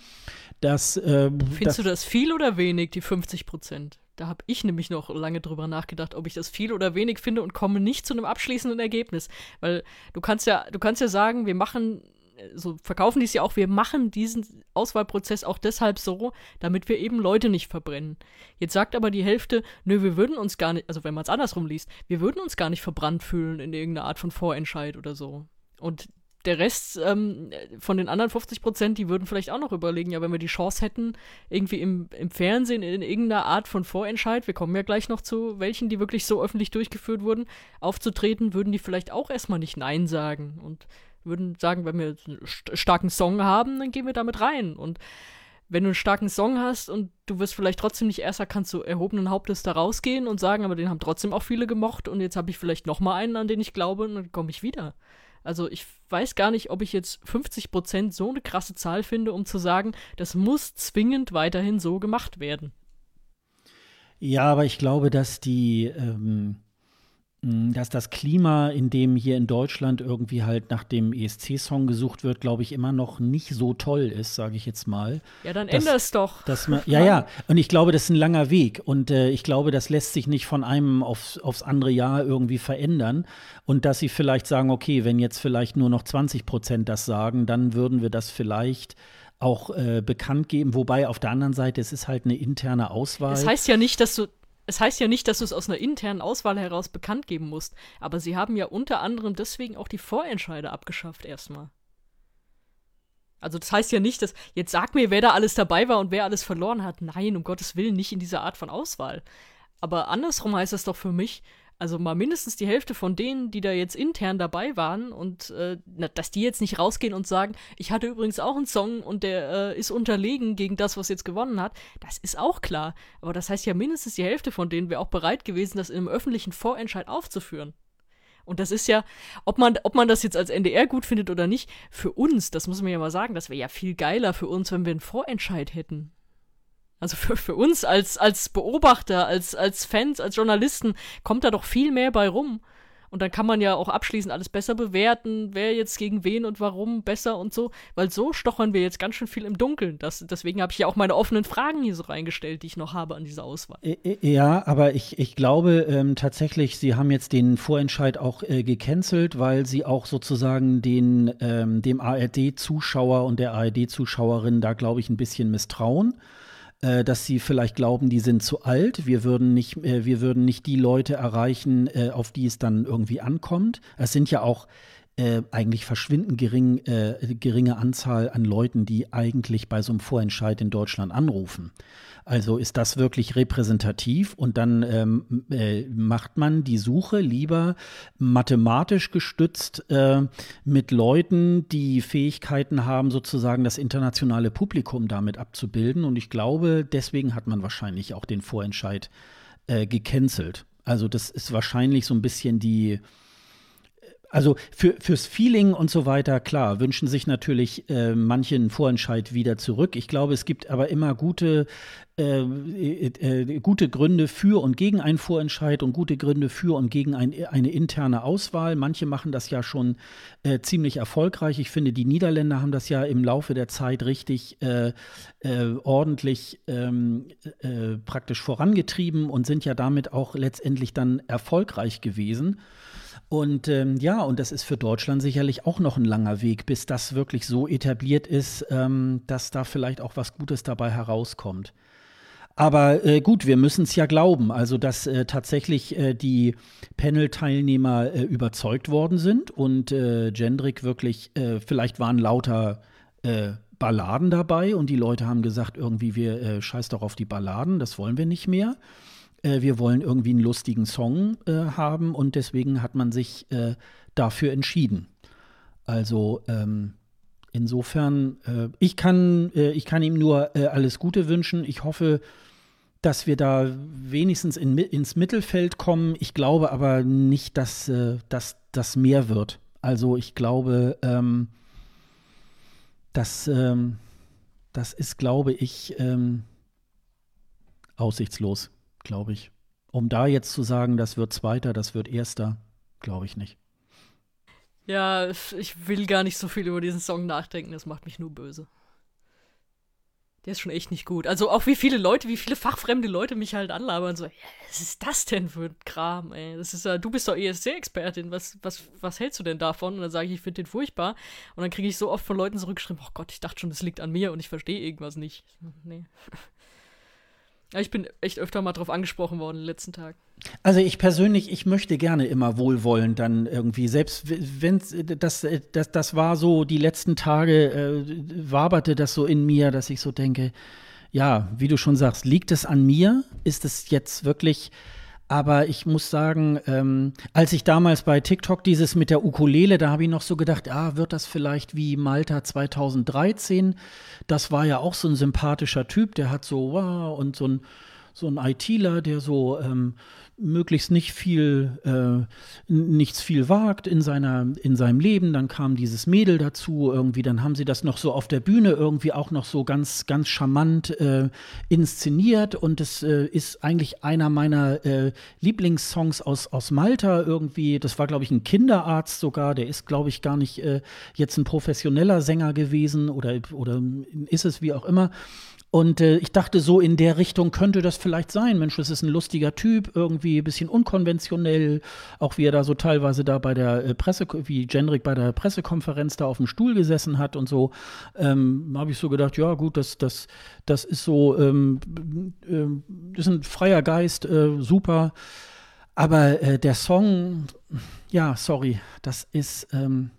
Das, äh, Findest das, du das viel oder wenig, die 50 Prozent? Da habe ich nämlich noch lange drüber nachgedacht, ob ich das viel oder wenig finde und komme nicht zu einem abschließenden Ergebnis. Weil du kannst ja, du kannst ja sagen, wir machen, äh, so verkaufen die es ja auch, wir machen diesen Auswahlprozess auch deshalb so, damit wir eben Leute nicht verbrennen. Jetzt sagt aber die Hälfte, nö, wir würden uns gar nicht, also wenn man es andersrum liest, wir würden uns gar nicht verbrannt fühlen in irgendeiner Art von Vorentscheid oder so. Und der Rest ähm, von den anderen 50 Prozent, die würden vielleicht auch noch überlegen, ja, wenn wir die Chance hätten, irgendwie im, im Fernsehen in irgendeiner Art von Vorentscheid, wir kommen ja gleich noch zu welchen, die wirklich so öffentlich durchgeführt wurden, aufzutreten, würden die vielleicht auch erstmal nicht Nein sagen und würden sagen, wenn wir einen st starken Song haben, dann gehen wir damit rein. Und wenn du einen starken Song hast und du wirst vielleicht trotzdem nicht erster, kannst du erhobenen Hauptes da rausgehen und sagen, aber den haben trotzdem auch viele gemocht und jetzt habe ich vielleicht noch mal einen, an den ich glaube und dann komme ich wieder. Also ich weiß gar nicht, ob ich jetzt 50% so eine krasse Zahl finde, um zu sagen, das muss zwingend weiterhin so gemacht werden. Ja, aber ich glaube, dass die, ähm, dass das Klima, in dem hier in Deutschland irgendwie halt nach dem ESC-Song gesucht wird, glaube ich, immer noch nicht so toll ist, sage ich jetzt mal. Ja, dann Das- änder es doch. Dass man, ja, ja, und ich glaube, das ist ein langer Weg und äh, ich glaube, das lässt sich nicht von einem aufs, aufs andere Jahr irgendwie verändern und dass sie vielleicht sagen, okay, wenn jetzt vielleicht nur noch 20 Prozent das sagen, dann würden wir das vielleicht auch äh, bekannt geben, wobei auf der anderen Seite, es ist halt eine interne Auswahl. Es heißt ja nicht, dass du es heißt ja nicht, dass du es aus einer internen Auswahl heraus bekannt geben musst, aber sie haben ja unter anderem deswegen auch die Vorentscheide abgeschafft erstmal. Also das heißt ja nicht, dass jetzt sag mir, wer da alles dabei war und wer alles verloren hat. Nein, um Gottes Willen nicht in dieser Art von Auswahl. Aber andersrum heißt das doch für mich, also mal mindestens die Hälfte von denen, die da jetzt intern dabei waren und äh, dass die jetzt nicht rausgehen und sagen, ich hatte übrigens auch einen Song und der äh, ist unterlegen gegen das, was jetzt gewonnen hat, das ist auch klar. Aber das heißt ja mindestens die Hälfte von denen wäre auch bereit gewesen, das in einem öffentlichen Vorentscheid aufzuführen. Und das ist ja, ob man, ob man das jetzt als NDR gut findet oder nicht, für uns, das muss man ja mal sagen, das wäre ja viel geiler für uns, wenn wir einen Vorentscheid hätten. Also für, für uns als, als Beobachter, als, als Fans, als Journalisten kommt da doch viel mehr bei rum. Und dann kann man ja auch abschließend alles besser bewerten, wer jetzt gegen wen und warum besser und so. Weil so stochern wir jetzt ganz schön viel im Dunkeln. Das, deswegen habe ich ja auch meine offenen Fragen hier so reingestellt, die ich noch habe an dieser Auswahl. Ja, aber ich, ich glaube ähm, tatsächlich, Sie haben jetzt den Vorentscheid auch äh, gecancelt, weil Sie auch sozusagen den, ähm, dem ARD-Zuschauer und der ARD-Zuschauerin da, glaube ich, ein bisschen misstrauen. Äh, dass sie vielleicht glauben, die sind zu alt. Wir würden nicht, äh, wir würden nicht die Leute erreichen, äh, auf die es dann irgendwie ankommt. Es sind ja auch äh, eigentlich verschwindend gering, äh, geringe Anzahl an Leuten, die eigentlich bei so einem Vorentscheid in Deutschland anrufen. Also ist das wirklich repräsentativ und dann ähm, äh, macht man die Suche lieber mathematisch gestützt äh, mit Leuten, die Fähigkeiten haben, sozusagen das internationale Publikum damit abzubilden. Und ich glaube, deswegen hat man wahrscheinlich auch den Vorentscheid äh, gecancelt. Also das ist wahrscheinlich so ein bisschen die Also für, fürs Feeling und so weiter, klar, wünschen sich natürlich äh, einen Vorentscheid wieder zurück. Ich glaube, es gibt aber immer gute, äh, äh, gute Gründe für und gegen einen Vorentscheid und gute Gründe für und gegen ein, eine interne Auswahl. Manche machen das ja schon äh, ziemlich erfolgreich. Ich finde, die Niederländer haben das ja im Laufe der Zeit richtig äh, äh, ordentlich ähm, praktisch vorangetrieben und sind ja damit auch letztendlich dann erfolgreich gewesen. Und ähm, ja, und das ist für Deutschland sicherlich auch noch ein langer Weg, bis das wirklich so etabliert ist, ähm, dass da vielleicht auch was Gutes dabei herauskommt. Aber äh, gut, wir müssen es ja glauben, also dass äh, tatsächlich äh, die Panel-Teilnehmer äh, überzeugt worden sind und äh, Gendrik wirklich, äh, vielleicht waren lauter Balladen dabei und die Leute haben gesagt, irgendwie, wir scheiß doch auf die Balladen, das wollen wir nicht mehr äh, wir wollen irgendwie einen lustigen Song äh, haben und deswegen hat man sich äh, dafür entschieden. Also ähm, insofern, äh, ich, kann, äh, ich kann ihm nur alles Gute wünschen. Ich hoffe, dass wir da wenigstens in, ins Mittelfeld kommen. Ich glaube aber nicht, dass das mehr wird. Also ich glaube, ähm, dass, ähm, das ist, glaube ich, ähm, aussichtslos glaube ich. Um da jetzt zu sagen, das wird Zweiter, das wird Erster, glaube ich nicht. Ja, ich will gar nicht so viel über diesen Song nachdenken, das macht mich nur böse. Der ist schon echt nicht gut. Also auch wie viele Leute, wie viele fachfremde Leute mich halt anlabern, so, was ist das denn für ein Kram, ey? Das ist ja, du bist doch ESC-Expertin, was, was, was hältst du denn davon? Und dann sage ich, ich finde den furchtbar. Und dann kriege ich so oft von Leuten zurückgeschrieben, oh Gott, ich dachte schon, das liegt an mir und ich verstehe irgendwas nicht. Nee. Ich bin echt öfter mal drauf angesprochen worden letzten Tagen. Also ich persönlich, ich möchte gerne immer wohlwollend dann irgendwie, selbst wenn das, das, das war so, die letzten Tage äh, waberte das so in mir, dass ich so denke, ja, wie du schon sagst, liegt es an mir? Ist es jetzt wirklich aber ich muss sagen, ähm, als ich damals bei TikTok dieses mit der Ukulele, da habe ich noch so gedacht, ah, wird das vielleicht wie Malta 2013? Das war ja auch so ein sympathischer Typ, der hat so, wow, und so ein, so ein ITler, der so ähm, möglichst nicht viel, äh, nichts viel wagt in seiner, in seinem Leben. Dann kam dieses Mädel dazu irgendwie, dann haben sie das noch so auf der Bühne irgendwie auch noch so ganz, ganz charmant äh, inszeniert und es äh, ist eigentlich einer meiner äh, Lieblingssongs aus, aus Malta irgendwie. Das war, glaube ich, ein Kinderarzt sogar, der ist, glaube ich, gar nicht äh, jetzt ein professioneller Sänger gewesen oder, oder ist es wie auch immer. Und äh, ich dachte, so in der Richtung könnte das vielleicht sein. Mensch, das ist ein lustiger Typ, irgendwie ein bisschen unkonventionell. Auch wie er da so teilweise da bei der äh, Presse, wie Jendrik bei der Pressekonferenz da auf dem Stuhl gesessen hat und so. Ähm, Habe ich so gedacht, ja, gut, das, das, das ist so, ähm, äh, ist ein freier Geist, äh, super. Aber äh, der Song, ja, sorry, das ist. Ähm,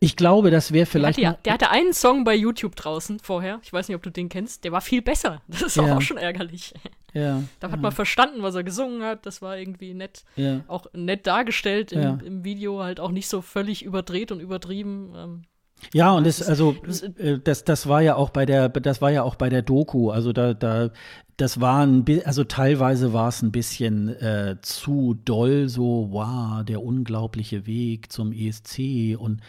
ich glaube, das wäre vielleicht. Der hatte, ja, der hatte einen Song bei YouTube draußen vorher. Ich weiß nicht, ob du den kennst. Der war viel besser. Das ist ja. auch schon ärgerlich. Ja. Da hat ja. man verstanden, was er gesungen hat. Das war irgendwie nett. Ja. Auch nett dargestellt im, im, Video, halt auch nicht so völlig überdreht und übertrieben. Ähm, ja, und das, also, äh, das, das war ja auch bei der, das war ja auch bei der Doku. Also da, da, das war ein also teilweise war es ein bisschen äh, zu doll, so, wow, der unglaubliche Weg zum ESC und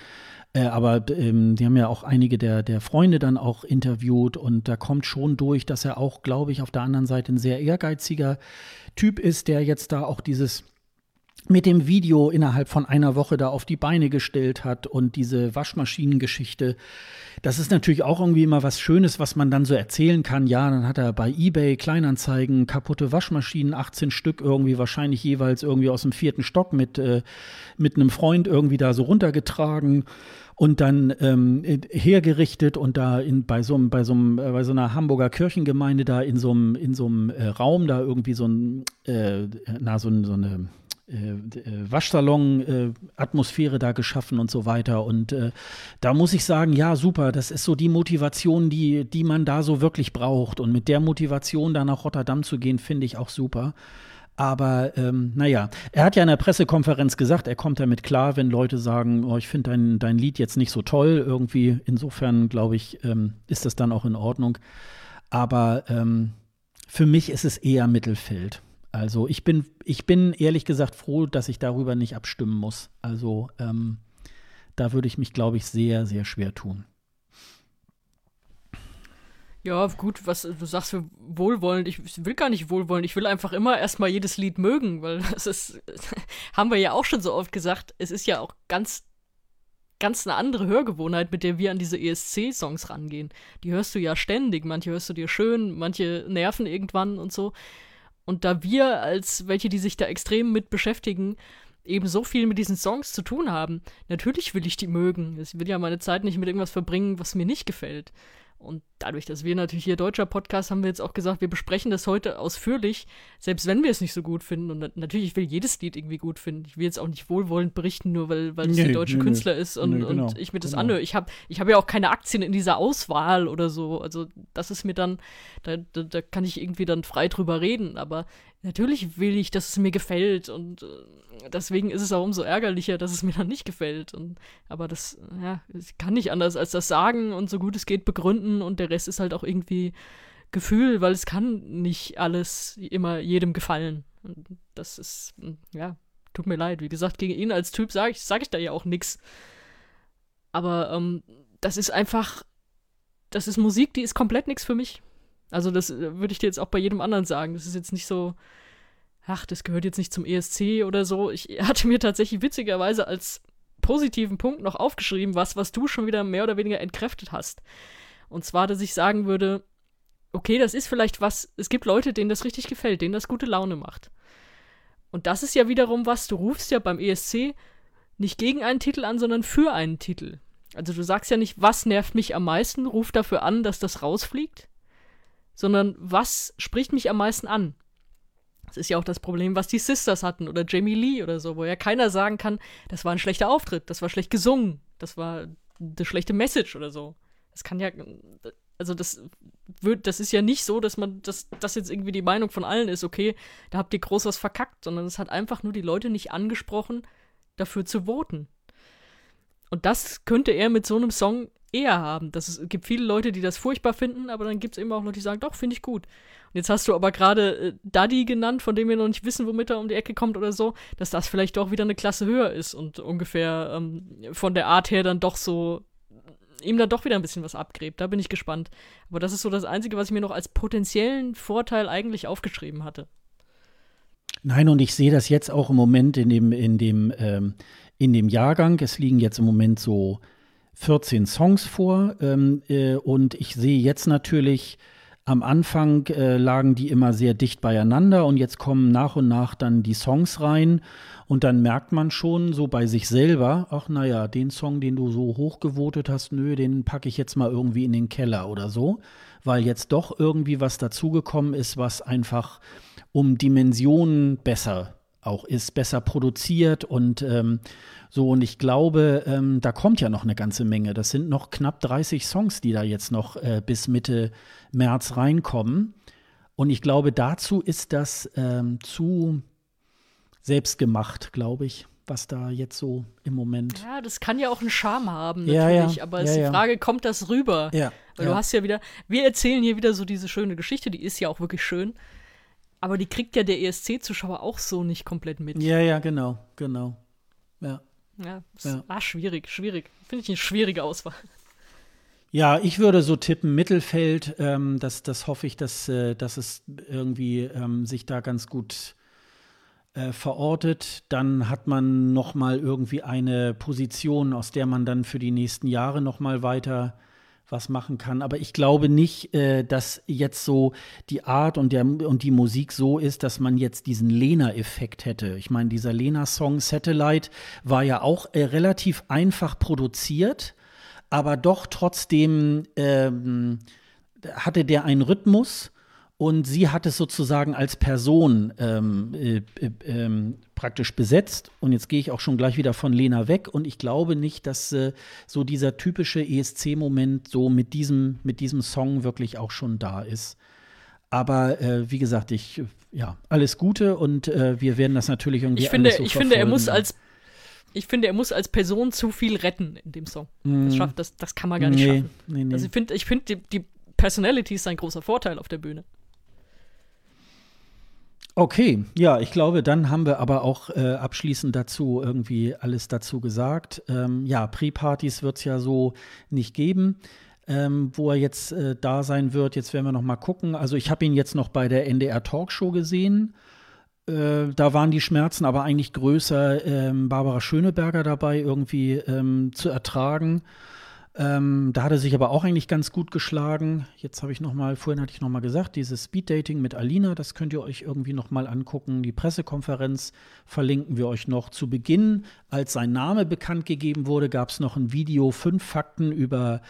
äh, aber ähm, die haben ja auch einige der, der Freunde dann auch interviewt und da kommt schon durch, dass er auch, glaube ich, auf der anderen Seite ein sehr ehrgeiziger Typ ist, der jetzt da auch dieses mit dem Video innerhalb von einer Woche da auf die Beine gestellt hat und diese Waschmaschinengeschichte. Das ist natürlich auch irgendwie immer was Schönes, was man dann so erzählen kann. Ja, dann hat er bei eBay Kleinanzeigen kaputte Waschmaschinen, 18 Stück irgendwie wahrscheinlich jeweils irgendwie aus dem vierten Stock mit, äh, mit einem Freund irgendwie da so runtergetragen und dann ähm, hergerichtet und da in, bei so bei so äh, bei so einer Hamburger Kirchengemeinde da in so einem in so einem äh, Raum da irgendwie so ein äh, na so, so eine äh, äh, Waschsalon-Atmosphäre äh, da geschaffen und so weiter. Und äh, da muss ich sagen, ja, super, das ist so die Motivation, die, die man da so wirklich braucht. Und mit der Motivation da nach Rotterdam zu gehen, finde ich auch super. Aber ähm, naja, er hat ja in der Pressekonferenz gesagt, er kommt damit klar, wenn Leute sagen, oh, ich finde dein, dein Lied jetzt nicht so toll. Irgendwie, insofern glaube ich, ähm, ist das dann auch in Ordnung. Aber ähm, für mich ist es eher Mittelfeld. Also ich bin, ich bin ehrlich gesagt froh, dass ich darüber nicht abstimmen muss. Also ähm, da würde ich mich, glaube ich, sehr, sehr schwer tun. Ja, gut, was du sagst für wohlwollend. Ich will gar nicht wohlwollend. Ich will einfach immer erstmal jedes Lied mögen, weil das ist, haben wir ja auch schon so oft gesagt, es ist ja auch ganz, ganz eine andere Hörgewohnheit, mit der wir an diese ESC-Songs rangehen. Die hörst du ja ständig. Manche hörst du dir schön, manche nerven irgendwann und so. Und da wir als welche, die sich da extrem mit beschäftigen, eben so viel mit diesen Songs zu tun haben, natürlich will ich die mögen. Ich will ja meine Zeit nicht mit irgendwas verbringen, was mir nicht gefällt. Und dadurch, dass wir natürlich hier deutscher Podcast, haben wir jetzt auch gesagt, wir besprechen das heute ausführlich, selbst wenn wir es nicht so gut finden. Und natürlich, ich will jedes Lied irgendwie gut finden. Ich will jetzt auch nicht wohlwollend berichten, nur weil, weil es nee, der deutsche nee, Künstler nee. ist und, genau, und ich mir das genau. anhöre. Ich habe ich hab ja auch keine Aktien in dieser Auswahl oder so. Also das ist mir dann, da, da, da kann ich irgendwie dann frei drüber reden. Aber natürlich will ich, dass es mir gefällt und äh, deswegen ist es auch umso ärgerlicher, dass es mir dann nicht gefällt. Und, aber das, ja, ich kann nicht anders als das sagen und so gut es geht begründen und der Rest ist halt auch irgendwie Gefühl, weil es kann nicht alles immer jedem gefallen. Und das ist, hm, ja, tut mir leid. Wie gesagt, gegen ihn als Typ sage ich, sag ich da ja auch nichts. Aber ähm, das ist einfach, das ist Musik, die ist komplett nichts für mich. Also das äh, würde ich dir jetzt auch bei jedem anderen sagen. Das ist jetzt nicht so, ach, das gehört jetzt nicht zum ESC oder so. Ich hatte mir tatsächlich witzigerweise als positiven Punkt noch aufgeschrieben, was, was du schon wieder mehr oder weniger entkräftet hast. Und zwar, dass ich sagen würde, okay, das ist vielleicht was, es gibt Leute, denen das richtig gefällt, denen das gute Laune macht. Und das ist ja wiederum was, du rufst ja beim ESC nicht gegen einen Titel an, sondern für einen Titel. Also du sagst ja nicht, was nervt mich am meisten, ruf dafür an, dass das rausfliegt, sondern was spricht mich am meisten an? Das ist ja auch das Problem, was die Sisters hatten oder Jamie Lee oder so, wo ja keiner sagen kann, das war ein schlechter Auftritt, das war schlecht gesungen, das war eine schlechte Message oder so. Das kann ja, also das wird, das ist ja nicht so, dass man, dass das jetzt irgendwie die Meinung von allen ist, okay, da habt ihr groß was verkackt, sondern es hat einfach nur die Leute nicht angesprochen, dafür zu voten. Und das könnte er mit so einem Song eher haben. Das ist, es gibt viele Leute, die das furchtbar finden, aber dann gibt es eben auch Leute, die sagen, doch, finde ich gut. Und jetzt hast du aber gerade äh, Daddy genannt, von dem wir noch nicht wissen, womit er um die Ecke kommt oder so, dass das vielleicht doch wieder eine Klasse höher ist und ungefähr ähm, von der Art her dann doch so ihm dann doch wieder ein bisschen was abgräbt. Da bin ich gespannt. Aber das ist so das Einzige, was ich mir noch als potenziellen Vorteil eigentlich aufgeschrieben hatte. Nein, und ich sehe das jetzt auch im Moment in dem, in dem, ähm, in dem Jahrgang. Es liegen jetzt im Moment so 14 Songs vor. Ähm, äh, und ich sehe jetzt natürlich, am Anfang äh, lagen die immer sehr dicht beieinander und jetzt kommen nach und nach dann die Songs rein. Und dann merkt man schon so bei sich selber, ach naja, den Song, den du so hochgevotet hast, nö, den packe ich jetzt mal irgendwie in den Keller oder so, weil jetzt doch irgendwie was dazugekommen ist, was einfach um Dimensionen besser auch ist, besser produziert und ähm, so, und ich glaube, ähm, da kommt ja noch eine ganze Menge. Das sind noch knapp 30 Songs, die da jetzt noch äh, bis Mitte März reinkommen. Und ich glaube, dazu ist das ähm, zu selbstgemacht, glaube ich, was da jetzt so im Moment. Ja, das kann ja auch einen Charme haben, natürlich. Ja, ja. Aber es ja, ist die Frage, kommt das rüber? Ja. Weil du hast ja wieder, wir erzählen hier wieder so diese schöne Geschichte, die ist ja auch wirklich schön. Aber die kriegt ja der ESC-Zuschauer auch so nicht komplett mit. Ja, ja, genau, genau. Ja. Ja, es ja. war schwierig, schwierig. Finde ich eine schwierige Auswahl. Ja, ich würde so tippen Mittelfeld. Ähm, das, das hoffe ich, dass, äh, dass es irgendwie ähm, sich da ganz gut äh, verortet. Dann hat man noch mal irgendwie eine Position, aus der man dann für die nächsten Jahre noch mal weiter was machen kann. Aber ich glaube nicht, äh, dass jetzt so die Art und, der, und die Musik so ist, dass man jetzt diesen Lena-Effekt hätte. Ich meine, dieser Lena-Song Satellite war ja auch äh, relativ einfach produziert, aber doch trotzdem ähm, hatte der einen Rhythmus und sie hat es sozusagen als Person ähm, äh, äh, ähm, praktisch besetzt. Und jetzt gehe ich auch schon gleich wieder von Lena weg. Und ich glaube nicht, dass äh, so dieser typische ESC-Moment so mit diesem, mit diesem Song wirklich auch schon da ist. Aber äh, wie gesagt, ich, ja, alles Gute und äh, wir werden das natürlich irgendwie ich finde, so Ich finde, er muss als ich finde, er muss als Person zu viel retten in dem Song. Mm. Das, schafft, das, das kann man gar nicht nee, schaffen. Nee, nee. Also ich finde, ich find, die, die Personality ist ein großer Vorteil auf der Bühne. Okay, ja, ich glaube, dann haben wir aber auch äh, abschließend dazu irgendwie alles dazu gesagt. Ähm, ja, Pre-Partys wird es ja so nicht geben. Ähm, wo er jetzt äh, da sein wird. Jetzt werden wir noch mal gucken. Also ich habe ihn jetzt noch bei der NDR Talkshow gesehen. Äh, da waren die Schmerzen aber eigentlich größer, ähm, Barbara Schöneberger dabei irgendwie ähm, zu ertragen. Ähm, da hat er sich aber auch eigentlich ganz gut geschlagen. Jetzt habe ich noch mal, vorhin hatte ich noch mal gesagt, dieses Speeddating mit Alina, das könnt ihr euch irgendwie noch mal angucken. Die Pressekonferenz verlinken wir euch noch. Zu Beginn, als sein Name bekannt gegeben wurde, gab es noch ein Video, fünf Fakten über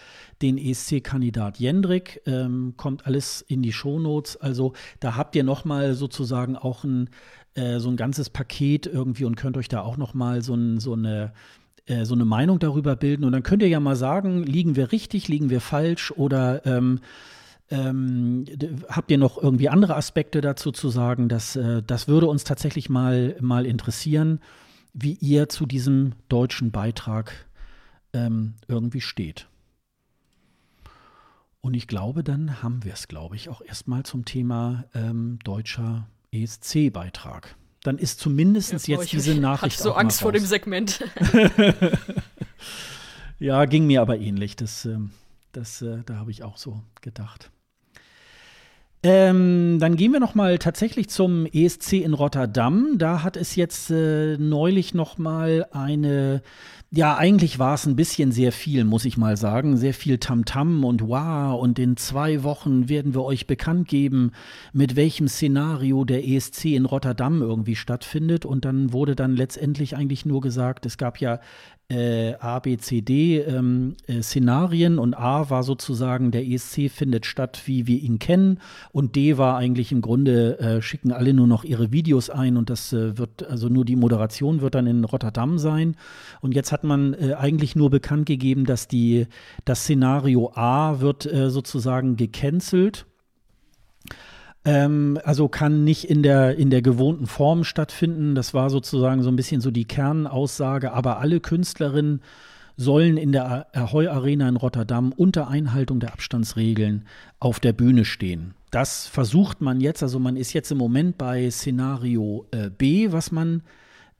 den ESC-Kandidat Jendrik. Ähm, kommt alles in die Shownotes. Also da habt ihr noch mal sozusagen auch ein äh, so ein ganzes Paket irgendwie und könnt euch da auch noch mal so, ein, so eine äh, so eine Meinung darüber bilden. Und dann könnt ihr ja mal sagen, liegen wir richtig, liegen wir falsch oder ähm, ähm, habt ihr noch irgendwie andere Aspekte dazu zu sagen? Das, äh, das würde uns tatsächlich mal, mal interessieren, wie ihr zu diesem deutschen Beitrag ähm, irgendwie steht. Und ich glaube, dann haben wir es, glaube ich, auch erstmal zum Thema ähm, deutscher ESC-Beitrag dann ist zumindest ja, jetzt diese Nachricht. Ich hatte so Angst vor dem Segment. ja, ging mir aber ähnlich. Das, ähm, das, äh, da habe ich auch so gedacht. Ähm, dann gehen wir noch mal tatsächlich zum ESC in Rotterdam. Da hat es jetzt äh, neulich noch mal eine ja, eigentlich war es ein bisschen sehr viel, muss ich mal sagen. Sehr viel Tamtam -Tam und wow. Und in zwei Wochen werden wir euch bekannt geben, mit welchem Szenario der ESC in Rotterdam irgendwie stattfindet. Und dann wurde dann letztendlich eigentlich nur gesagt, es gab ja äh, A, B, C, D ähm, äh, Szenarien und A war sozusagen, der ESC findet statt, wie wir ihn kennen und D war eigentlich im Grunde, äh, schicken alle nur noch ihre Videos ein und das äh, wird, also nur die Moderation wird dann in Rotterdam sein. Und jetzt hat man äh, eigentlich nur bekannt gegeben, dass die, das Szenario A wird äh, sozusagen gecancelt ähm, also kann nicht in der, in der gewohnten Form stattfinden. Das war sozusagen so ein bisschen so die Kernaussage. Aber alle Künstlerinnen sollen in der Ahoy Arena in Rotterdam unter Einhaltung der Abstandsregeln auf der Bühne stehen. Das versucht man jetzt, also man ist jetzt im Moment bei Szenario äh, B, was man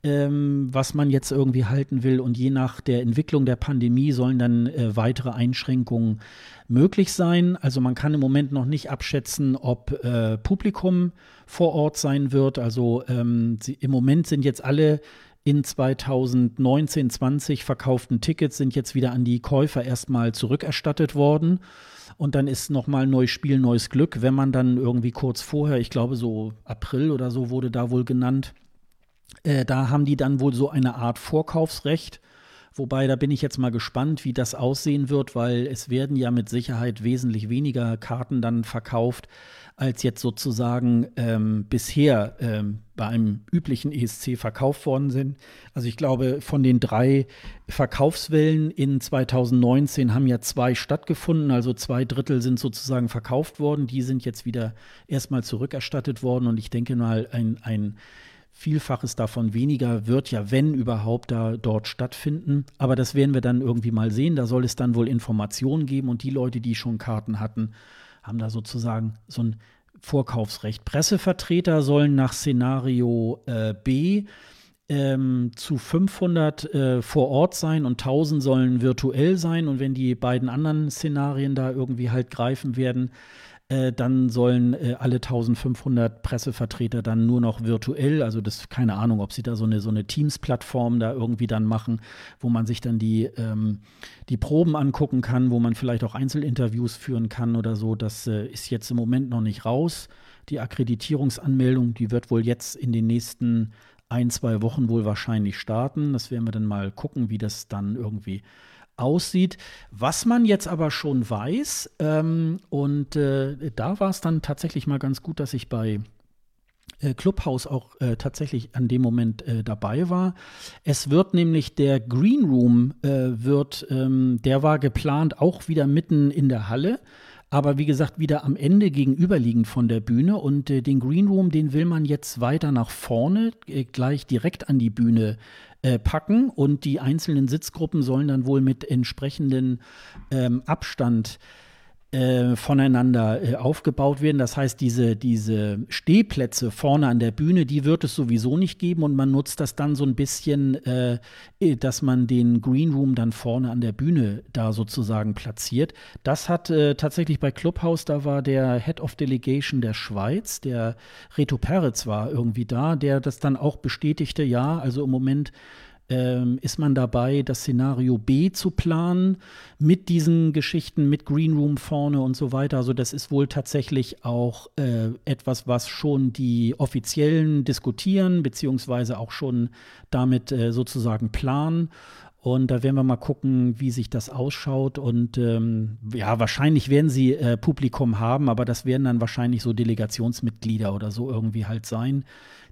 ähm, was man jetzt irgendwie halten will. Und je nach der Entwicklung der Pandemie sollen dann äh, weitere Einschränkungen möglich sein. Also man kann im Moment noch nicht abschätzen, ob äh, Publikum vor Ort sein wird. Also ähm, sie, im Moment sind jetzt alle in 2019, 20 verkauften Tickets sind jetzt wieder an die Käufer erstmal zurückerstattet worden. Und dann ist nochmal neues Spiel, neues Glück, wenn man dann irgendwie kurz vorher, ich glaube so April oder so wurde da wohl genannt, äh, da haben die dann wohl so eine Art Vorkaufsrecht. Wobei, da bin ich jetzt mal gespannt, wie das aussehen wird, weil es werden ja mit Sicherheit wesentlich weniger Karten dann verkauft, als jetzt sozusagen ähm, bisher ähm, bei einem üblichen ESC verkauft worden sind. Also ich glaube, von den drei Verkaufswellen in 2019 haben ja zwei stattgefunden, also zwei Drittel sind sozusagen verkauft worden. Die sind jetzt wieder erstmal zurückerstattet worden und ich denke mal, ein, ein Vielfaches davon weniger wird ja, wenn überhaupt, da dort stattfinden. Aber das werden wir dann irgendwie mal sehen. Da soll es dann wohl Informationen geben und die Leute, die schon Karten hatten, haben da sozusagen so ein Vorkaufsrecht. Pressevertreter sollen nach Szenario äh, B ähm, zu 500 äh, vor Ort sein und 1000 sollen virtuell sein. Und wenn die beiden anderen Szenarien da irgendwie halt greifen werden, äh, dann sollen äh, alle 1500 Pressevertreter dann nur noch virtuell, also das keine Ahnung, ob sie da so eine, so eine Teams-Plattform da irgendwie dann machen, wo man sich dann die, ähm, die Proben angucken kann, wo man vielleicht auch Einzelinterviews führen kann oder so. Das äh, ist jetzt im Moment noch nicht raus. Die Akkreditierungsanmeldung, die wird wohl jetzt in den nächsten ein, zwei Wochen wohl wahrscheinlich starten. Das werden wir dann mal gucken, wie das dann irgendwie aussieht. Was man jetzt aber schon weiß, ähm, und äh, da war es dann tatsächlich mal ganz gut, dass ich bei äh, Clubhouse auch äh, tatsächlich an dem Moment äh, dabei war. Es wird nämlich der Green Room äh, wird, ähm, der war geplant auch wieder mitten in der Halle aber wie gesagt wieder am Ende gegenüberliegend von der Bühne und äh, den Green Room, den will man jetzt weiter nach vorne, äh, gleich direkt an die Bühne äh, packen und die einzelnen Sitzgruppen sollen dann wohl mit entsprechendem ähm, Abstand äh, voneinander äh, aufgebaut werden. Das heißt, diese, diese Stehplätze vorne an der Bühne, die wird es sowieso nicht geben und man nutzt das dann so ein bisschen, äh, äh dass man den Green Room dann vorne an der Bühne da sozusagen platziert. Das hat äh, tatsächlich bei Clubhouse, da war der Head of Delegation der Schweiz, der Reto Peretz war irgendwie da, der das dann auch bestätigte, ja, also im Moment ähm, ist man dabei, das Szenario B zu planen mit diesen Geschichten, mit Green Room vorne und so weiter. Also das ist wohl tatsächlich auch äh, etwas, was schon die Offiziellen diskutieren, beziehungsweise auch schon damit äh, sozusagen planen. Und da werden wir mal gucken, wie sich das ausschaut. Und ähm, ja, wahrscheinlich werden sie äh, Publikum haben, aber das werden dann wahrscheinlich so Delegationsmitglieder oder so irgendwie halt sein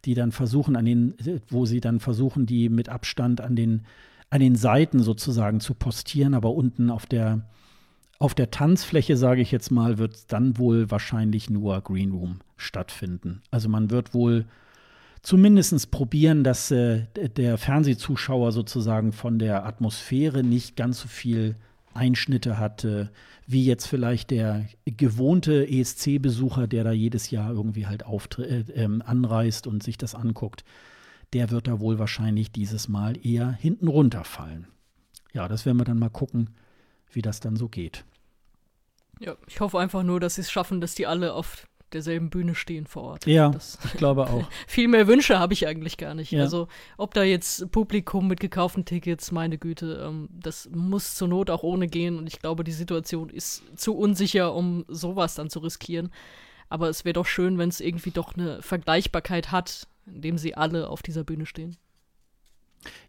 die dann versuchen, an den, wo sie dann versuchen, die mit Abstand an den, an den Seiten sozusagen zu postieren, aber unten auf der, auf der Tanzfläche, sage ich jetzt mal, wird dann wohl wahrscheinlich nur Green Room stattfinden. Also man wird wohl zumindest probieren, dass äh, der Fernsehzuschauer sozusagen von der Atmosphäre nicht ganz so viel Einschnitte hatte, wie jetzt vielleicht der gewohnte ESC-Besucher, der da jedes Jahr irgendwie halt äh, äh, anreist und sich das anguckt, der wird da wohl wahrscheinlich dieses Mal eher hinten runterfallen. Ja, das werden wir dann mal gucken, wie das dann so geht. Ja, ich hoffe einfach nur, dass sie es schaffen, dass die alle auf derselben Bühne stehen vor Ort. Ja, das, ich glaube auch. viel mehr Wünsche habe ich eigentlich gar nicht. Ja. Also, ob da jetzt Publikum mit gekauften Tickets, meine Güte, ähm, das muss zur Not auch ohne gehen. Und ich glaube, die Situation ist zu unsicher, um sowas dann zu riskieren. Aber es wäre doch schön, wenn es irgendwie doch eine Vergleichbarkeit hat, indem sie alle auf dieser Bühne stehen.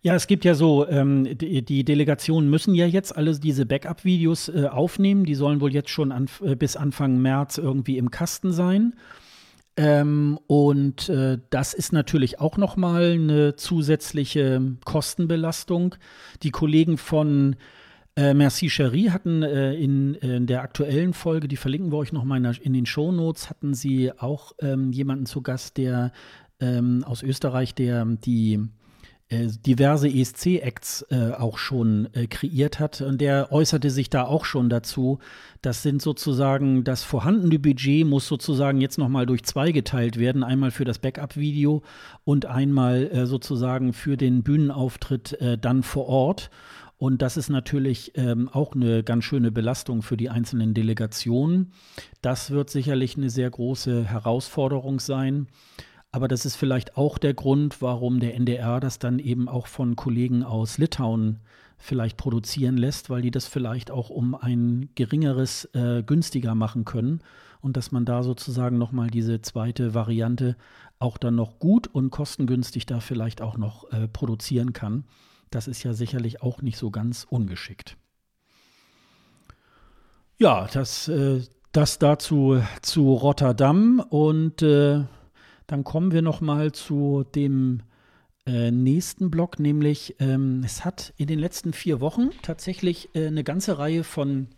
Ja, es gibt ja so, ähm, die, die, Delegationen müssen ja jetzt alle diese Backup-Videos äh, aufnehmen. Die sollen wohl jetzt schon an, äh, bis Anfang März irgendwie im Kasten sein. Ähm, und äh, das ist natürlich auch noch mal eine zusätzliche Kostenbelastung. Die Kollegen von äh, Merci Cherie hatten äh, in, in, der aktuellen Folge, die verlinken wir euch noch mal in, in den Show Notes, hatten sie auch ähm, jemanden zu Gast, der ähm, aus Österreich, der die äh, diverse ESC-Acts äh, auch schon äh, kreiert hat. Und der äußerte sich da auch schon dazu. Das sind sozusagen, das vorhandene Budget muss sozusagen jetzt nochmal durch zwei geteilt werden. Einmal für das Backup-Video und einmal äh, sozusagen für den Bühnenauftritt äh, dann vor Ort. Und das ist natürlich ähm, auch eine ganz schöne Belastung für die einzelnen Delegationen. Das wird sicherlich eine sehr große Herausforderung sein. Aber das ist vielleicht auch der Grund, warum der NDR das dann eben auch von Kollegen aus Litauen vielleicht produzieren lässt, weil die das vielleicht auch um ein geringeres äh, günstiger machen können und dass man da sozusagen nochmal diese zweite Variante auch dann noch gut und kostengünstig da vielleicht auch noch äh, produzieren kann. Das ist ja sicherlich auch nicht so ganz ungeschickt. Ja, das, äh, das dazu zu Rotterdam und äh, dann kommen wir noch mal zu dem äh, nächsten Block, nämlich ähm, es hat in den letzten vier Wochen tatsächlich äh, eine ganze Reihe von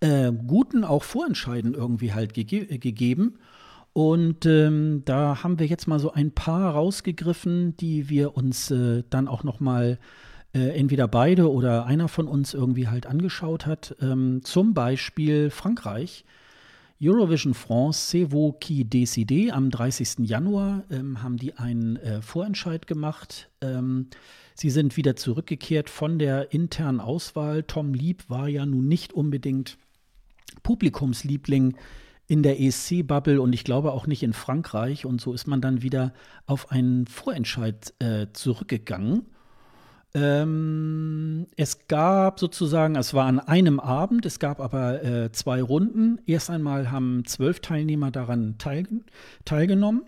äh, guten auch Vorentscheiden irgendwie halt gege gegeben. Und ähm, da haben wir jetzt mal so ein paar rausgegriffen, die wir uns äh, dann auch noch mal äh, entweder beide oder einer von uns irgendwie halt angeschaut hat. Ähm, zum Beispiel Frankreich Eurovision France, C'est vous qui décidez. Am 30. Januar ähm, haben die einen äh, Vorentscheid gemacht. Ähm, sie sind wieder zurückgekehrt von der internen Auswahl. Tom Lieb war ja nun nicht unbedingt Publikumsliebling in der ESC-Bubble und ich glaube auch nicht in Frankreich. Und so ist man dann wieder auf einen Vorentscheid äh, zurückgegangen. Ähm, es gab sozusagen, es war an einem Abend, es gab aber äh, zwei Runden. Erst einmal haben zwölf Teilnehmer daran teil, teilgenommen.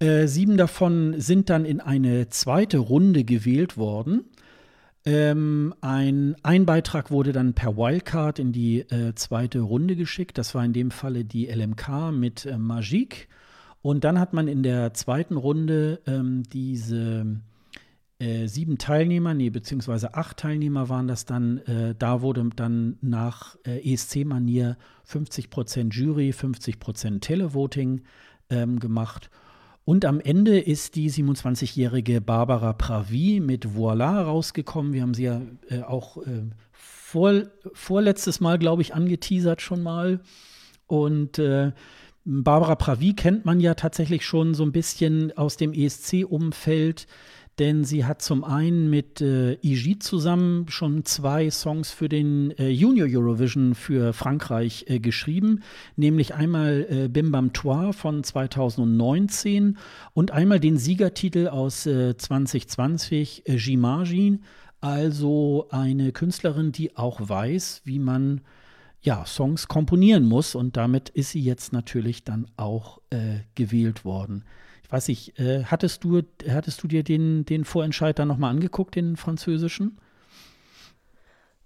Äh, sieben davon sind dann in eine zweite Runde gewählt worden. Ähm, ein, ein Beitrag wurde dann per Wildcard in die äh, zweite Runde geschickt. Das war in dem Falle die LMK mit äh, Magique. Und dann hat man in der zweiten Runde ähm, diese äh, sieben Teilnehmer, nee, beziehungsweise acht Teilnehmer waren das dann. Äh, da wurde dann nach äh, ESC-Manier 50% Jury, 50% Televoting ähm, gemacht. Und am Ende ist die 27-jährige Barbara Pravi mit Voila rausgekommen. Wir haben sie ja äh, auch äh, vor, vorletztes Mal, glaube ich, angeteasert schon mal. Und Barbara Pravi kennt man ja tatsächlich schon so ein bisschen aus dem ESC-Umfeld denn sie hat zum einen mit äh, Igit zusammen schon zwei Songs für den äh, Junior Eurovision für Frankreich äh, geschrieben, nämlich einmal äh, Bim Bam Toi von 2019 und einmal den Siegertitel aus 2020, äh, J'imagine, also eine Künstlerin, die auch weiß, wie man ja, Songs komponieren muss. Und damit ist sie jetzt natürlich dann auch äh, gewählt worden weiß ich, äh, hattest du, hattest du dir den, den Vorentscheid dann nochmal angeguckt, den französischen?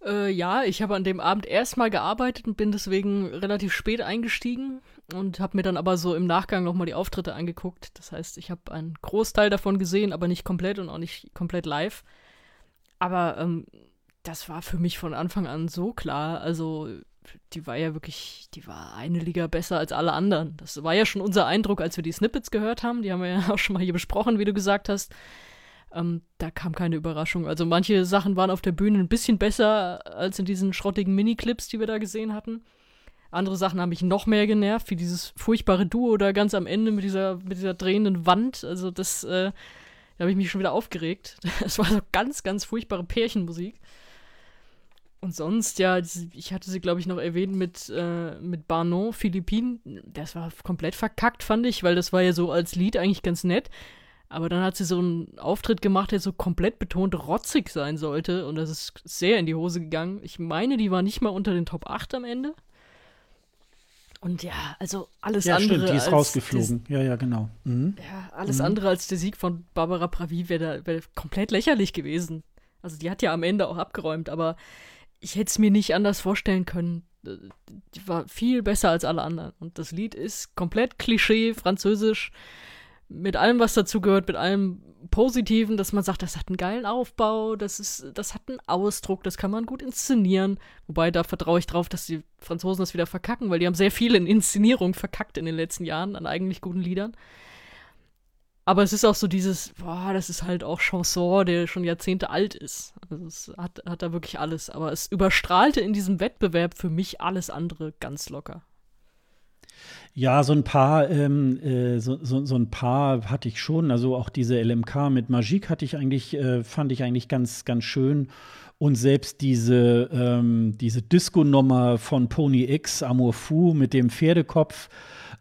Äh, ja, ich habe an dem Abend erstmal gearbeitet und bin deswegen relativ spät eingestiegen und habe mir dann aber so im Nachgang nochmal die Auftritte angeguckt. Das heißt, ich habe einen Großteil davon gesehen, aber nicht komplett und auch nicht komplett live. Aber ähm, das war für mich von Anfang an so klar. Also die war ja wirklich, die war eine Liga besser als alle anderen. Das war ja schon unser Eindruck, als wir die Snippets gehört haben. Die haben wir ja auch schon mal hier besprochen, wie du gesagt hast. Ähm, da kam keine Überraschung. Also manche Sachen waren auf der Bühne ein bisschen besser als in diesen schrottigen Miniclips, die wir da gesehen hatten. Andere Sachen haben mich noch mehr genervt, wie dieses furchtbare Duo da ganz am Ende mit dieser, mit dieser drehenden Wand. Also das, äh, da habe ich mich schon wieder aufgeregt. Das war so ganz, ganz furchtbare Pärchenmusik. Und sonst, ja, ich hatte sie, glaube ich, noch erwähnt mit, äh, mit Barnon, Philippinen. Das war komplett verkackt, fand ich, weil das war ja so als Lied eigentlich ganz nett. Aber dann hat sie so einen Auftritt gemacht, der so komplett betont rotzig sein sollte. Und das ist sehr in die Hose gegangen. Ich meine, die war nicht mal unter den Top 8 am Ende. Und ja, also alles ja, andere. Stimmt, die ist rausgeflogen. ja, ja, genau. Mhm. Ja, alles mhm. andere als der Sieg von Barbara Pravi wäre wär komplett lächerlich gewesen. Also die hat ja am Ende auch abgeräumt, aber ich hätte es mir nicht anders vorstellen können. Die war viel besser als alle anderen. Und das Lied ist komplett Klischee, französisch, mit allem, was dazu gehört, mit allem Positiven, dass man sagt, das hat einen geilen Aufbau, das, ist, das hat einen Ausdruck, das kann man gut inszenieren. Wobei, da vertraue ich drauf, dass die Franzosen das wieder verkacken, weil die haben sehr viel in Inszenierung verkackt in den letzten Jahren an eigentlich guten Liedern. Aber es ist auch so dieses, boah, das ist halt auch Chanson, der schon Jahrzehnte alt ist. Also es hat, hat da wirklich alles. Aber es überstrahlte in diesem Wettbewerb für mich alles andere ganz locker. Ja, so ein paar, ähm, äh, so, so, so, ein paar hatte ich schon. Also auch diese LMK mit Magique hatte ich eigentlich, äh, fand ich eigentlich ganz, ganz schön. Und selbst diese, ähm, diese Disco-Nummer von Pony X, Amour Fou mit dem Pferdekopf,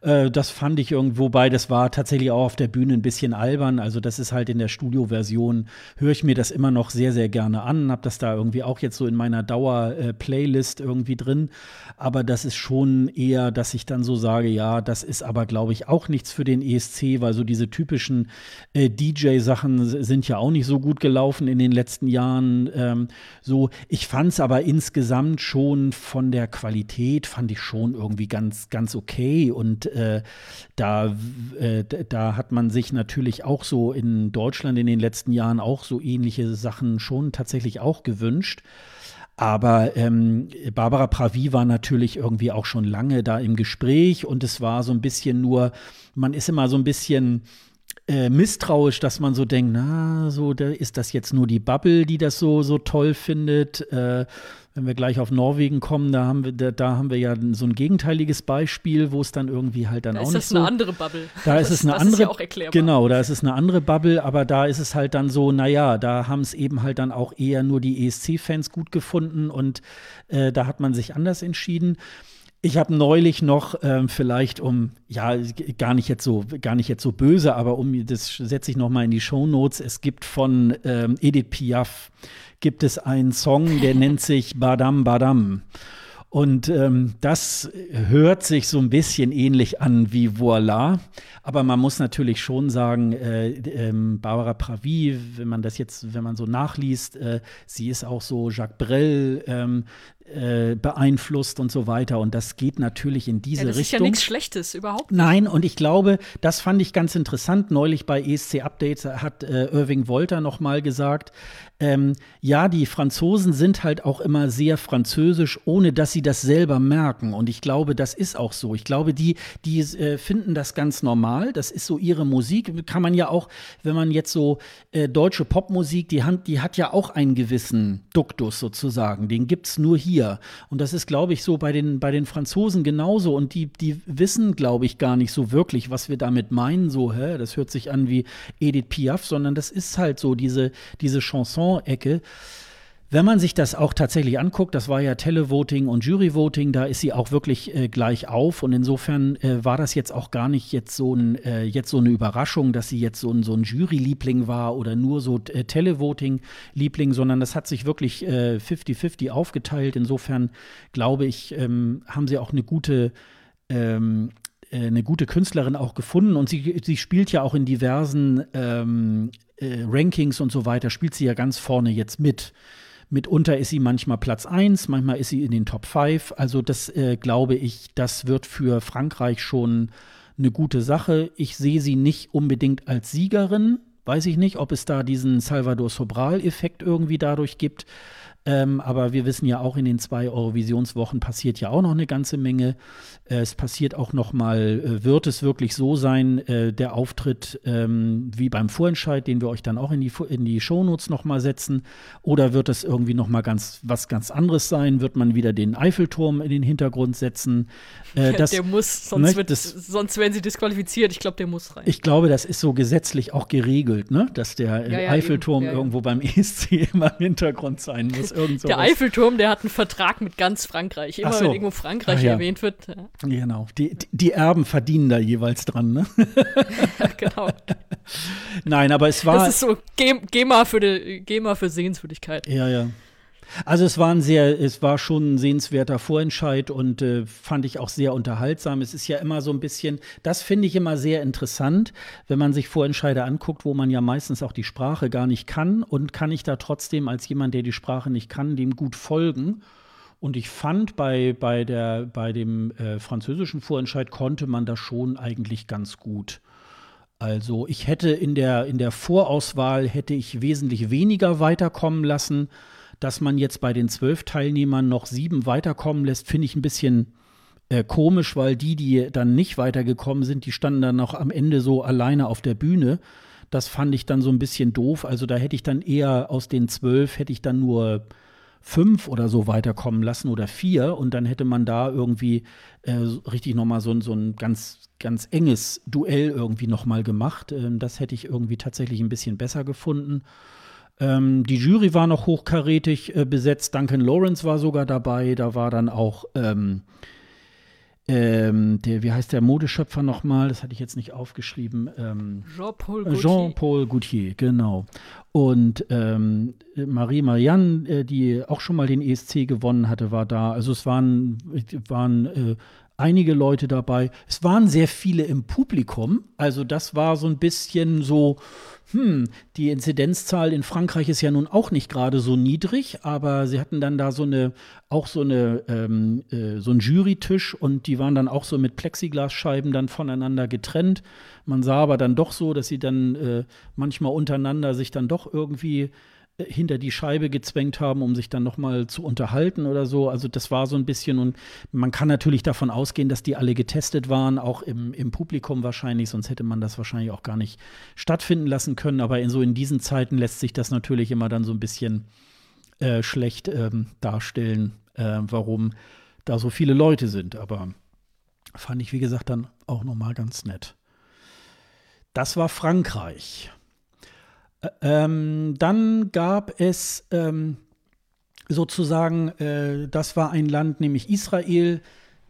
äh, das fand ich irgendwo bei, das war tatsächlich auch auf der Bühne ein bisschen albern. Also das ist halt in der Studioversion, höre ich mir das immer noch sehr, sehr gerne an. Hab das da irgendwie auch jetzt so in meiner Dauer-Playlist irgendwie drin. Aber das ist schon eher, dass ich dann so sage, ja, das ist aber, glaube ich, auch nichts für den ESC, weil so diese typischen äh, DJ-Sachen sind ja auch nicht so gut gelaufen in den letzten Jahren. Ähm, so, ich fand es aber insgesamt schon von der Qualität, fand ich schon irgendwie ganz, ganz okay. Und äh, da, äh, da hat man sich natürlich auch so in Deutschland in den letzten Jahren auch so ähnliche Sachen schon tatsächlich auch gewünscht. Aber ähm, Barbara Pravi war natürlich irgendwie auch schon lange da im Gespräch und es war so ein bisschen nur, man ist immer so ein bisschen äh, misstrauisch, dass man so denkt, na, so da ist das jetzt nur die Bubble, die das so so toll findet. Äh, wenn wir gleich auf Norwegen kommen, da haben wir, da, da, haben wir ja so ein gegenteiliges Beispiel, wo es dann irgendwie halt dann da auch nicht so. Da ist es eine andere Bubble. Da das, ist es eine das andere. Ist ja auch erklärbar. Genau, da ist es eine andere Bubble, aber da ist es halt dann so, naja, da haben es eben halt dann auch eher nur die ESC-Fans gut gefunden und äh, da hat man sich anders entschieden. Ich habe neulich noch ähm, vielleicht um ja gar nicht jetzt so gar nicht jetzt so böse, aber um das setze ich noch mal in die Show Notes. Es gibt von ähm, Edith Piaf gibt es einen Song, der nennt sich Badam Badam. Und ähm, das hört sich so ein bisschen ähnlich an wie Voila. Aber man muss natürlich schon sagen, äh, ähm, Barbara Pravi, wenn man das jetzt, wenn man so nachliest, äh, sie ist auch so Jacques Brel, ähm, äh, beeinflusst und so weiter. Und das geht natürlich in diese ja, das Richtung. Das ist ja nichts Schlechtes, überhaupt nicht. Nein, und ich glaube, das fand ich ganz interessant. Neulich bei ESC Updates hat äh, Irving Wolter noch mal gesagt, ähm, ja, die Franzosen sind halt auch immer sehr französisch, ohne dass sie das selber merken. Und ich glaube, das ist auch so. Ich glaube, die, die äh, finden das ganz normal. Das ist so ihre Musik. Kann man ja auch, wenn man jetzt so äh, deutsche Popmusik, die, hat, die hat ja auch einen gewissen Duktus sozusagen. Den gibt es nur hier. Und das ist, glaube ich, so bei den, bei den Franzosen genauso. Und die, die wissen, glaube ich, gar nicht so wirklich, was wir damit meinen. So, hä, das hört sich an wie Edith Piaf, sondern das ist halt so diese, diese Chanson Restaurant-Ecke. Wenn man sich das auch tatsächlich anguckt, das war ja Televoting und Juryvoting, da ist sie auch wirklich äh, gleich auf und insofern äh, war das jetzt auch gar nicht jetzt so, ein, äh, jetzt so eine Überraschung, dass sie jetzt so ein, so ein Jury-Liebling war oder nur so äh, Televoting-Liebling, sondern das hat sich wirklich 50-50 äh, aufgeteilt. Insofern glaube ich, ähm, haben sie auch eine gute ähm, äh, eine gute Künstlerin auch gefunden und sie, sie spielt ja auch in diversen ähm, äh, Rankings und so weiter, spielt sie ja ganz vorne jetzt mit. Mitunter ist sie manchmal Platz 1, manchmal ist sie in den Top 5. Also das äh, glaube ich, das wird für Frankreich schon eine gute Sache. Ich sehe sie nicht unbedingt als Siegerin. Weiß ich nicht, ob es da diesen Salvador Sobral-Effekt irgendwie dadurch gibt. Ähm, aber wir wissen ja auch, in den zwei Eurovisionswochen passiert ja auch noch eine ganze Menge. Äh, es passiert auch noch mal, äh, wird es wirklich so sein, äh, der Auftritt ähm, wie beim Vorentscheid, den wir euch dann auch in die, in die Shownotes noch mal setzen? Oder wird es irgendwie noch mal ganz, was ganz anderes sein? Wird man wieder den Eiffelturm in den Hintergrund setzen? Äh, das, der muss, sonst, ne, wird, das, sonst werden sie disqualifiziert. Ich glaube, der muss rein. Ich glaube, das ist so gesetzlich auch geregelt, ne? dass der ja, ja, Eiffelturm ja, irgendwo beim ESC immer im Hintergrund sein muss irgend sowas. Der Eiffelturm, der hat einen Vertrag mit ganz Frankreich. Immer so. wenn irgendwo Frankreich ja. erwähnt wird. Ja. Genau. Die, die Erben verdienen da jeweils dran, ne? genau. Nein, aber es war. Das ist so GEMA für, die, GEMA für Sehenswürdigkeit. Ja, ja. Also es war ein sehr, es war schon ein sehenswerter Vorentscheid und äh, fand ich auch sehr unterhaltsam. Es ist ja immer so ein bisschen, das finde ich immer sehr interessant, wenn man sich Vorentscheide anguckt, wo man ja meistens auch die Sprache gar nicht kann und kann ich da trotzdem als jemand, der die Sprache nicht kann, dem gut folgen. Und ich fand, bei, bei, der, bei dem äh, französischen Vorentscheid konnte man das schon eigentlich ganz gut. Also ich hätte in der, in der Vorauswahl hätte ich wesentlich weniger weiterkommen lassen dass man jetzt bei den zwölf Teilnehmern noch sieben weiterkommen lässt, finde ich ein bisschen äh, komisch, weil die, die dann nicht weitergekommen sind, die standen dann noch am Ende so alleine auf der Bühne. Das fand ich dann so ein bisschen doof. Also da hätte ich dann eher aus den zwölf, hätte ich dann nur fünf oder so weiterkommen lassen oder vier und dann hätte man da irgendwie äh, richtig nochmal so, so ein ganz, ganz enges Duell irgendwie nochmal gemacht. Ähm, das hätte ich irgendwie tatsächlich ein bisschen besser gefunden. Ähm, die Jury war noch hochkarätig äh, besetzt. Duncan Lawrence war sogar dabei. Da war dann auch ähm, ähm, der, wie heißt der Modeschöpfer nochmal? Das hatte ich jetzt nicht aufgeschrieben. Ähm, Jean-Paul Gaultier. Jean-Paul Gaultier, genau. Und ähm, Marie Marianne, äh, die auch schon mal den ESC gewonnen hatte, war da. Also es waren, waren äh, einige Leute dabei. Es waren sehr viele im Publikum. Also das war so ein bisschen so, hm, die Inzidenzzahl in Frankreich ist ja nun auch nicht gerade so niedrig, aber sie hatten dann da so eine, auch so eine, ähm, äh, so einen Jurytisch und die waren dann auch so mit Plexiglasscheiben dann voneinander getrennt. Man sah aber dann doch so, dass sie dann äh, manchmal untereinander sich dann doch irgendwie hinter die Scheibe gezwängt haben, um sich dann nochmal zu unterhalten oder so. Also das war so ein bisschen und man kann natürlich davon ausgehen, dass die alle getestet waren, auch im, im Publikum wahrscheinlich, sonst hätte man das wahrscheinlich auch gar nicht stattfinden lassen können. Aber in so in diesen Zeiten lässt sich das natürlich immer dann so ein bisschen äh, schlecht ähm, darstellen, äh, warum da so viele Leute sind. Aber fand ich, wie gesagt, dann auch nochmal ganz nett. Das war Frankreich. Ähm, dann gab es ähm, sozusagen, äh, das war ein Land, nämlich Israel,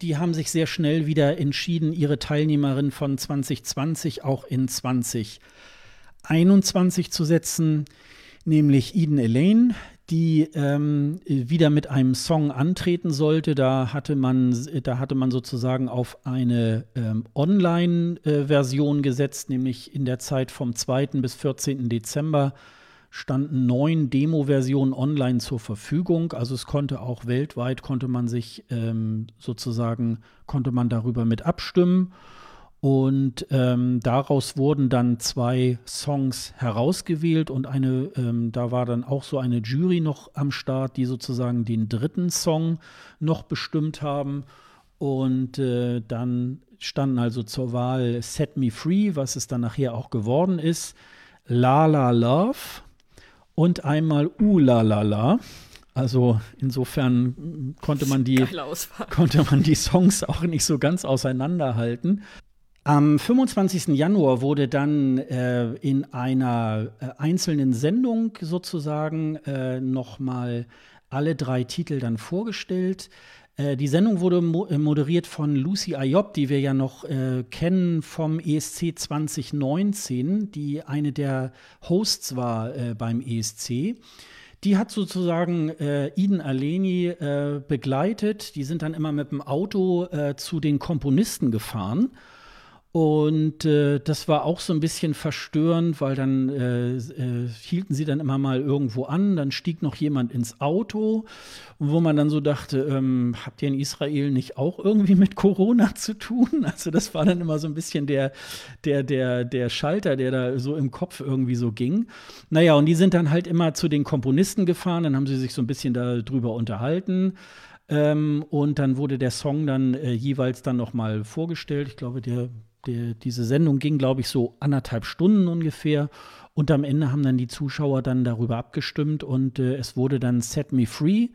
die haben sich sehr schnell wieder entschieden, ihre Teilnehmerin von 2020 auch in 2021 zu setzen, nämlich Eden Elaine die ähm, wieder mit einem Song antreten sollte. Da hatte man, da hatte man sozusagen auf eine ähm, Online-Version gesetzt, nämlich in der Zeit vom 2. bis 14. Dezember standen neun Demo-Versionen online zur Verfügung. Also es konnte auch weltweit, konnte man sich ähm, sozusagen, konnte man darüber mit abstimmen. Und ähm, daraus wurden dann zwei Songs herausgewählt und eine, ähm, da war dann auch so eine Jury noch am Start, die sozusagen den dritten Song noch bestimmt haben. Und äh, dann standen also zur Wahl Set Me Free, was es dann nachher auch geworden ist, La La Love und einmal Uh La La La. Also insofern konnte man die konnte man die Songs auch nicht so ganz auseinanderhalten. Am 25. Januar wurde dann äh, in einer äh, einzelnen Sendung sozusagen äh, nochmal alle drei Titel dann vorgestellt. Äh, die Sendung wurde mo äh, moderiert von Lucy Ayob, die wir ja noch kennen vom ESC 2019, die eine der Hosts war beim ESC. Die hat sozusagen äh, Iden Aleni begleitet. Die sind dann immer mit dem Auto zu den Komponisten gefahren und äh, das war auch so ein bisschen verstörend, weil dann äh, äh, hielten sie dann immer mal irgendwo an, dann stieg noch jemand ins Auto, wo man dann so dachte, ähm, habt ihr in Israel nicht auch irgendwie mit Corona zu tun? Also das war dann immer so ein bisschen der, der, der, der Schalter, der da so im Kopf irgendwie so ging. Naja, und die sind dann halt immer zu den Komponisten gefahren, dann haben sie sich so ein bisschen darüber unterhalten. Ähm, und dann wurde der Song dann äh, jeweils dann noch mal vorgestellt. Ich glaube, der die, diese Sendung ging, glaube ich, so anderthalb Stunden ungefähr. Und am Ende haben dann die Zuschauer dann darüber abgestimmt und äh, es wurde dann Set Me Free.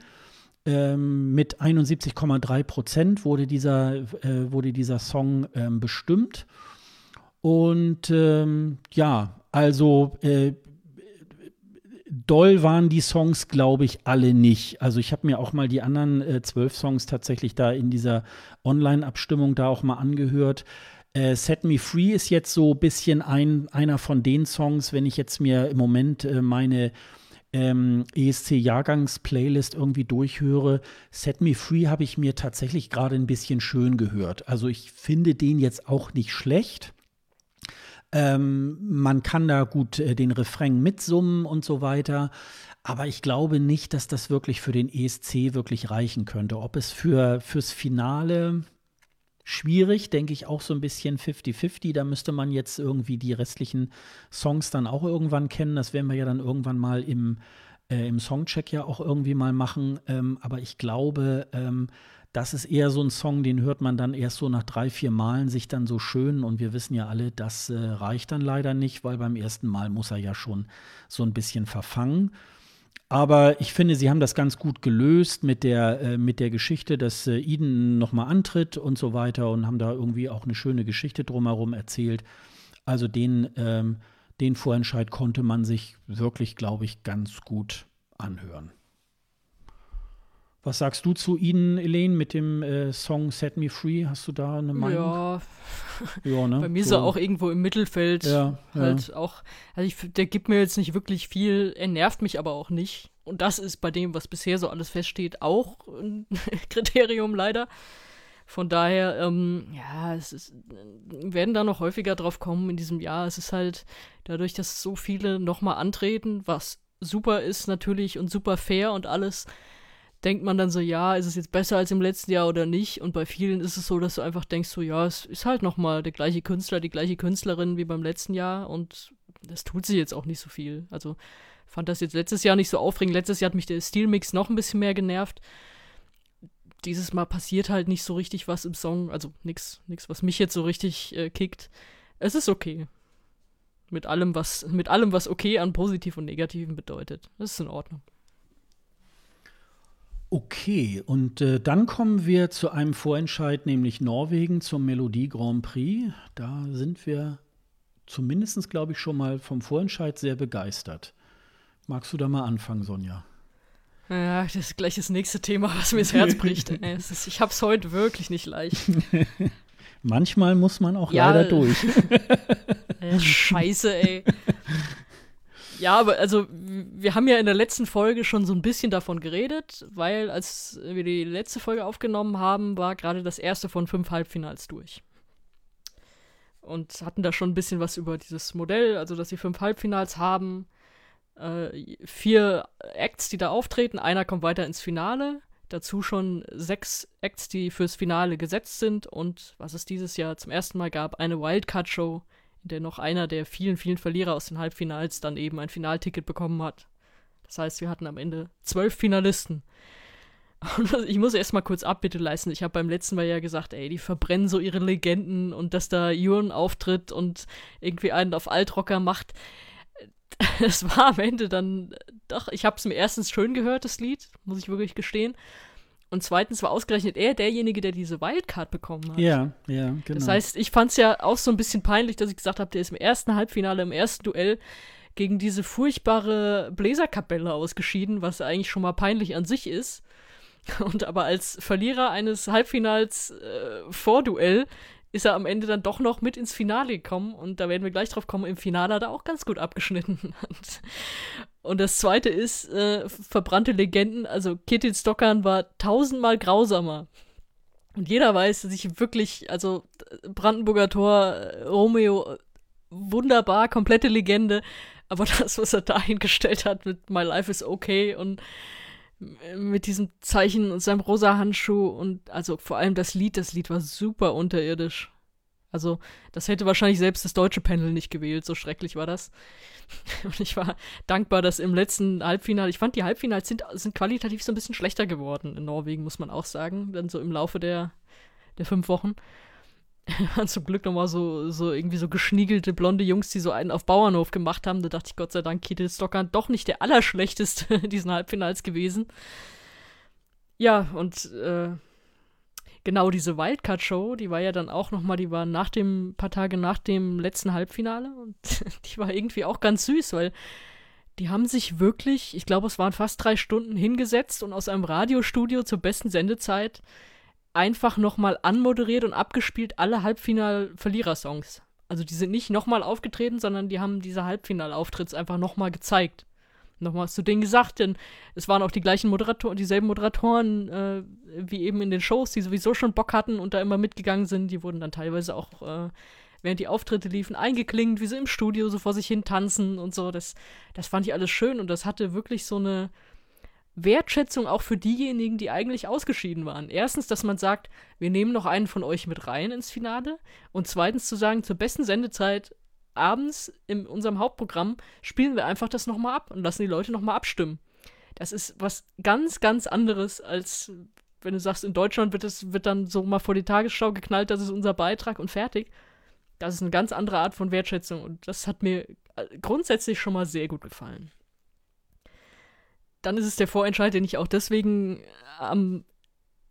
Ähm, mit 71,3 Prozent wurde dieser, äh, wurde dieser Song ähm, bestimmt. Und ähm, ja, also äh, doll waren die Songs, glaube ich, alle nicht. Also ich habe mir auch mal die anderen äh, zwölf Songs tatsächlich da in dieser Online-Abstimmung da auch mal angehört. Äh, Set Me Free ist jetzt so ein bisschen ein, einer von den Songs, wenn ich jetzt mir im Moment äh, meine ähm, ESC-Jahrgangs-Playlist irgendwie durchhöre. Set Me Free habe ich mir tatsächlich gerade ein bisschen schön gehört. Also ich finde den jetzt auch nicht schlecht. Ähm, man kann da gut äh, den Refrain mitsummen und so weiter. Aber ich glaube nicht, dass das wirklich für den ESC wirklich reichen könnte. Ob es für, fürs Finale schwierig, denke ich auch so ein bisschen 50-50. Da müsste man jetzt irgendwie die restlichen Songs dann auch irgendwann kennen. Das werden wir ja dann irgendwann mal im, äh, im Songcheck ja auch irgendwie mal machen. Ähm, aber ich glaube, ähm, das ist eher so ein Song, den hört man dann erst so nach drei, vier Malen sich dann so schön. Und wir wissen ja alle, das äh, reicht dann leider nicht, weil beim ersten Mal muss er ja schon so ein bisschen verfangen. Aber ich finde, sie haben das ganz gut gelöst mit der, äh, mit der Geschichte, dass äh, Eden nochmal antritt und so weiter und haben da irgendwie auch eine schöne Geschichte drumherum erzählt. Also den, ähm, den Vorentscheid konnte man sich wirklich, glaube ich, ganz gut anhören. Was sagst du zu Ihnen, Elaine, mit dem äh, Song Set Me Free? Hast du da eine Meinung? Ja, ja ne? bei mir so. ist er auch irgendwo im Mittelfeld. Ja, halt ja. auch, also ich, der gibt mir jetzt nicht wirklich viel, er nervt mich aber auch nicht. Und das ist bei dem, was bisher so alles feststeht, auch ein Kriterium leider. Von daher, ähm, ja, es ist, werden da noch häufiger drauf kommen in diesem Jahr. Es ist halt dadurch, dass so viele nochmal antreten, was super ist natürlich und super fair und alles denkt man dann so, ja, ist es jetzt besser als im letzten Jahr oder nicht? Und bei vielen ist es so, dass du einfach denkst, so, ja, es ist halt nochmal der gleiche Künstler, die gleiche Künstlerin wie beim letzten Jahr und das tut sich jetzt auch nicht so viel. Also fand das jetzt letztes Jahr nicht so aufregend. Letztes Jahr hat mich der Stilmix noch ein bisschen mehr genervt. Dieses Mal passiert halt nicht so richtig was im Song, also nichts, nix, was mich jetzt so richtig äh, kickt. Es ist okay. Mit allem, was, mit allem, was okay an positiv und negativen bedeutet. Das ist in Ordnung. Okay, und äh, dann kommen wir zu einem Vorentscheid, nämlich Norwegen zum Melodie Grand Prix. Da sind wir zumindest, glaube ich, schon mal vom Vorentscheid sehr begeistert. Magst du da mal anfangen, Sonja? Ja, das ist gleich das nächste Thema, was mir das Herz bricht. ist, ich habe es heute wirklich nicht leicht. Manchmal muss man auch ja, leider durch. Scheiße, ey. Ja, aber also wir haben ja in der letzten Folge schon so ein bisschen davon geredet, weil als wir die letzte Folge aufgenommen haben, war gerade das erste von fünf Halbfinals durch. Und hatten da schon ein bisschen was über dieses Modell, also dass sie fünf Halbfinals haben. äh, vier Acts, die da auftreten. Einer kommt weiter ins Finale. Dazu schon sechs Acts, die fürs Finale gesetzt sind. Und was es dieses Jahr zum ersten Mal gab, eine Wildcard-Show, in der noch einer der vielen, vielen Verlierer aus den Halbfinals dann eben ein Finalticket bekommen hat. Das heißt, wir hatten am Ende zwölf Finalisten. Und ich muss erst mal kurz Abbitte leisten. Ich habe beim letzten Mal ja gesagt, ey, die verbrennen so ihre Legenden und dass da Jürgen auftritt und irgendwie einen auf Altrocker macht. Es war am Ende dann doch, ich habe es mir erstens schön gehört, das Lied, muss ich wirklich gestehen. Und zweitens war ausgerechnet er derjenige, der diese Wildcard bekommen hat. Ja, ja, genau. Das heißt, ich fand es ja auch so ein bisschen peinlich, dass ich gesagt habe, der ist im ersten Halbfinale, im ersten Duell gegen diese furchtbare Bläserkapelle ausgeschieden, was eigentlich schon mal peinlich an sich ist. Und aber als Verlierer eines Halbfinals äh, Vorduell ist er am Ende dann doch noch mit ins Finale gekommen und da werden wir gleich drauf kommen, im Finale hat er auch ganz gut abgeschnitten. und das zweite ist, äh, verbrannte Legenden, also Kitty Stockern war tausendmal grausamer. Und jeder weiß, dass ich wirklich, also Brandenburger Tor, Romeo, wunderbar, komplette Legende, aber das, was er dahingestellt hat mit My Life is Okay und mit diesem Zeichen und seinem rosa Handschuh und also vor allem das Lied, das Lied war super unterirdisch. Also, das hätte wahrscheinlich selbst das deutsche Panel nicht gewählt, so schrecklich war das. Und ich war dankbar, dass im letzten Halbfinale, ich fand, die Halbfinals sind, sind qualitativ so ein bisschen schlechter geworden in Norwegen, muss man auch sagen, dann so im Laufe der, der fünf Wochen. zum Glück nochmal so, so irgendwie so geschniegelte blonde Jungs, die so einen auf Bauernhof gemacht haben. Da dachte ich, Gott sei Dank, Kittel Stockern doch nicht der Allerschlechteste in diesen Halbfinals gewesen. Ja, und äh, genau diese Wildcard-Show, die war ja dann auch nochmal, die war nach dem, paar Tage nach dem letzten Halbfinale und die war irgendwie auch ganz süß, weil die haben sich wirklich, ich glaube, es waren fast drei Stunden hingesetzt und aus einem Radiostudio zur besten Sendezeit einfach nochmal anmoderiert und abgespielt alle Halbfinal-Verlierer-Songs. Also die sind nicht nochmal aufgetreten, sondern die haben diese Halbfinalauftritts einfach nochmal gezeigt. Nochmal zu denen gesagt, denn es waren auch die gleichen Moderatoren, dieselben Moderatoren äh, wie eben in den Shows, die sowieso schon Bock hatten und da immer mitgegangen sind. Die wurden dann teilweise auch, äh, während die Auftritte liefen, eingeklingt, wie sie im Studio so vor sich hin tanzen und so. Das, das fand ich alles schön und das hatte wirklich so eine, Wertschätzung auch für diejenigen, die eigentlich ausgeschieden waren. Erstens, dass man sagt, wir nehmen noch einen von euch mit rein ins Finale. Und zweitens zu sagen, zur besten Sendezeit abends in unserem Hauptprogramm spielen wir einfach das nochmal ab und lassen die Leute nochmal abstimmen. Das ist was ganz, ganz anderes, als wenn du sagst, in Deutschland wird es wird dann so mal vor die Tagesschau geknallt, das ist unser Beitrag und fertig. Das ist eine ganz andere Art von Wertschätzung und das hat mir äh, grundsätzlich schon mal sehr gut gefallen dann ist es der Vorentscheid, den ich auch deswegen am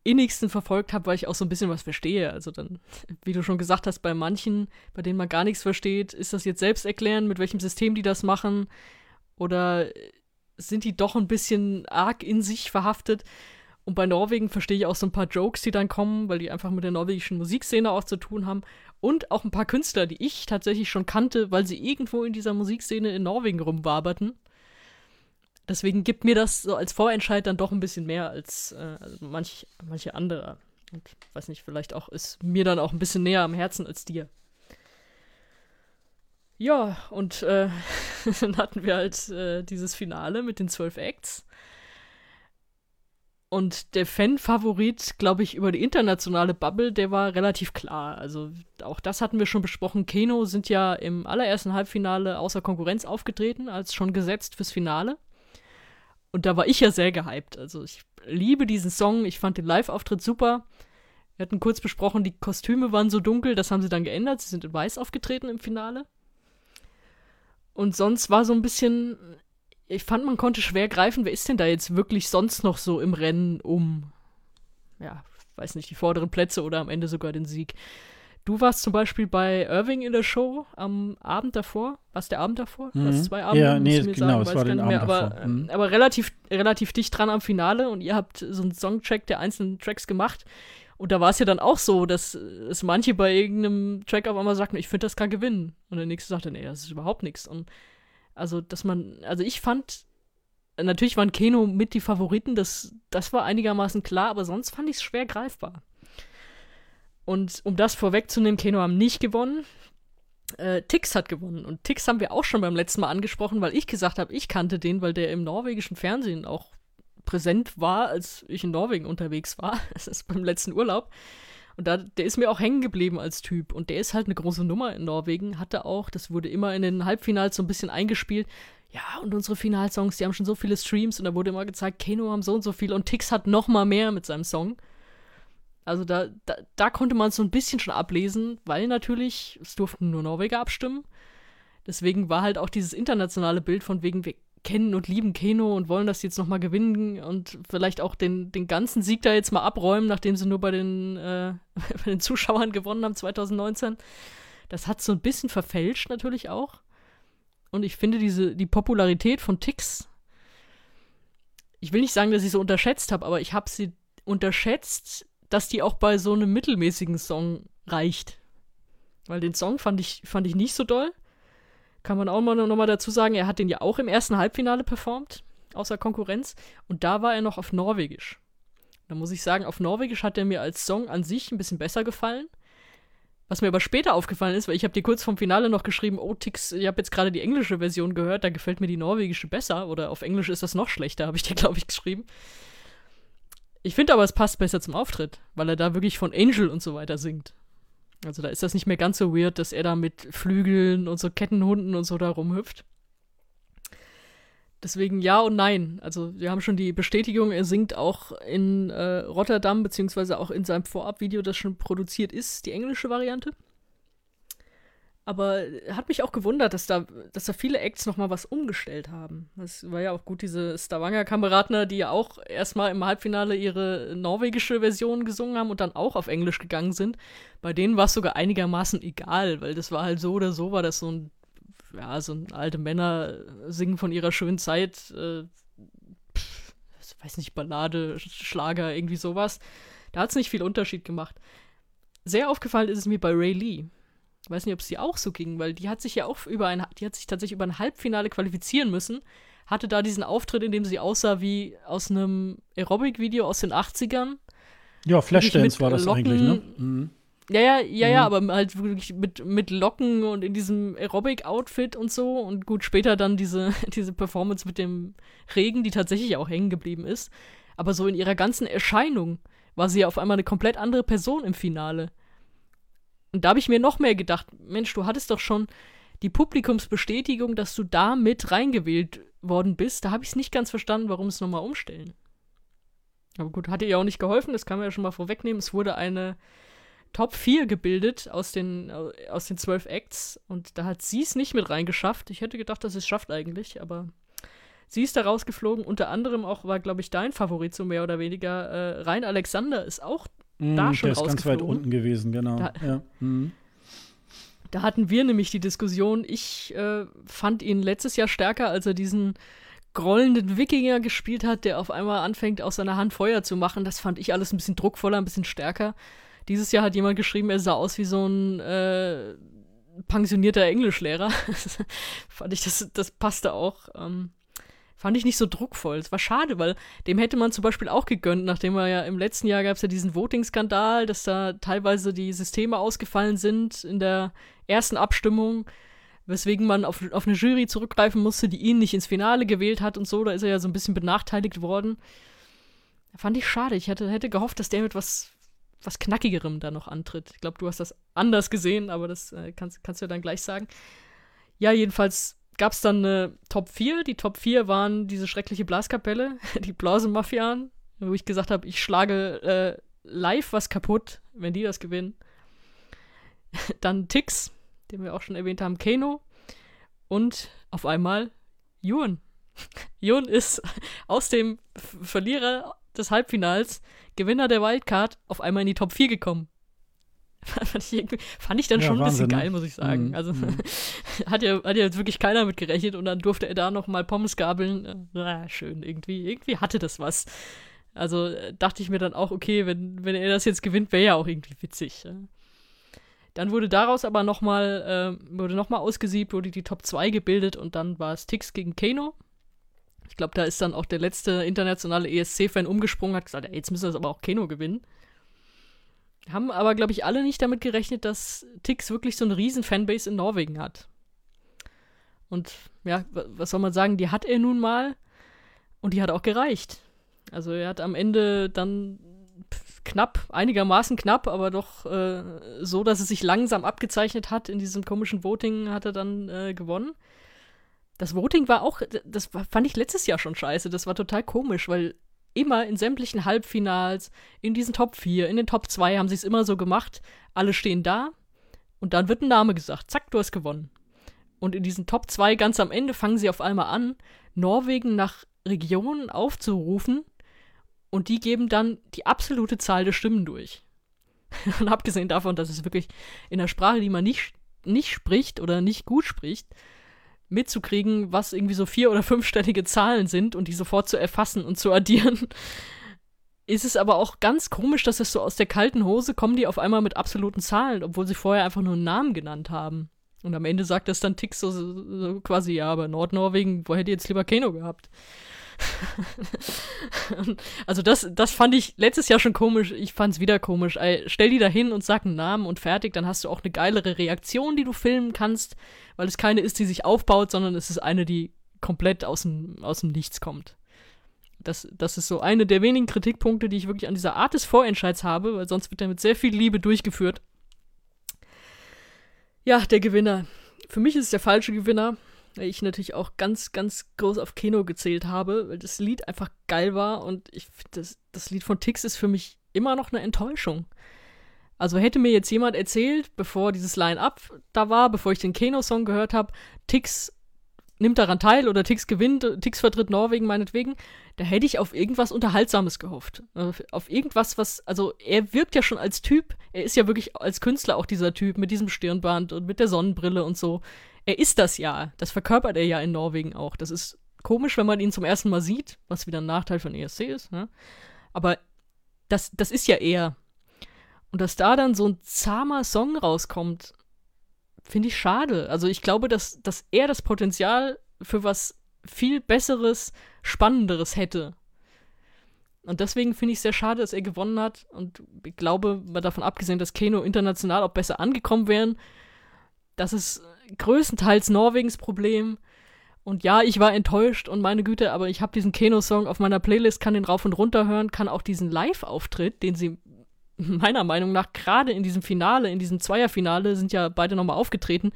innigsten verfolgt habe, weil ich auch so ein bisschen was verstehe. Also dann, wie du schon gesagt hast, bei manchen, bei denen man gar nichts versteht, ist das jetzt selbst erklären, mit welchem System die das machen? Oder sind die doch ein bisschen arg in sich verhaftet? Und bei Norwegen verstehe ich auch so ein paar Jokes, die dann kommen, weil die einfach mit der norwegischen Musikszene auch zu tun haben. Und auch ein paar Künstler, die ich tatsächlich schon kannte, weil sie irgendwo in dieser Musikszene in Norwegen rumwaberten. Deswegen gibt mir das so als Vorentscheid dann doch ein bisschen mehr als äh, manch, manche andere. Und weiß nicht, vielleicht auch ist mir dann auch ein bisschen näher am Herzen als dir. Ja, und äh, dann hatten wir halt äh, dieses Finale mit den zwölf Acts. Und der Fan-Favorit, glaube ich, über die internationale Bubble, der war relativ klar. Also auch das hatten wir schon besprochen. Keno sind ja im allerersten Halbfinale außer Konkurrenz aufgetreten, als schon gesetzt fürs Finale. Und da war ich ja sehr gehypt. Also ich liebe diesen Song. Ich fand den Live-Auftritt super. Wir hatten kurz besprochen, die Kostüme waren so dunkel, das haben sie dann geändert. Sie sind in weiß aufgetreten im Finale. Und sonst war so ein bisschen, ich fand, man konnte schwer greifen, wer ist denn da jetzt wirklich sonst noch so im Rennen um, ja, weiß nicht, die vorderen Plätze oder am Ende sogar den Sieg. Du warst zum Beispiel bei Irving in der Show am Abend davor. Was der Abend davor? Mhm. Was zwei Abende? Ja, nee, genau, sagen, es war den Abend mehr, aber, mhm. aber relativ, relativ dicht dran am Finale und ihr habt so einen Songcheck der einzelnen Tracks gemacht. Und da war es ja dann auch so, dass es manche bei irgendeinem Track auf einmal sagten, ich finde, das kann gewinnen. Und der nächste sagte, nee, das ist überhaupt nichts. Und also, dass man, also ich fand, natürlich waren Keno mit die Favoriten, das, das war einigermaßen klar, aber sonst fand ich es schwer greifbar. Und um das vorwegzunehmen, Keno haben nicht gewonnen. äh, Tix hat gewonnen. Und Tix haben wir auch schon beim letzten Mal angesprochen, weil ich gesagt habe, ich kannte den, weil der im norwegischen Fernsehen auch präsent war, als ich in Norwegen unterwegs war. Das ist beim letzten Urlaub. Und da, der ist mir auch hängen geblieben als Typ. Und der ist halt eine große Nummer in Norwegen. Hatte auch, das wurde immer in den Halbfinals so ein bisschen eingespielt. Ja, und unsere Finalsongs, die haben schon so viele Streams. Und da wurde immer gezeigt, Keno haben so und so viel. Und Tix hat noch mal mehr mit seinem Song. Also da, da, da konnte man es so ein bisschen schon ablesen, weil natürlich, es durften nur Norweger abstimmen. Deswegen war halt auch dieses internationale Bild von wegen, wir kennen und lieben Keno und wollen das jetzt nochmal gewinnen und vielleicht auch den, den ganzen Sieg da jetzt mal abräumen, nachdem sie nur bei den, äh, bei den Zuschauern gewonnen haben 2019. Das hat so ein bisschen verfälscht natürlich auch. Und ich finde diese, die Popularität von Tix, ich will nicht sagen, dass ich sie unterschätzt habe, aber ich habe sie unterschätzt dass die auch bei so einem mittelmäßigen Song reicht. Weil den Song fand ich, fand ich nicht so doll. Kann man auch mal nochmal dazu sagen, er hat den ja auch im ersten Halbfinale performt, außer Konkurrenz. Und da war er noch auf Norwegisch. Da muss ich sagen, auf Norwegisch hat er mir als Song an sich ein bisschen besser gefallen. Was mir aber später aufgefallen ist, weil ich habe dir kurz vom Finale noch geschrieben, oh Tix, ich habe jetzt gerade die englische Version gehört, da gefällt mir die norwegische besser oder auf Englisch ist das noch schlechter, habe ich dir, glaube ich, geschrieben. Ich finde aber, es passt besser zum Auftritt, weil er da wirklich von Angel und so weiter singt. Also da ist das nicht mehr ganz so weird, dass er da mit Flügeln und so Kettenhunden und so da rumhüpft. Deswegen ja und nein. Also wir haben schon die Bestätigung, er singt auch in äh, Rotterdam, beziehungsweise auch in seinem Vorabvideo, das schon produziert ist, die englische Variante. Aber hat mich auch gewundert, dass da, dass da viele Acts noch mal was umgestellt haben. Das war ja auch gut, diese Stavanger-Kameradner, die ja auch erstmal im Halbfinale ihre norwegische Version gesungen haben und dann auch auf Englisch gegangen sind. Bei denen war es sogar einigermaßen egal, weil das war halt so oder so, war das so ein, ja, so ein alte Männer singen von ihrer schönen Zeit, äh, pff, weiß nicht, Ballade, Schlager, irgendwie sowas. Da hat es nicht viel Unterschied gemacht. Sehr aufgefallen ist es mir bei Ray Lee weiß nicht, ob es dir auch so ging, weil die hat sich ja auch über ein, die hat sich tatsächlich über ein Halbfinale qualifizieren müssen, hatte da diesen Auftritt, in dem sie aussah wie aus einem Aerobic-Video aus den 80ern. Ja, Flashdance war das Locken, eigentlich, ne? Mhm. Ja, ja, ja, mhm. ja, aber halt wirklich mit, mit Locken und in diesem Aerobic-Outfit und so. Und gut, später dann diese, diese Performance mit dem Regen, die tatsächlich auch hängen geblieben ist. Aber so in ihrer ganzen Erscheinung war sie ja auf einmal eine komplett andere Person im Finale. Und da habe ich mir noch mehr gedacht, Mensch, du hattest doch schon die Publikumsbestätigung, dass du da mit reingewählt worden bist. Da habe ich es nicht ganz verstanden, warum es nochmal umstellen. Aber gut, hat ihr ja auch nicht geholfen, das kann man ja schon mal vorwegnehmen. Es wurde eine Top 4 gebildet aus den, aus den 12 Acts und da hat sie es nicht mit reingeschafft. Ich hätte gedacht, dass es schafft eigentlich, aber sie ist da rausgeflogen. Unter anderem auch war, glaube ich, dein Favorit so mehr oder weniger. Äh, Rein Alexander ist auch mm, da schon der ist ganz weit unten gewesen, genau. Da, ja. mm. da hatten wir nämlich die Diskussion. Ich äh, fand ihn letztes Jahr stärker, als er diesen grollenden Wikinger gespielt hat, der auf einmal anfängt, aus seiner Hand Feuer zu machen. Das fand ich alles ein bisschen druckvoller, ein bisschen stärker. Dieses Jahr hat jemand geschrieben, er sah aus wie so ein äh, pensionierter Englischlehrer. fand ich, das, das passte auch. Ähm, fand ich nicht so druckvoll. Es war schade, weil dem hätte man zum Beispiel auch gegönnt, nachdem er ja im letzten Jahr gab es ja diesen Voting-Skandal, dass da teilweise die Systeme ausgefallen sind in der ersten Abstimmung, weswegen man auf, auf eine Jury zurückgreifen musste, die ihn nicht ins Finale gewählt hat und so. Da ist er ja so ein bisschen benachteiligt worden. Fand ich schade. Ich hätte, hätte gehofft, dass der mit was, was Knackigerem da noch antritt. Ich glaube, du hast das anders gesehen, aber das äh, kannst, kannst du ja dann gleich sagen. Ja, jedenfalls gab es dann eine Top 4. Die Top 4 waren diese schreckliche Blaskapelle, die Blasenmafian, wo ich gesagt habe, ich schlage äh, live was kaputt, wenn die das gewinnen. Dann Tix, den wir auch schon erwähnt haben, Kano und auf einmal Jun. Jun ist aus dem Verlierer des Halbfinals, Gewinner der Wildcard, auf einmal in die Top 4 gekommen. Fand, ich fand ich dann ja, schon ein bisschen geil, ne? muss ich sagen. Mhm. Also mhm. hat, ja, hat ja jetzt wirklich keiner mit gerechnet und dann durfte er da noch mal Pommes gabeln. Na, schön, irgendwie, irgendwie hatte das was. Also äh, dachte ich mir dann auch, okay, wenn, wenn er das jetzt gewinnt, wäre ja auch irgendwie witzig. Ja. Dann wurde daraus aber noch mal, äh, wurde noch mal ausgesiebt, wurde die Top 2 gebildet und dann war es Tix gegen Kano. Ich glaube, da ist dann auch der letzte internationale ESC-Fan umgesprungen, hat gesagt, ey, jetzt müssen wir das aber auch Kano gewinnen. Haben aber, glaube ich, alle nicht damit gerechnet, dass Tix wirklich so eine riesen Fanbase in Norwegen hat. Und ja, was soll man sagen, die hat er nun mal und die hat auch gereicht. Also er hat am Ende dann knapp, einigermaßen knapp, aber doch äh, so, dass es sich langsam abgezeichnet hat in diesem komischen Voting, hat er dann äh, gewonnen. Das Voting war auch, das fand ich letztes Jahr schon scheiße. Das war total komisch, weil immer in sämtlichen Halbfinals, in diesen Top 4, in den Top 2 haben sie es immer so gemacht. Alle stehen da und dann wird ein Name gesagt. Zack, du hast gewonnen. Und in diesen Top 2 ganz am Ende fangen sie auf einmal an, Norwegen nach Regionen aufzurufen und die geben dann die absolute Zahl der Stimmen durch. und abgesehen davon, dass es wirklich in der Sprache, die man nicht, nicht spricht oder nicht gut spricht, mitzukriegen, was irgendwie so vier- oder fünfstellige Zahlen sind und die sofort zu erfassen und zu addieren. Ist es aber auch ganz komisch, dass es so aus der kalten Hose kommen, die auf einmal mit absoluten Zahlen, obwohl sie vorher einfach nur einen Namen genannt haben. Und am Ende sagt das dann Tix so, so quasi, ja, aber Nordnorwegen, wo hätte ihr jetzt lieber Keno gehabt? also das, das fand ich letztes Jahr schon komisch. Ich fand es wieder komisch. Stell die da hin und sag einen Namen und fertig. Dann hast du auch eine geilere Reaktion, die du filmen kannst, weil es keine ist, die sich aufbaut, sondern es ist eine, die komplett aus dem, aus dem Nichts kommt. Das, das ist so eine der wenigen Kritikpunkte, die ich wirklich an dieser Art des Vorentscheids habe, weil sonst wird er mit sehr viel Liebe durchgeführt. Ja, der Gewinner. Für mich ist es der falsche Gewinner ich natürlich auch ganz, ganz groß auf Keno gezählt habe, weil das Lied einfach geil war und ich das, das Lied von Tix ist für mich immer noch eine Enttäuschung. Also hätte mir jetzt jemand erzählt, bevor dieses Line-Up da war, bevor ich den Keno-Song gehört habe, Tix nimmt daran teil oder Tix gewinnt, Tix vertritt Norwegen meinetwegen, da hätte ich auf irgendwas Unterhaltsames gehofft. Auf irgendwas, was, also er wirkt ja schon als Typ, er ist ja wirklich als Künstler auch dieser Typ mit diesem Stirnband und mit der Sonnenbrille und so er ist das ja. Das verkörpert er ja in Norwegen auch. Das ist komisch, wenn man ihn zum ersten Mal sieht, was wieder ein Nachteil von ESC ist. Ne? Aber das, das ist ja er. Und dass da dann so ein zahmer Song rauskommt, finde ich schade. Also ich glaube, dass, dass er das Potenzial für was viel Besseres, Spannenderes hätte. Und deswegen finde ich es sehr schade, dass er gewonnen hat. Und ich glaube, mal davon abgesehen, dass Keno international auch besser angekommen wären, dass es größtenteils Norwegens Problem. Und ja, ich war enttäuscht und meine Güte, aber ich habe diesen Keno-Song auf meiner Playlist, kann den rauf und runter hören, kann auch diesen Live-Auftritt, den sie meiner Meinung nach gerade in diesem Finale, in diesem Zweierfinale, sind ja beide nochmal aufgetreten,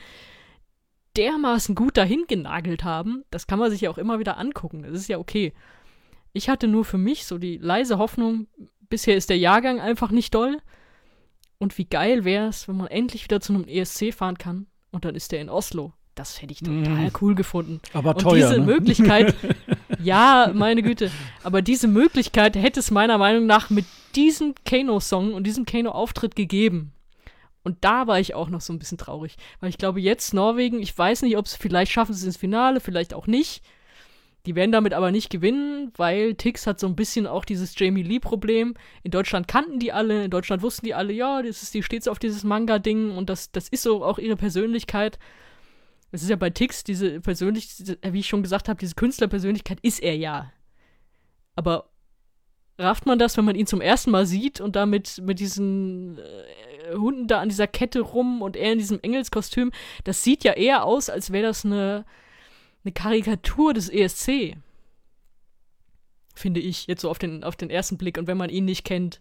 dermaßen gut dahin genagelt haben. Das kann man sich ja auch immer wieder angucken. Das ist ja okay. Ich hatte nur für mich so die leise Hoffnung, bisher ist der Jahrgang einfach nicht doll. Und wie geil wäre es, wenn man endlich wieder zu einem ESC fahren kann und dann ist der in Oslo. Das hätte ich total mm. cool gefunden. Aber und teuer. Diese ne? Möglichkeit, ja, meine Güte, aber diese Möglichkeit hätte es meiner Meinung nach mit diesem Kano-Song und diesem Kano-Auftritt gegeben. Und da war ich auch noch so ein bisschen traurig. Weil ich glaube, jetzt Norwegen, ich weiß nicht, ob es vielleicht schaffen sie es ins Finale, vielleicht auch nicht. Die werden damit aber nicht gewinnen, weil Tix hat so ein bisschen auch dieses Jamie Lee-Problem. In Deutschland kannten die alle, in Deutschland wussten die alle, ja, das ist, die steht so auf dieses Manga-Ding und das, das ist so auch ihre Persönlichkeit. Das ist ja bei Tix, diese Persönlichkeit, wie ich schon gesagt habe, diese Künstlerpersönlichkeit ist er ja. Aber rafft man das, wenn man ihn zum ersten Mal sieht und da mit, mit diesen äh, Hunden da an dieser Kette rum und er in diesem Engelskostüm, das sieht ja eher aus, als wäre das eine eine Karikatur des ESC. Finde ich, jetzt so auf den, auf den ersten Blick. Und wenn man ihn nicht kennt.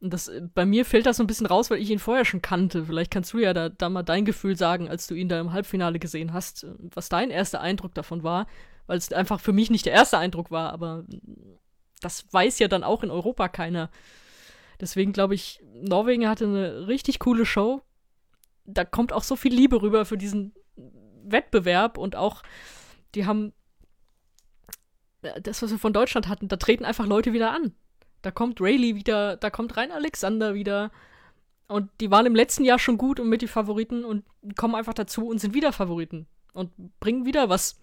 Und das, bei mir fällt das so ein bisschen raus, weil ich ihn vorher schon kannte. Vielleicht kannst du ja da, da mal dein Gefühl sagen, als du ihn da im Halbfinale gesehen hast, was dein erster Eindruck davon war. Weil es einfach für mich nicht der erste Eindruck war, aber das weiß ja dann auch in Europa keiner. Deswegen glaube ich, Norwegen hatte eine richtig coole Show. Da kommt auch so viel Liebe rüber für diesen Wettbewerb und auch die haben äh, das, was wir von Deutschland hatten, da treten einfach Leute wieder an. Da kommt Rayleigh wieder, da kommt Rein Alexander wieder. Und die waren im letzten Jahr schon gut und mit die Favoriten und kommen einfach dazu und sind wieder Favoriten. Und bringen wieder was,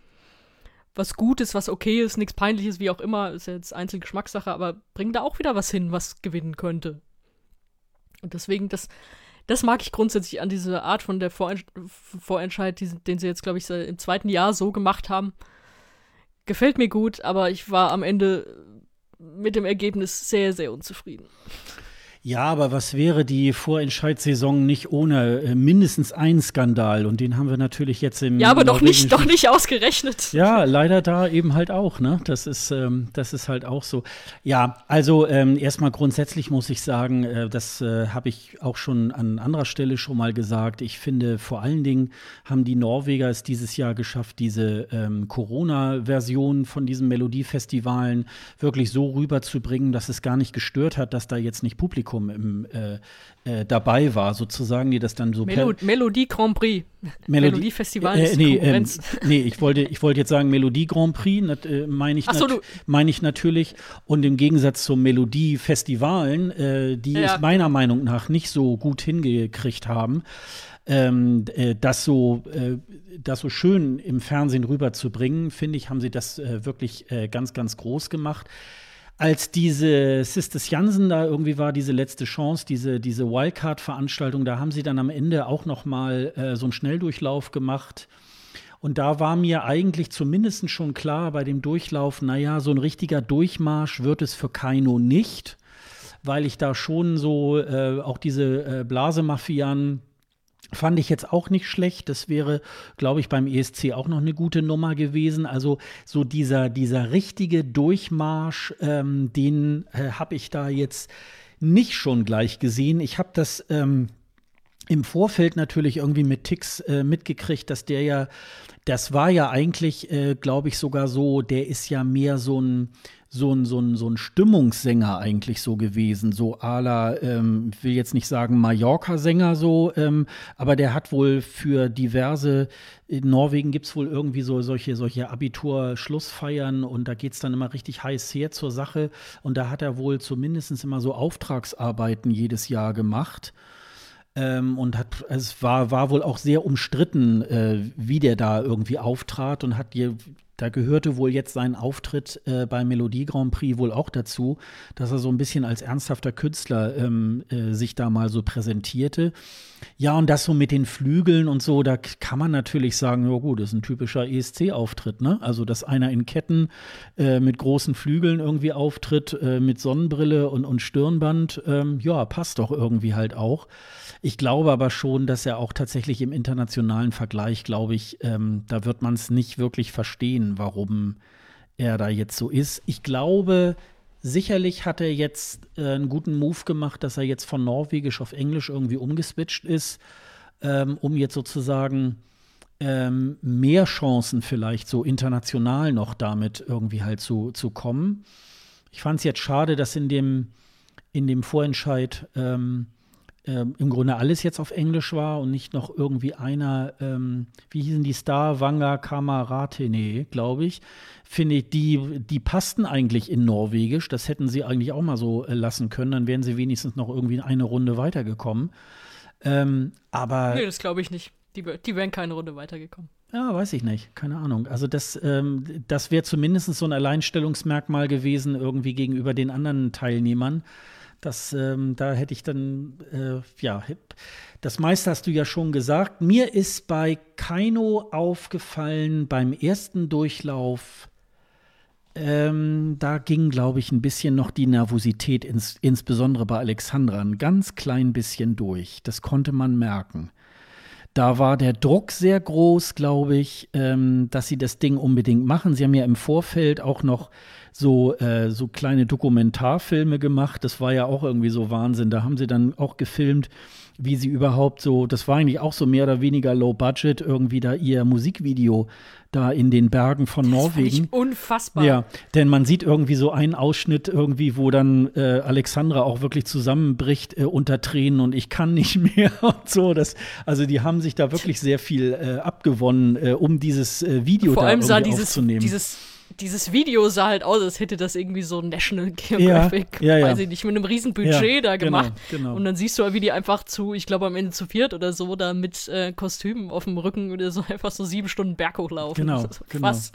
was Gutes, was okay ist, nichts Peinliches, wie auch immer, ist ja jetzt einzelne Geschmackssache, aber bringen da auch wieder was hin, was gewinnen könnte. Und deswegen, das, das mag ich grundsätzlich an dieser Art von der Vorentsch Vorentscheid, die, den sie jetzt, glaube ich, im zweiten Jahr so gemacht haben. Gefällt mir gut, aber ich war am Ende mit dem Ergebnis sehr, sehr unzufrieden. Ja, aber was wäre die Vorentscheidssaison nicht ohne äh, mindestens einen Skandal? Und den haben wir natürlich jetzt im. Ja, aber doch nicht, doch nicht ausgerechnet. Ja, leider da eben halt auch, ne? Das ist, ähm, das ist halt auch so. Ja, also ähm, erstmal grundsätzlich muss ich sagen, äh, das äh, habe ich auch schon an anderer Stelle schon mal gesagt. Ich finde, vor allen Dingen haben die Norweger es dieses Jahr geschafft, diese ähm, Corona-Version von diesen Melodiefestivalen wirklich so rüberzubringen, dass es gar nicht gestört hat, dass da jetzt nicht Publikum Publikum im, äh, äh, dabei war, sozusagen, die das dann so. Melo Melodie Grand Prix. Melodie, Melodie Festival äh, nee, ähm, nee, ich wollte, ich wollte jetzt sagen Melodie Grand Prix, äh, meine ich, so, mein ich natürlich. Und im Gegensatz zu Melodie Festivalen, äh, die ja. es meiner Meinung nach nicht so gut hingekriegt haben, ähm, äh, das so, äh, das so schön im Fernsehen rüberzubringen, finde ich, haben sie das äh, wirklich äh, ganz, ganz groß gemacht als diese Sisters Jansen da irgendwie war, diese letzte Chance, diese, diese Wildcard-Veranstaltung, da haben sie dann am Ende auch noch mal äh, so einen Schnelldurchlauf gemacht. Und da war mir eigentlich zumindest schon klar bei dem Durchlauf, naja, so ein richtiger Durchmarsch wird es für Kaino nicht, weil ich da schon so äh, auch diese äh, Blasemafianen Fand ich jetzt auch nicht schlecht. Das wäre, glaube ich, beim ESC auch noch eine gute Nummer gewesen. Also so dieser, dieser richtige Durchmarsch, ähm, den äh, habe ich da jetzt nicht schon gleich gesehen. Ich habe das ähm, im Vorfeld natürlich irgendwie mit Tix äh, mitgekriegt, dass der ja, das war ja eigentlich, äh, glaube ich, sogar so, der ist ja mehr so ein so ein, so ein, so ein Stimmungssänger eigentlich so gewesen, so à la, ähm, ich will jetzt nicht sagen Mallorca-Sänger so, ähm, aber der hat wohl für diverse, in Norwegen gibt es wohl irgendwie so solche, solche Abitur-Schlussfeiern und da geht es dann immer richtig heiß her zur Sache und da hat er wohl zumindest immer so Auftragsarbeiten jedes Jahr gemacht. Ähm, und hat, es war, war wohl auch sehr umstritten, äh, wie der da irgendwie auftrat und hat je, da gehörte wohl jetzt sein Auftritt äh, beim Melodie Grand Prix wohl auch dazu, dass er so ein bisschen als ernsthafter Künstler ähm, äh, sich da mal so präsentierte. Ja, und das so mit den Flügeln und so, da kann man natürlich sagen, ja gut, das ist ein typischer ESC-Auftritt, ne? Also, dass einer in Ketten äh, mit großen Flügeln irgendwie auftritt, äh, mit Sonnenbrille und, und Stirnband, ähm, ja, passt doch irgendwie halt auch. Ich glaube aber schon, dass er auch tatsächlich im internationalen Vergleich, glaube ich, ähm, da wird man es nicht wirklich verstehen, warum er da jetzt so ist. Ich glaube, sicherlich hat er jetzt äh, einen guten Move gemacht, dass er jetzt von Norwegisch auf Englisch irgendwie umgeswitcht ist, ähm, um jetzt sozusagen ähm, mehr Chancen vielleicht so international noch damit irgendwie halt zu, zu kommen. Ich fand es jetzt schade, dass in dem, in dem Vorentscheid ähm, ähm, im Grunde alles jetzt auf Englisch war und nicht noch irgendwie einer, ähm, wie hießen die Star, Wanga Kamaratene, glaube ich, finde ich, die, die passten eigentlich in Norwegisch. Das hätten sie eigentlich auch mal so äh, lassen können. Dann wären sie wenigstens noch irgendwie eine Runde weitergekommen. Ähm, aber. Nee, das glaube ich nicht. Die, die wären keine Runde weitergekommen. Ja, weiß ich nicht. Keine Ahnung. Also das, ähm, das wäre zumindest so ein Alleinstellungsmerkmal gewesen, irgendwie gegenüber den anderen Teilnehmern. Das, ähm, da hätte ich dann, äh, ja, das meiste hast du ja schon gesagt. Mir ist bei Kaino aufgefallen beim ersten Durchlauf, ähm, da ging, glaube ich, ein bisschen noch die Nervosität, ins, insbesondere bei Alexandra, ein ganz klein bisschen durch. Das konnte man merken. Da war der Druck sehr groß, glaube ich, ähm, dass sie das Ding unbedingt machen. Sie haben ja im Vorfeld auch noch so, äh, so kleine Dokumentarfilme gemacht. Das war ja auch irgendwie so Wahnsinn. Da haben sie dann auch gefilmt, wie sie überhaupt so, das war eigentlich auch so mehr oder weniger low budget, irgendwie da ihr Musikvideo da in den Bergen von das Norwegen. unfassbar. Ja, denn man sieht irgendwie so einen Ausschnitt irgendwie, wo dann äh, Alexandra auch wirklich zusammenbricht äh, unter Tränen und ich kann nicht mehr und so. Das, also die haben sich da wirklich sehr viel äh, abgewonnen, äh, um dieses äh, Video Vor da allem sah dieses, dieses dieses Video sah halt aus, als hätte das irgendwie so National Geographic, ja, ja, weiß ich nicht, mit einem riesen Budget da genau, gemacht. Genau. Und dann siehst du, wie die einfach zu, ich glaube am Ende zu viert oder so, da mit äh, Kostümen auf dem Rücken oder so einfach so sieben Stunden Berg hochlaufen. Genau, genau. Was?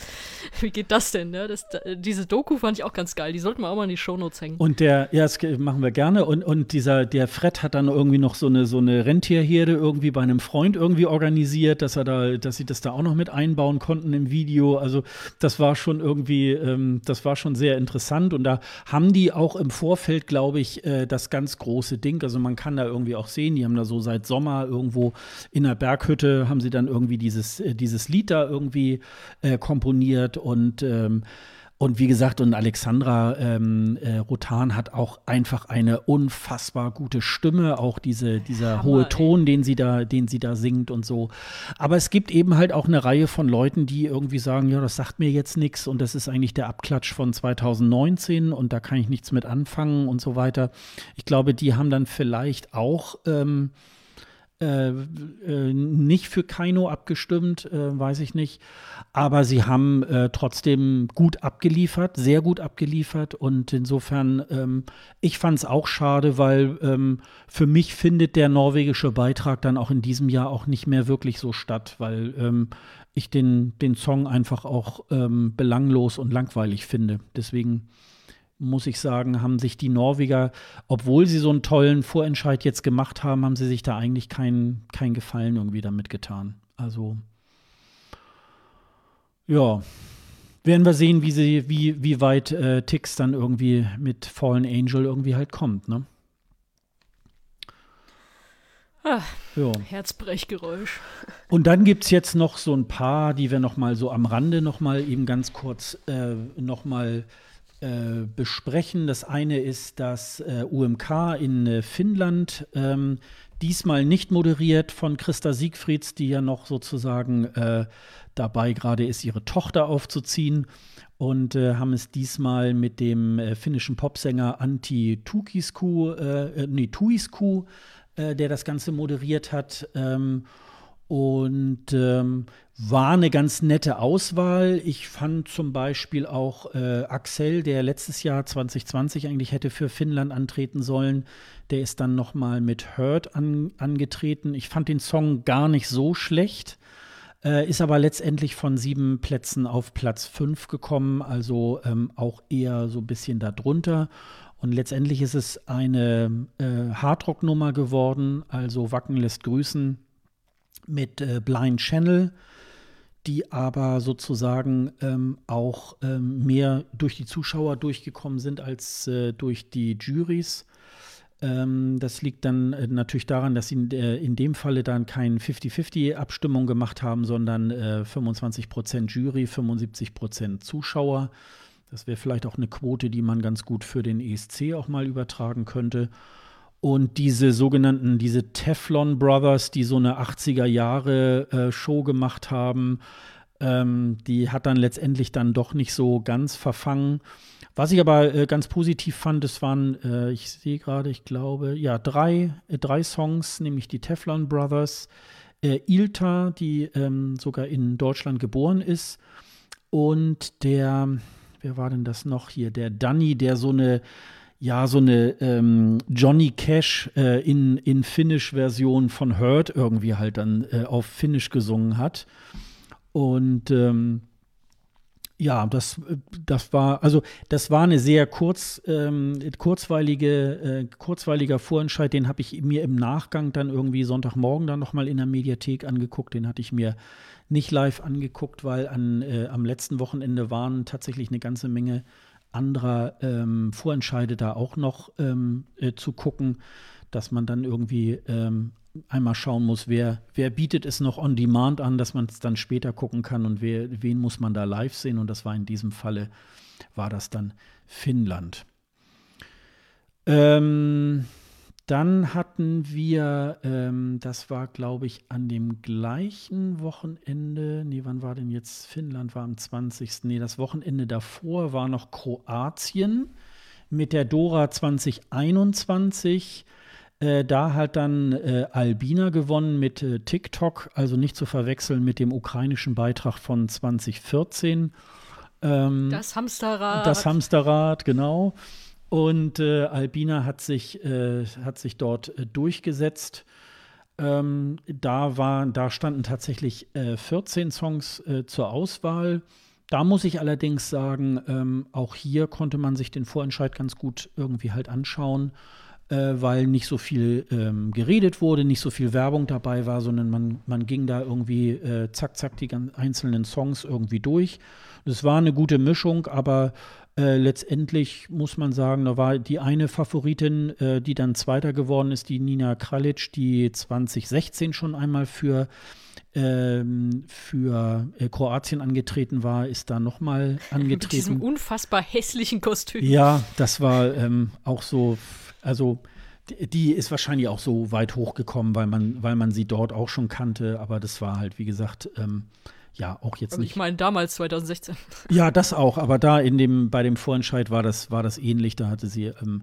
Wie geht das denn? Ne? Das, da, diese Doku fand ich auch ganz geil. Die sollten wir auch mal in die Shownotes hängen. Und der, ja, das machen wir gerne. Und, und dieser, der Fred hat dann irgendwie noch so eine, so eine Rentierherde irgendwie bei einem Freund irgendwie organisiert, dass er da, dass sie das da auch noch mit einbauen konnten im Video. Also das war schon irgendwie, ähm, das war schon sehr interessant und da haben die auch im Vorfeld, glaube ich, äh, das ganz große Ding. Also man kann da irgendwie auch sehen, die haben da so seit Sommer irgendwo in der Berghütte haben sie dann irgendwie dieses, äh, dieses Lied da irgendwie äh, komponiert und ähm, und wie gesagt, und Alexandra ähm, äh, Rotan hat auch einfach eine unfassbar gute Stimme, auch diese, dieser Hammer, hohe Ton, den sie da, den sie da singt und so. Aber es gibt eben halt auch eine Reihe von Leuten, die irgendwie sagen, ja, das sagt mir jetzt nichts und das ist eigentlich der Abklatsch von 2019 und da kann ich nichts mit anfangen und so weiter. Ich glaube, die haben dann vielleicht auch ähm, äh, äh, nicht für Kaino abgestimmt, äh, weiß ich nicht. Aber sie haben äh, trotzdem gut abgeliefert, sehr gut abgeliefert. Und insofern, ähm, ich fand es auch schade, weil ähm, für mich findet der norwegische Beitrag dann auch in diesem Jahr auch nicht mehr wirklich so statt, weil ähm, ich den, den Song einfach auch ähm, belanglos und langweilig finde. Deswegen muss ich sagen, haben sich die Norweger, obwohl sie so einen tollen Vorentscheid jetzt gemacht haben, haben sie sich da eigentlich keinen kein Gefallen irgendwie damit getan. Also, ja, werden wir sehen, wie, sie, wie, wie weit äh, Tix dann irgendwie mit Fallen Angel irgendwie halt kommt, ne? Ah, ja. Herzbrechgeräusch. Und dann gibt es jetzt noch so ein paar, die wir noch mal so am Rande noch mal eben ganz kurz äh, noch mal äh, besprechen. Das eine ist das äh, UMK in äh, Finnland, ähm, diesmal nicht moderiert von Christa Siegfrieds, die ja noch sozusagen äh, dabei gerade ist, ihre Tochter aufzuziehen. Und äh, haben es diesmal mit dem finnischen Popsänger Antti Tukisku, nee, Tuisku, der das Ganze moderiert hat. Ähm, und ähm, war eine ganz nette Auswahl. Ich fand zum Beispiel auch äh, Axel, der letztes Jahr 2020 eigentlich hätte für Finnland antreten sollen, der ist dann noch mal mit Hurt an, angetreten. Ich fand den Song gar nicht so schlecht, äh, ist aber letztendlich von sieben Plätzen auf Platz fünf gekommen, also ähm, auch eher so ein bisschen darunter. Und letztendlich ist es eine äh, Hardrock-Nummer geworden, also Wacken lässt grüßen mit äh, Blind Channel, die aber sozusagen ähm, auch ähm, mehr durch die Zuschauer durchgekommen sind als äh, durch die Juries. Ähm, das liegt dann äh, natürlich daran, dass sie in, äh, in dem Falle dann keine 50-50-Abstimmung gemacht haben, sondern 25% äh, Jury, 75% Zuschauer. Das wäre vielleicht auch eine Quote, die man ganz gut für den ESC auch mal übertragen könnte. Und diese sogenannten, diese Teflon Brothers, die so eine 80er Jahre äh, Show gemacht haben, ähm, die hat dann letztendlich dann doch nicht so ganz verfangen. Was ich aber äh, ganz positiv fand, es waren, äh, ich sehe gerade, ich glaube, ja, drei, äh, drei Songs, nämlich die Teflon Brothers, äh, Ilta, die ähm, sogar in Deutschland geboren ist, und der, wer war denn das noch hier? Der Danny, der so eine ja so eine ähm, Johnny Cash äh, in, in Finnish-Version von Hurt irgendwie halt dann äh, auf Finnish gesungen hat. Und ähm, ja, das, das war, also das war eine sehr kurz, ähm, kurzweilige, äh, kurzweiliger Vorentscheid, den habe ich mir im Nachgang dann irgendwie Sonntagmorgen dann nochmal in der Mediathek angeguckt. Den hatte ich mir nicht live angeguckt, weil an, äh, am letzten Wochenende waren tatsächlich eine ganze Menge anderer ähm, Vorentscheide da auch noch ähm, äh, zu gucken, dass man dann irgendwie ähm, einmal schauen muss, wer, wer bietet es noch on demand an, dass man es dann später gucken kann und wer, wen muss man da live sehen. Und das war in diesem Falle, war das dann Finnland. Ähm, dann hatten wir, ähm, das war, glaube ich, an dem gleichen Wochenende, nee, wann war denn jetzt Finnland, war am 20. Nee, das Wochenende davor war noch Kroatien mit der Dora 2021. Äh, da hat dann äh, Albina gewonnen mit äh, TikTok, also nicht zu verwechseln mit dem ukrainischen Beitrag von 2014. Ähm, das Hamsterrad. Das Hamsterrad, genau. Und äh, Albina hat sich, äh, hat sich dort äh, durchgesetzt. Ähm, da, war, da standen tatsächlich 14 äh, Songs äh, zur Auswahl. Da muss ich allerdings sagen, ähm, auch hier konnte man sich den Vorentscheid ganz gut irgendwie halt anschauen. äh, weil nicht so viel ähm, geredet wurde, nicht so viel Werbung dabei war, sondern man, man ging da irgendwie zack, zack die einzelnen Songs irgendwie durch. Es war eine gute Mischung, aber äh, letztendlich muss man sagen, da war die eine Favoritin, äh, die dann Zweiter geworden ist, die Nina Kralic, die 2016 schon einmal für, ähm, für äh, Kroatien angetreten war, ist da nochmal angetreten. Mit diesem unfassbar hässlichen Kostüm. Ja, das war ähm, auch so, also die ist wahrscheinlich auch so weit hochgekommen, weil man, weil man sie dort auch schon kannte, aber das war halt, wie gesagt, ähm, ja, auch jetzt also nicht. Ich meine, damals 2016. Ja, das auch, aber da in dem, bei dem Vorentscheid war das, war das ähnlich. Da hatte sie ähm,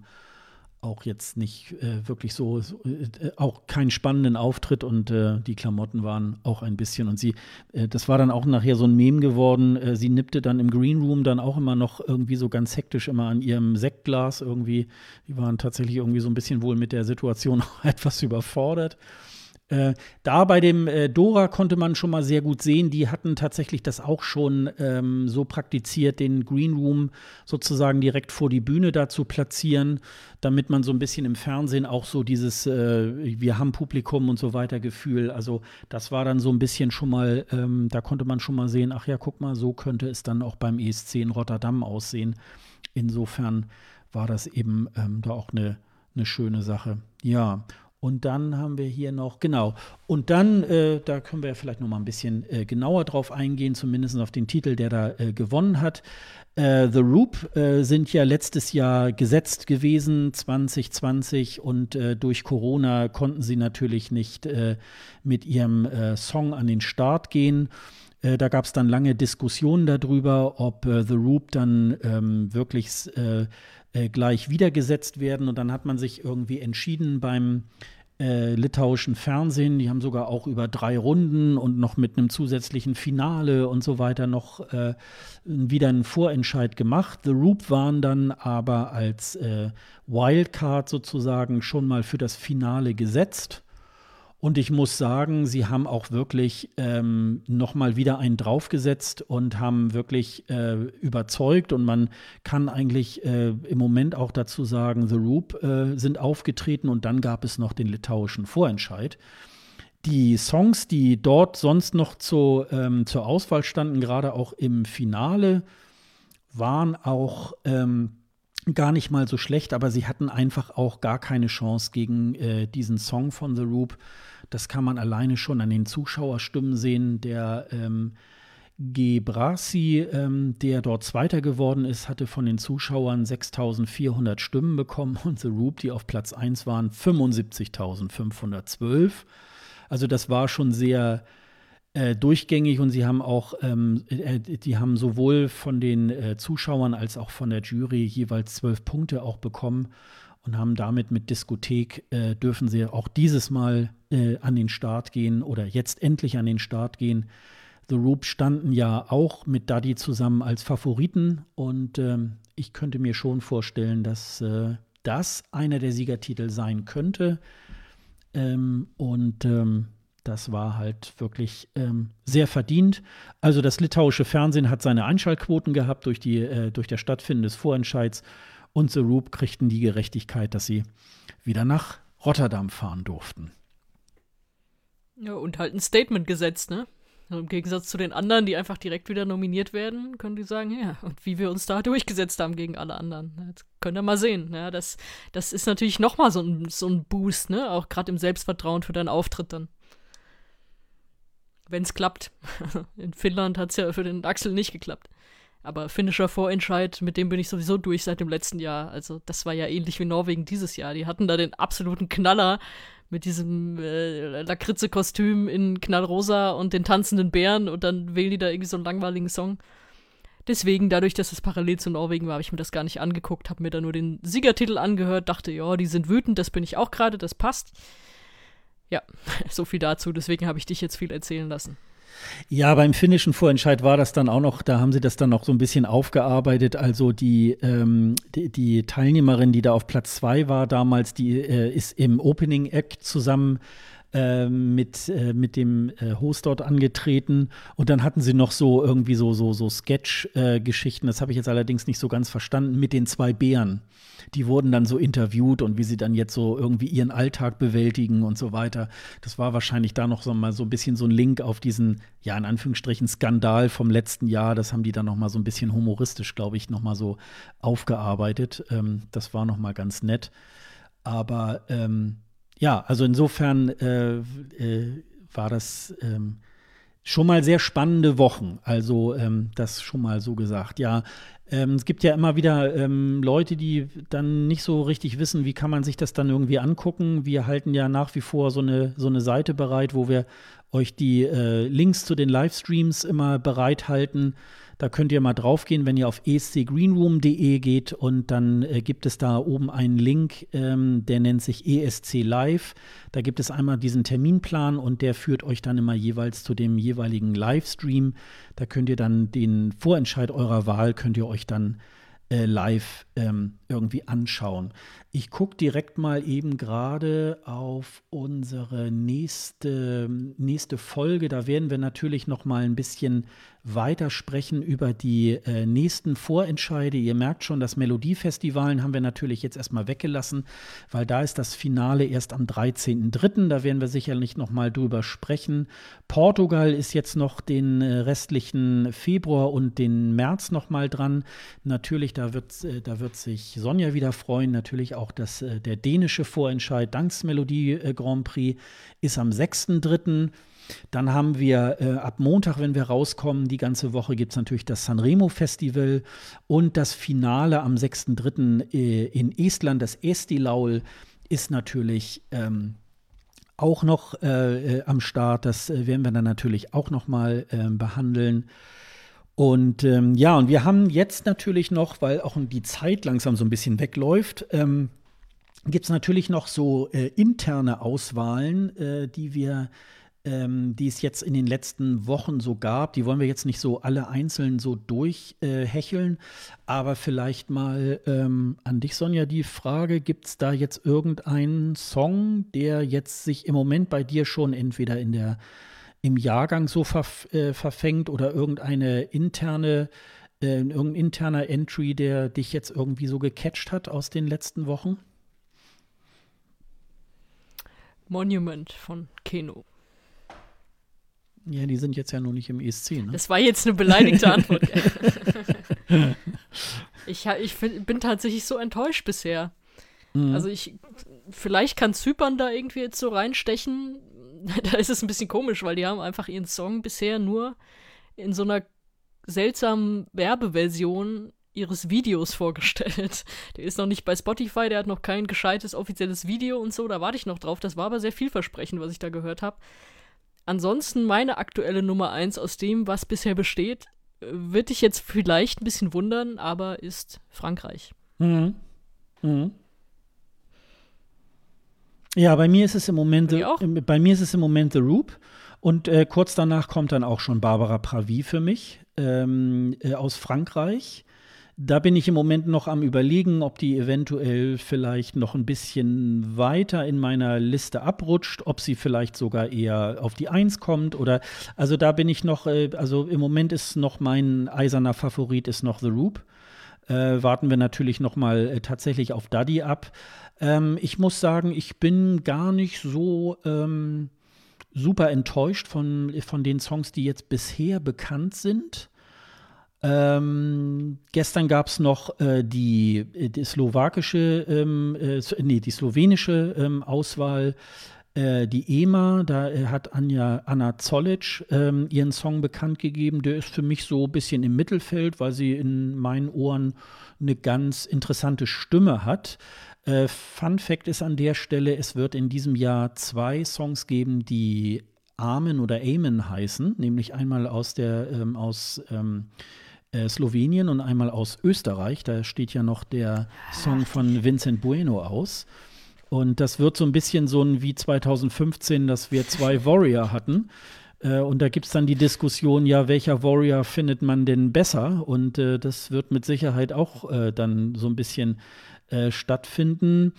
auch jetzt nicht äh, wirklich so, so äh, auch keinen spannenden Auftritt und äh, die Klamotten waren auch ein bisschen. Und sie, äh, das war dann auch nachher so ein Mem geworden. Äh, sie nippte dann im Green Room dann auch immer noch irgendwie so ganz hektisch immer an ihrem Sektglas irgendwie. Die waren tatsächlich irgendwie so ein bisschen wohl mit der Situation etwas überfordert. Äh, da bei dem äh, Dora konnte man schon mal sehr gut sehen, die hatten tatsächlich das auch schon ähm, so praktiziert, den Green Room sozusagen direkt vor die Bühne da zu platzieren, damit man so ein bisschen im Fernsehen auch so dieses äh, Wir haben Publikum und so weiter Gefühl, also das war dann so ein bisschen schon mal, ähm, da konnte man schon mal sehen, ach ja, guck mal, so könnte es dann auch beim ESC in Rotterdam aussehen. Insofern war das eben ähm, da auch eine, eine schöne Sache. Ja, und dann haben wir hier noch, genau, und dann, äh, da können wir vielleicht noch mal ein bisschen äh, genauer drauf eingehen, zumindest auf den Titel, der da äh, gewonnen hat. Äh, The Roop äh, sind ja letztes Jahr gesetzt gewesen, 2020, und äh, durch Corona konnten sie natürlich nicht mit ihrem Song an den Start gehen. Da gab es dann lange Diskussionen darüber, ob The Roop dann ähm, wirklich gleich wiedergesetzt werden. Und dann hat man sich irgendwie entschieden beim äh, litauischen Fernsehen. Die haben sogar auch über drei Runden und noch mit einem zusätzlichen Finale und so weiter noch äh, wieder einen Vorentscheid gemacht. The Roop waren dann aber als äh, Wildcard sozusagen schon mal für das Finale gesetzt. Und ich muss sagen, sie haben auch wirklich ähm, nochmal wieder einen draufgesetzt und haben wirklich äh, überzeugt. Und man kann eigentlich äh, im Moment auch dazu sagen, The Roop äh, sind aufgetreten und dann gab es noch den litauischen Vorentscheid. Die Songs, die dort sonst noch zu, ähm, zur Auswahl standen, gerade auch im Finale, waren auch ähm, gar nicht mal so schlecht, aber sie hatten einfach auch gar keine Chance gegen äh, diesen Song von The Roop. Das kann man alleine schon an den Zuschauerstimmen sehen. Der ähm, Gebrasi, ähm, der dort Zweiter geworden ist, hatte von den Zuschauern 6400 Stimmen bekommen und The Roop, die auf Platz 1 waren, 75.512. Also das war schon sehr äh, durchgängig und sie haben auch, ähm, äh, die haben sowohl von den äh, Zuschauern als auch von der Jury jeweils zwölf Punkte auch bekommen und haben damit mit Diskothek äh, dürfen sie auch dieses Mal äh, an den Start gehen oder jetzt endlich an den Start gehen. The Roop standen ja auch mit Daddy zusammen als Favoriten und ähm, ich könnte mir schon vorstellen, dass das einer der Siegertitel sein könnte. Ähm, und ähm, das war halt wirklich ähm, sehr verdient. Also das litauische Fernsehen hat seine Einschaltquoten gehabt durch, die, äh, durch das Stattfinden des Vorentscheids und The Roop kriegten die Gerechtigkeit, dass sie wieder nach Rotterdam fahren durften. Ja, und halt ein Statement gesetzt, ne? Im Gegensatz zu den anderen, die einfach direkt wieder nominiert werden, können die sagen, ja, und wie wir uns da durchgesetzt haben gegen alle anderen. Jetzt könnt ihr mal sehen. Ja, das, das ist natürlich nochmal so ein, so ein Boost, ne? Auch gerade im Selbstvertrauen für deinen Auftritt dann. Wenn es klappt. In Finnland hat es ja für den Axel nicht geklappt. Aber finnischer Vorentscheid, mit dem bin ich sowieso durch seit dem letzten Jahr. Also das war ja ähnlich wie Norwegen dieses Jahr. Die hatten da den absoluten Knaller mit diesem äh, Lakritze-Kostüm in Knallrosa und den tanzenden Bären und dann wählen die da irgendwie so einen langweiligen Song. Deswegen, dadurch, dass es parallel zu Norwegen war, habe ich mir das gar nicht angeguckt, habe mir da nur den Siegertitel angehört, dachte, ja, die sind wütend, das bin ich auch gerade, das passt. Ja, so viel dazu, deswegen habe ich dich jetzt viel erzählen lassen. Ja, beim finnischen Vorentscheid war das dann auch noch, da haben sie das dann noch so ein bisschen aufgearbeitet. Also die, ähm, die, die, Teilnehmerin, die da auf Platz zwei war damals, die äh, ist im Opening Act zusammen äh, mit, äh, mit dem äh, Host dort angetreten. Und dann hatten sie noch so irgendwie so, so, so Sketch-Geschichten, das habe ich jetzt allerdings nicht so ganz verstanden, mit den zwei Bären. Die wurden dann so interviewt und wie sie dann jetzt so irgendwie ihren Alltag bewältigen und so weiter. Das war wahrscheinlich da noch so mal so ein bisschen so ein Link auf diesen, ja, in Anführungsstrichen Skandal vom letzten Jahr. Das haben die dann noch mal so ein bisschen humoristisch, glaube ich, noch mal so aufgearbeitet. Ähm, das war noch mal ganz nett. Aber ähm, ja, also insofern äh, äh, war das ähm, schon mal sehr spannende Wochen. Also ähm, das schon mal so gesagt. Ja, ähm, es gibt ja immer wieder ähm, Leute, die dann nicht so richtig wissen, wie kann man sich das dann irgendwie angucken. Wir halten ja nach wie vor so eine, so eine Seite bereit, wo wir euch die äh, Links zu den Livestreams immer bereithalten. Da könnt ihr mal draufgehen, wenn ihr auf escgreenroom.de geht und dann äh, gibt es da oben einen Link, ähm, der nennt sich ESC Live. Da gibt es einmal diesen Terminplan und der führt euch dann immer jeweils zu dem jeweiligen Livestream. Da könnt ihr dann den Vorentscheid eurer Wahl, könnt ihr euch dann äh, live ähm, irgendwie anschauen. Ich gucke direkt mal eben gerade auf unsere nächste, nächste Folge. Da werden wir natürlich noch mal ein bisschen weiter sprechen über die äh, nächsten Vorentscheide. Ihr merkt schon, das Melodiefestivalen haben wir natürlich jetzt erstmal weggelassen, weil da ist das Finale erst am 13.03. Da werden wir sicherlich noch mal drüber sprechen. Portugal ist jetzt noch den äh, restlichen Februar und den März noch mal dran. Natürlich, da wird, äh, da wird sich Sonja wieder freuen. Natürlich auch das, äh, der dänische Vorentscheid Danksmelodie äh, Grand Prix ist am 6.03. Dann haben wir äh, ab Montag, wenn wir rauskommen, die ganze Woche gibt es natürlich das Sanremo Festival und das Finale am 6.3. Äh, in Estland, das Estilaul, ist natürlich ähm, auch noch äh, äh am Start. Das werden wir dann natürlich auch noch mal ähm, behandeln. Und ähm, ja, und wir haben jetzt natürlich noch, weil auch die Zeit langsam so ein bisschen wegläuft, ähm, gibt es natürlich noch so äh, interne Auswahlen, äh, die wir ähm, die es jetzt in den letzten Wochen so gab. Die wollen wir jetzt nicht so alle einzeln so durchhecheln, äh, aber vielleicht mal ähm, an dich, Sonja, die Frage: Gibt es da jetzt irgendeinen Song, der jetzt sich im Moment bei dir schon entweder in der im Jahrgang so verf äh, verfängt oder irgendeine interne äh, irgendein interner Entry, der dich jetzt irgendwie so gecatcht hat aus den letzten Wochen? Monument von Keno. Ja, die sind jetzt ja noch nicht im ESC, ne? Das war jetzt eine beleidigte Antwort. ich, ich find, bin tatsächlich so enttäuscht bisher. Mhm. Also ich, vielleicht kann Zypern da irgendwie jetzt so reinstechen. da ist es ein bisschen komisch, weil die haben einfach ihren Song bisher nur in so einer seltsamen Werbeversion ihres Videos vorgestellt. Der ist noch nicht bei Spotify, der hat noch kein gescheites offizielles Video und so, da warte ich noch drauf. Das war aber sehr vielversprechend, was ich da gehört habe. Ansonsten meine aktuelle Nummer 1 aus dem, was bisher besteht, wird dich jetzt vielleicht ein bisschen wundern, aber ist Frankreich. Mhm. Mhm. Ja, bei mir ist es im Moment, the, bei mir ist es im Moment The Roop. Und äh, kurz danach kommt dann auch schon Barbara Pravi für mich ähm, äh, aus Frankreich. Da bin ich im Moment noch am Überlegen, ob die eventuell vielleicht noch ein bisschen weiter in meiner Liste abrutscht, ob sie vielleicht sogar eher auf die Eins kommt oder also da bin ich noch, äh, also im Moment ist noch mein eiserner Favorit ist noch The Roop. Äh, warten wir natürlich noch mal äh, tatsächlich auf Daddy ab. Ähm, ich muss sagen, ich bin gar nicht so ähm, super enttäuscht von, von den Songs, die jetzt bisher bekannt sind. Ähm, gestern gab es noch äh, die, die, slowakische, ähm, äh, nee, die slowenische ähm, Auswahl, äh, die EMA. Da äh, hat Anja, Anna Zolic ähm, ihren Song bekannt gegeben. Der ist für mich so ein bisschen im Mittelfeld, weil sie in meinen Ohren eine ganz interessante Stimme hat. Äh, Fun Fact ist an der Stelle, es wird in diesem Jahr zwei Songs geben, die Amen oder Amen heißen, nämlich einmal aus der ähm, aus ähm, äh, Slowenien und einmal aus Österreich. Da steht ja noch der Song von Vincent Bueno aus. Und das wird so ein bisschen so ein wie 2015, dass wir zwei Warrior hatten. Äh, und da gibt es dann die Diskussion, ja, welcher Warrior findet man denn besser? Und äh, das wird mit Sicherheit auch äh, dann so ein bisschen äh, stattfinden.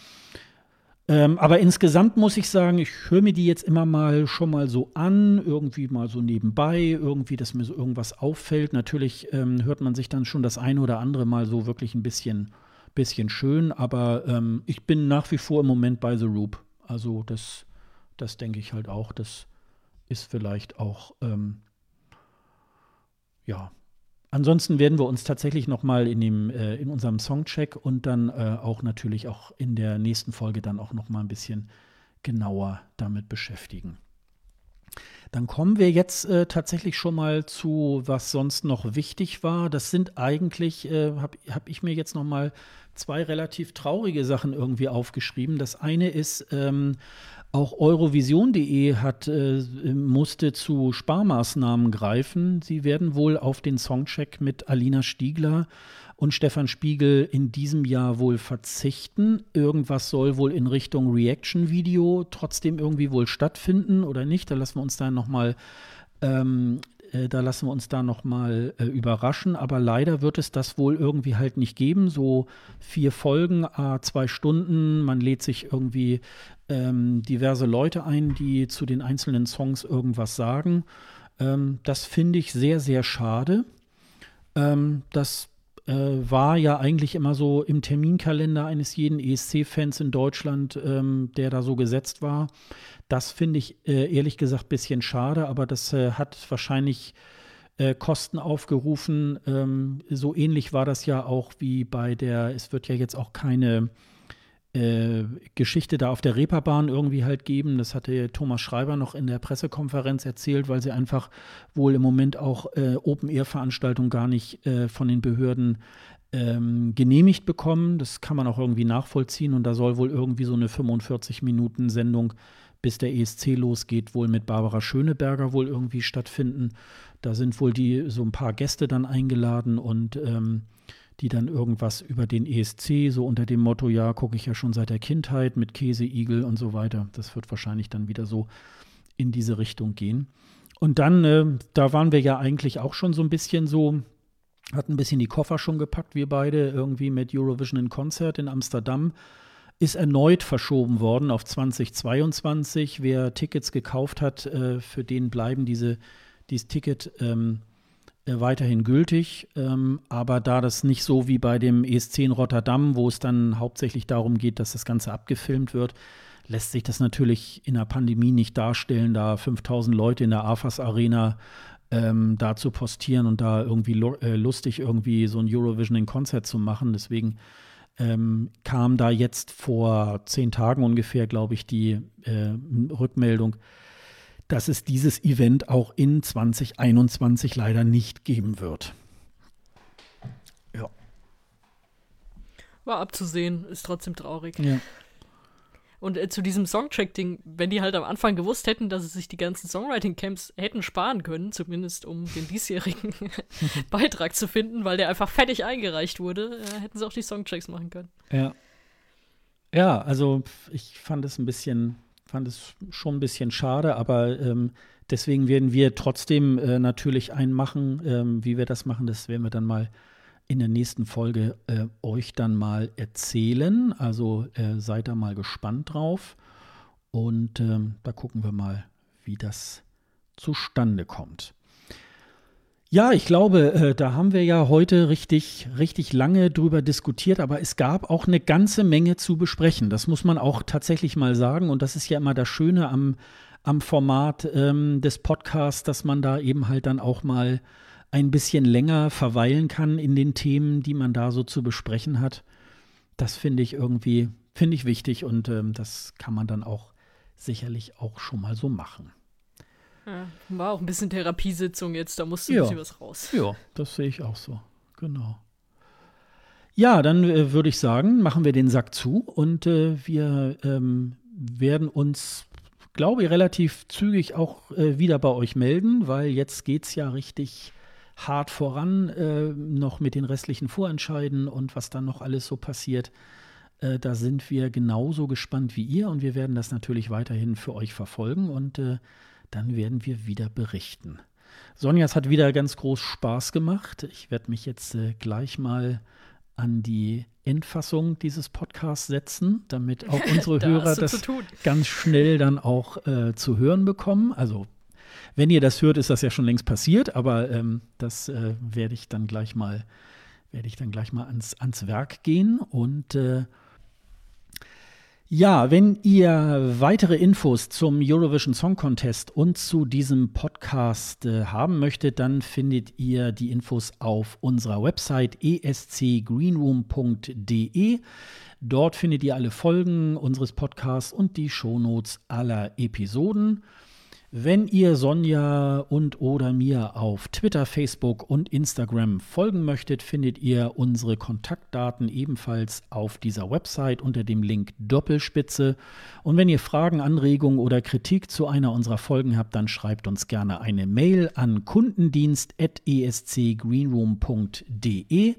Ähm, aber insgesamt muss ich sagen, ich höre mir die jetzt immer mal schon mal so an, irgendwie mal so nebenbei, irgendwie, dass mir so irgendwas auffällt. Natürlich ähm, hört man sich dann schon das eine oder andere mal so wirklich ein bisschen, bisschen schön, aber ähm, ich bin nach wie vor im Moment bei The Roop. Also das, das denke ich halt auch. Das ist vielleicht auch, ähm, ja, Ansonsten werden wir uns tatsächlich noch mal in, dem, äh, in unserem Songcheck und dann äh, auch natürlich auch in der nächsten Folge dann auch noch mal ein bisschen genauer damit beschäftigen. Dann kommen wir jetzt äh, tatsächlich schon mal zu, was sonst noch wichtig war. Das sind eigentlich, äh, habe hab ich mir jetzt noch mal zwei relativ traurige Sachen irgendwie aufgeschrieben. Das eine ist, ähm, auch Eurovision.de hat, äh, musste zu Sparmaßnahmen greifen. Sie werden wohl auf den Songcheck mit Alina Stiegler und Stefan Spiegel in diesem Jahr wohl verzichten. Irgendwas soll wohl in Richtung Reaction-Video trotzdem irgendwie wohl stattfinden oder nicht. Da lassen wir uns dann nochmal ähm, äh, da lassen wir uns da nochmal äh, überraschen. Aber leider wird es das wohl irgendwie halt nicht geben. So vier Folgen, äh, zwei Stunden. Man lädt sich irgendwie ähm, diverse Leute ein, die zu den einzelnen Songs irgendwas sagen. Ähm, das finde ich sehr, sehr schade. Ähm, das äh, war ja eigentlich immer so im Terminkalender eines jeden ESC-Fans in Deutschland, ähm, der da so gesetzt war. Das finde ich äh, ehrlich gesagt ein bisschen schade, aber das äh, hat wahrscheinlich äh, Kosten aufgerufen. Ähm, so ähnlich war das ja auch wie bei der, es wird ja jetzt auch keine äh, Geschichte da auf der Reeperbahn irgendwie halt geben. Das hatte Thomas Schreiber noch in der Pressekonferenz erzählt, weil sie einfach wohl im Moment auch äh, Open-Air-Veranstaltungen gar nicht äh, von den Behörden ähm, genehmigt bekommen. Das kann man auch irgendwie nachvollziehen und da soll wohl irgendwie so eine 45-Minuten-Sendung bis der ESC losgeht, wohl mit Barbara Schöneberger wohl irgendwie stattfinden. Da sind wohl die so ein paar Gäste dann eingeladen und ähm, die dann irgendwas über den ESC, so unter dem Motto, ja, gucke ich ja schon seit der Kindheit mit Käseigel und so weiter. Das wird wahrscheinlich dann wieder so in diese Richtung gehen. Und dann, äh, da waren wir ja eigentlich auch schon so ein bisschen so, hatten ein bisschen die Koffer schon gepackt, wir beide, irgendwie mit Eurovision in Konzert in Amsterdam. Ist erneut verschoben worden auf 2022. Wer Tickets gekauft hat, äh, für den bleiben diese, dieses Ticket ähm, äh, weiterhin gültig. Ähm, aber da das nicht so wie bei dem ESC in Rotterdam, wo es dann hauptsächlich darum geht, dass das Ganze abgefilmt wird, lässt sich das natürlich in der Pandemie nicht darstellen, da 5000 Leute in der AFAS Arena ähm, da zu postieren und da irgendwie äh, lustig irgendwie so ein Eurovision in Konzert zu machen. Deswegen ähm, kam da jetzt vor zehn Tagen ungefähr, glaube ich, die äh, Rückmeldung, dass es dieses Event auch in 2021 leider nicht geben wird. Ja. War abzusehen, ist trotzdem traurig. Ja. Und äh, zu diesem Songcheck-Ding, wenn die halt am Anfang gewusst hätten, dass sie sich die ganzen Songwriting-Camps hätten sparen können, zumindest um den diesjährigen Beitrag zu finden, weil der einfach fertig eingereicht wurde, äh, hätten sie auch die Songchecks machen können. Ja. Ja, also ich fand es ein bisschen fand es schon ein bisschen schade, aber ähm, deswegen werden wir trotzdem äh, natürlich einen machen. Ähm, wie wir das machen, das werden wir dann mal in der nächsten Folge äh, euch dann mal erzählen. Also äh, seid da mal gespannt drauf. Und ähm, da gucken wir mal, wie das zustande kommt. Ja, ich glaube, äh, da haben wir ja heute richtig, richtig lange drüber diskutiert, aber es gab auch eine ganze Menge zu besprechen. Das muss man auch tatsächlich mal sagen. Und das ist ja immer das Schöne am, am Format ähm, des Podcasts, dass man da eben halt dann auch mal ein bisschen länger verweilen kann in den Themen, die man da so zu besprechen hat. Das finde ich irgendwie, finde ich wichtig und ähm, das kann man dann auch sicherlich auch schon mal so machen. Ja, war auch ein bisschen Therapiesitzung jetzt, da musste ja. ein bisschen was raus. Ja, das sehe ich auch so. Genau. Ja, dann äh, würde ich sagen, machen wir den Sack zu und äh, wir ähm, werden uns, glaube ich, relativ zügig auch äh, wieder bei euch melden, weil jetzt geht es ja richtig hart voran, äh, noch mit den restlichen Vorentscheiden und was dann noch alles so passiert. Äh, da sind wir genauso gespannt wie ihr und wir werden das natürlich weiterhin für euch verfolgen und äh, dann werden wir wieder berichten. Sonja, es hat wieder ganz groß Spaß gemacht. Ich werde mich jetzt äh, gleich mal an die Endfassung dieses Podcasts setzen, damit auch unsere Da Hörer das ganz schnell dann auch äh, zu hören bekommen. Also wenn ihr das hört, ist das ja schon längst passiert, aber ähm, das äh, werde ich dann gleich mal, werde ich dann gleich mal ans, ans Werk gehen und äh, ja, wenn ihr weitere Infos zum Eurovision Song Contest und zu diesem Podcast äh, haben möchtet, dann findet ihr die Infos auf unserer Website escgreenroom.de. Dort findet ihr alle Folgen unseres Podcasts und die Shownotes aller Episoden. Wenn ihr Sonja und oder mir auf Twitter, Facebook und Instagram folgen möchtet, findet ihr unsere Kontaktdaten ebenfalls auf dieser Website unter dem Link Doppelspitze. Und wenn ihr Fragen, Anregungen oder Kritik zu einer unserer Folgen habt, dann schreibt uns gerne eine Mail an kundendienst.escgreenroom.de.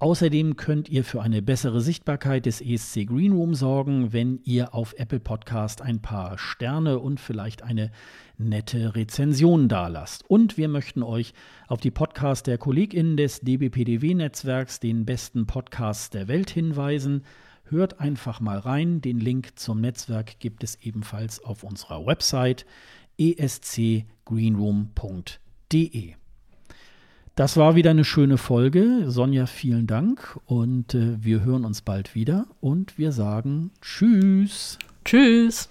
Außerdem könnt ihr für eine bessere Sichtbarkeit des ESC Greenroom sorgen, wenn ihr auf Apple Podcast ein paar Sterne und vielleicht eine nette Rezension dalasst. Und wir möchten euch auf die Podcasts der KollegInnen des DBPDW-Netzwerks, den besten Podcasts der Welt, hinweisen. Hört einfach mal rein. Den Link zum Netzwerk gibt es ebenfalls auf unserer Website escgreenroom.de. Das war wieder eine schöne Folge. Sonja, vielen Dank und äh, wir hören uns bald wieder und wir sagen Tschüss. Tschüss.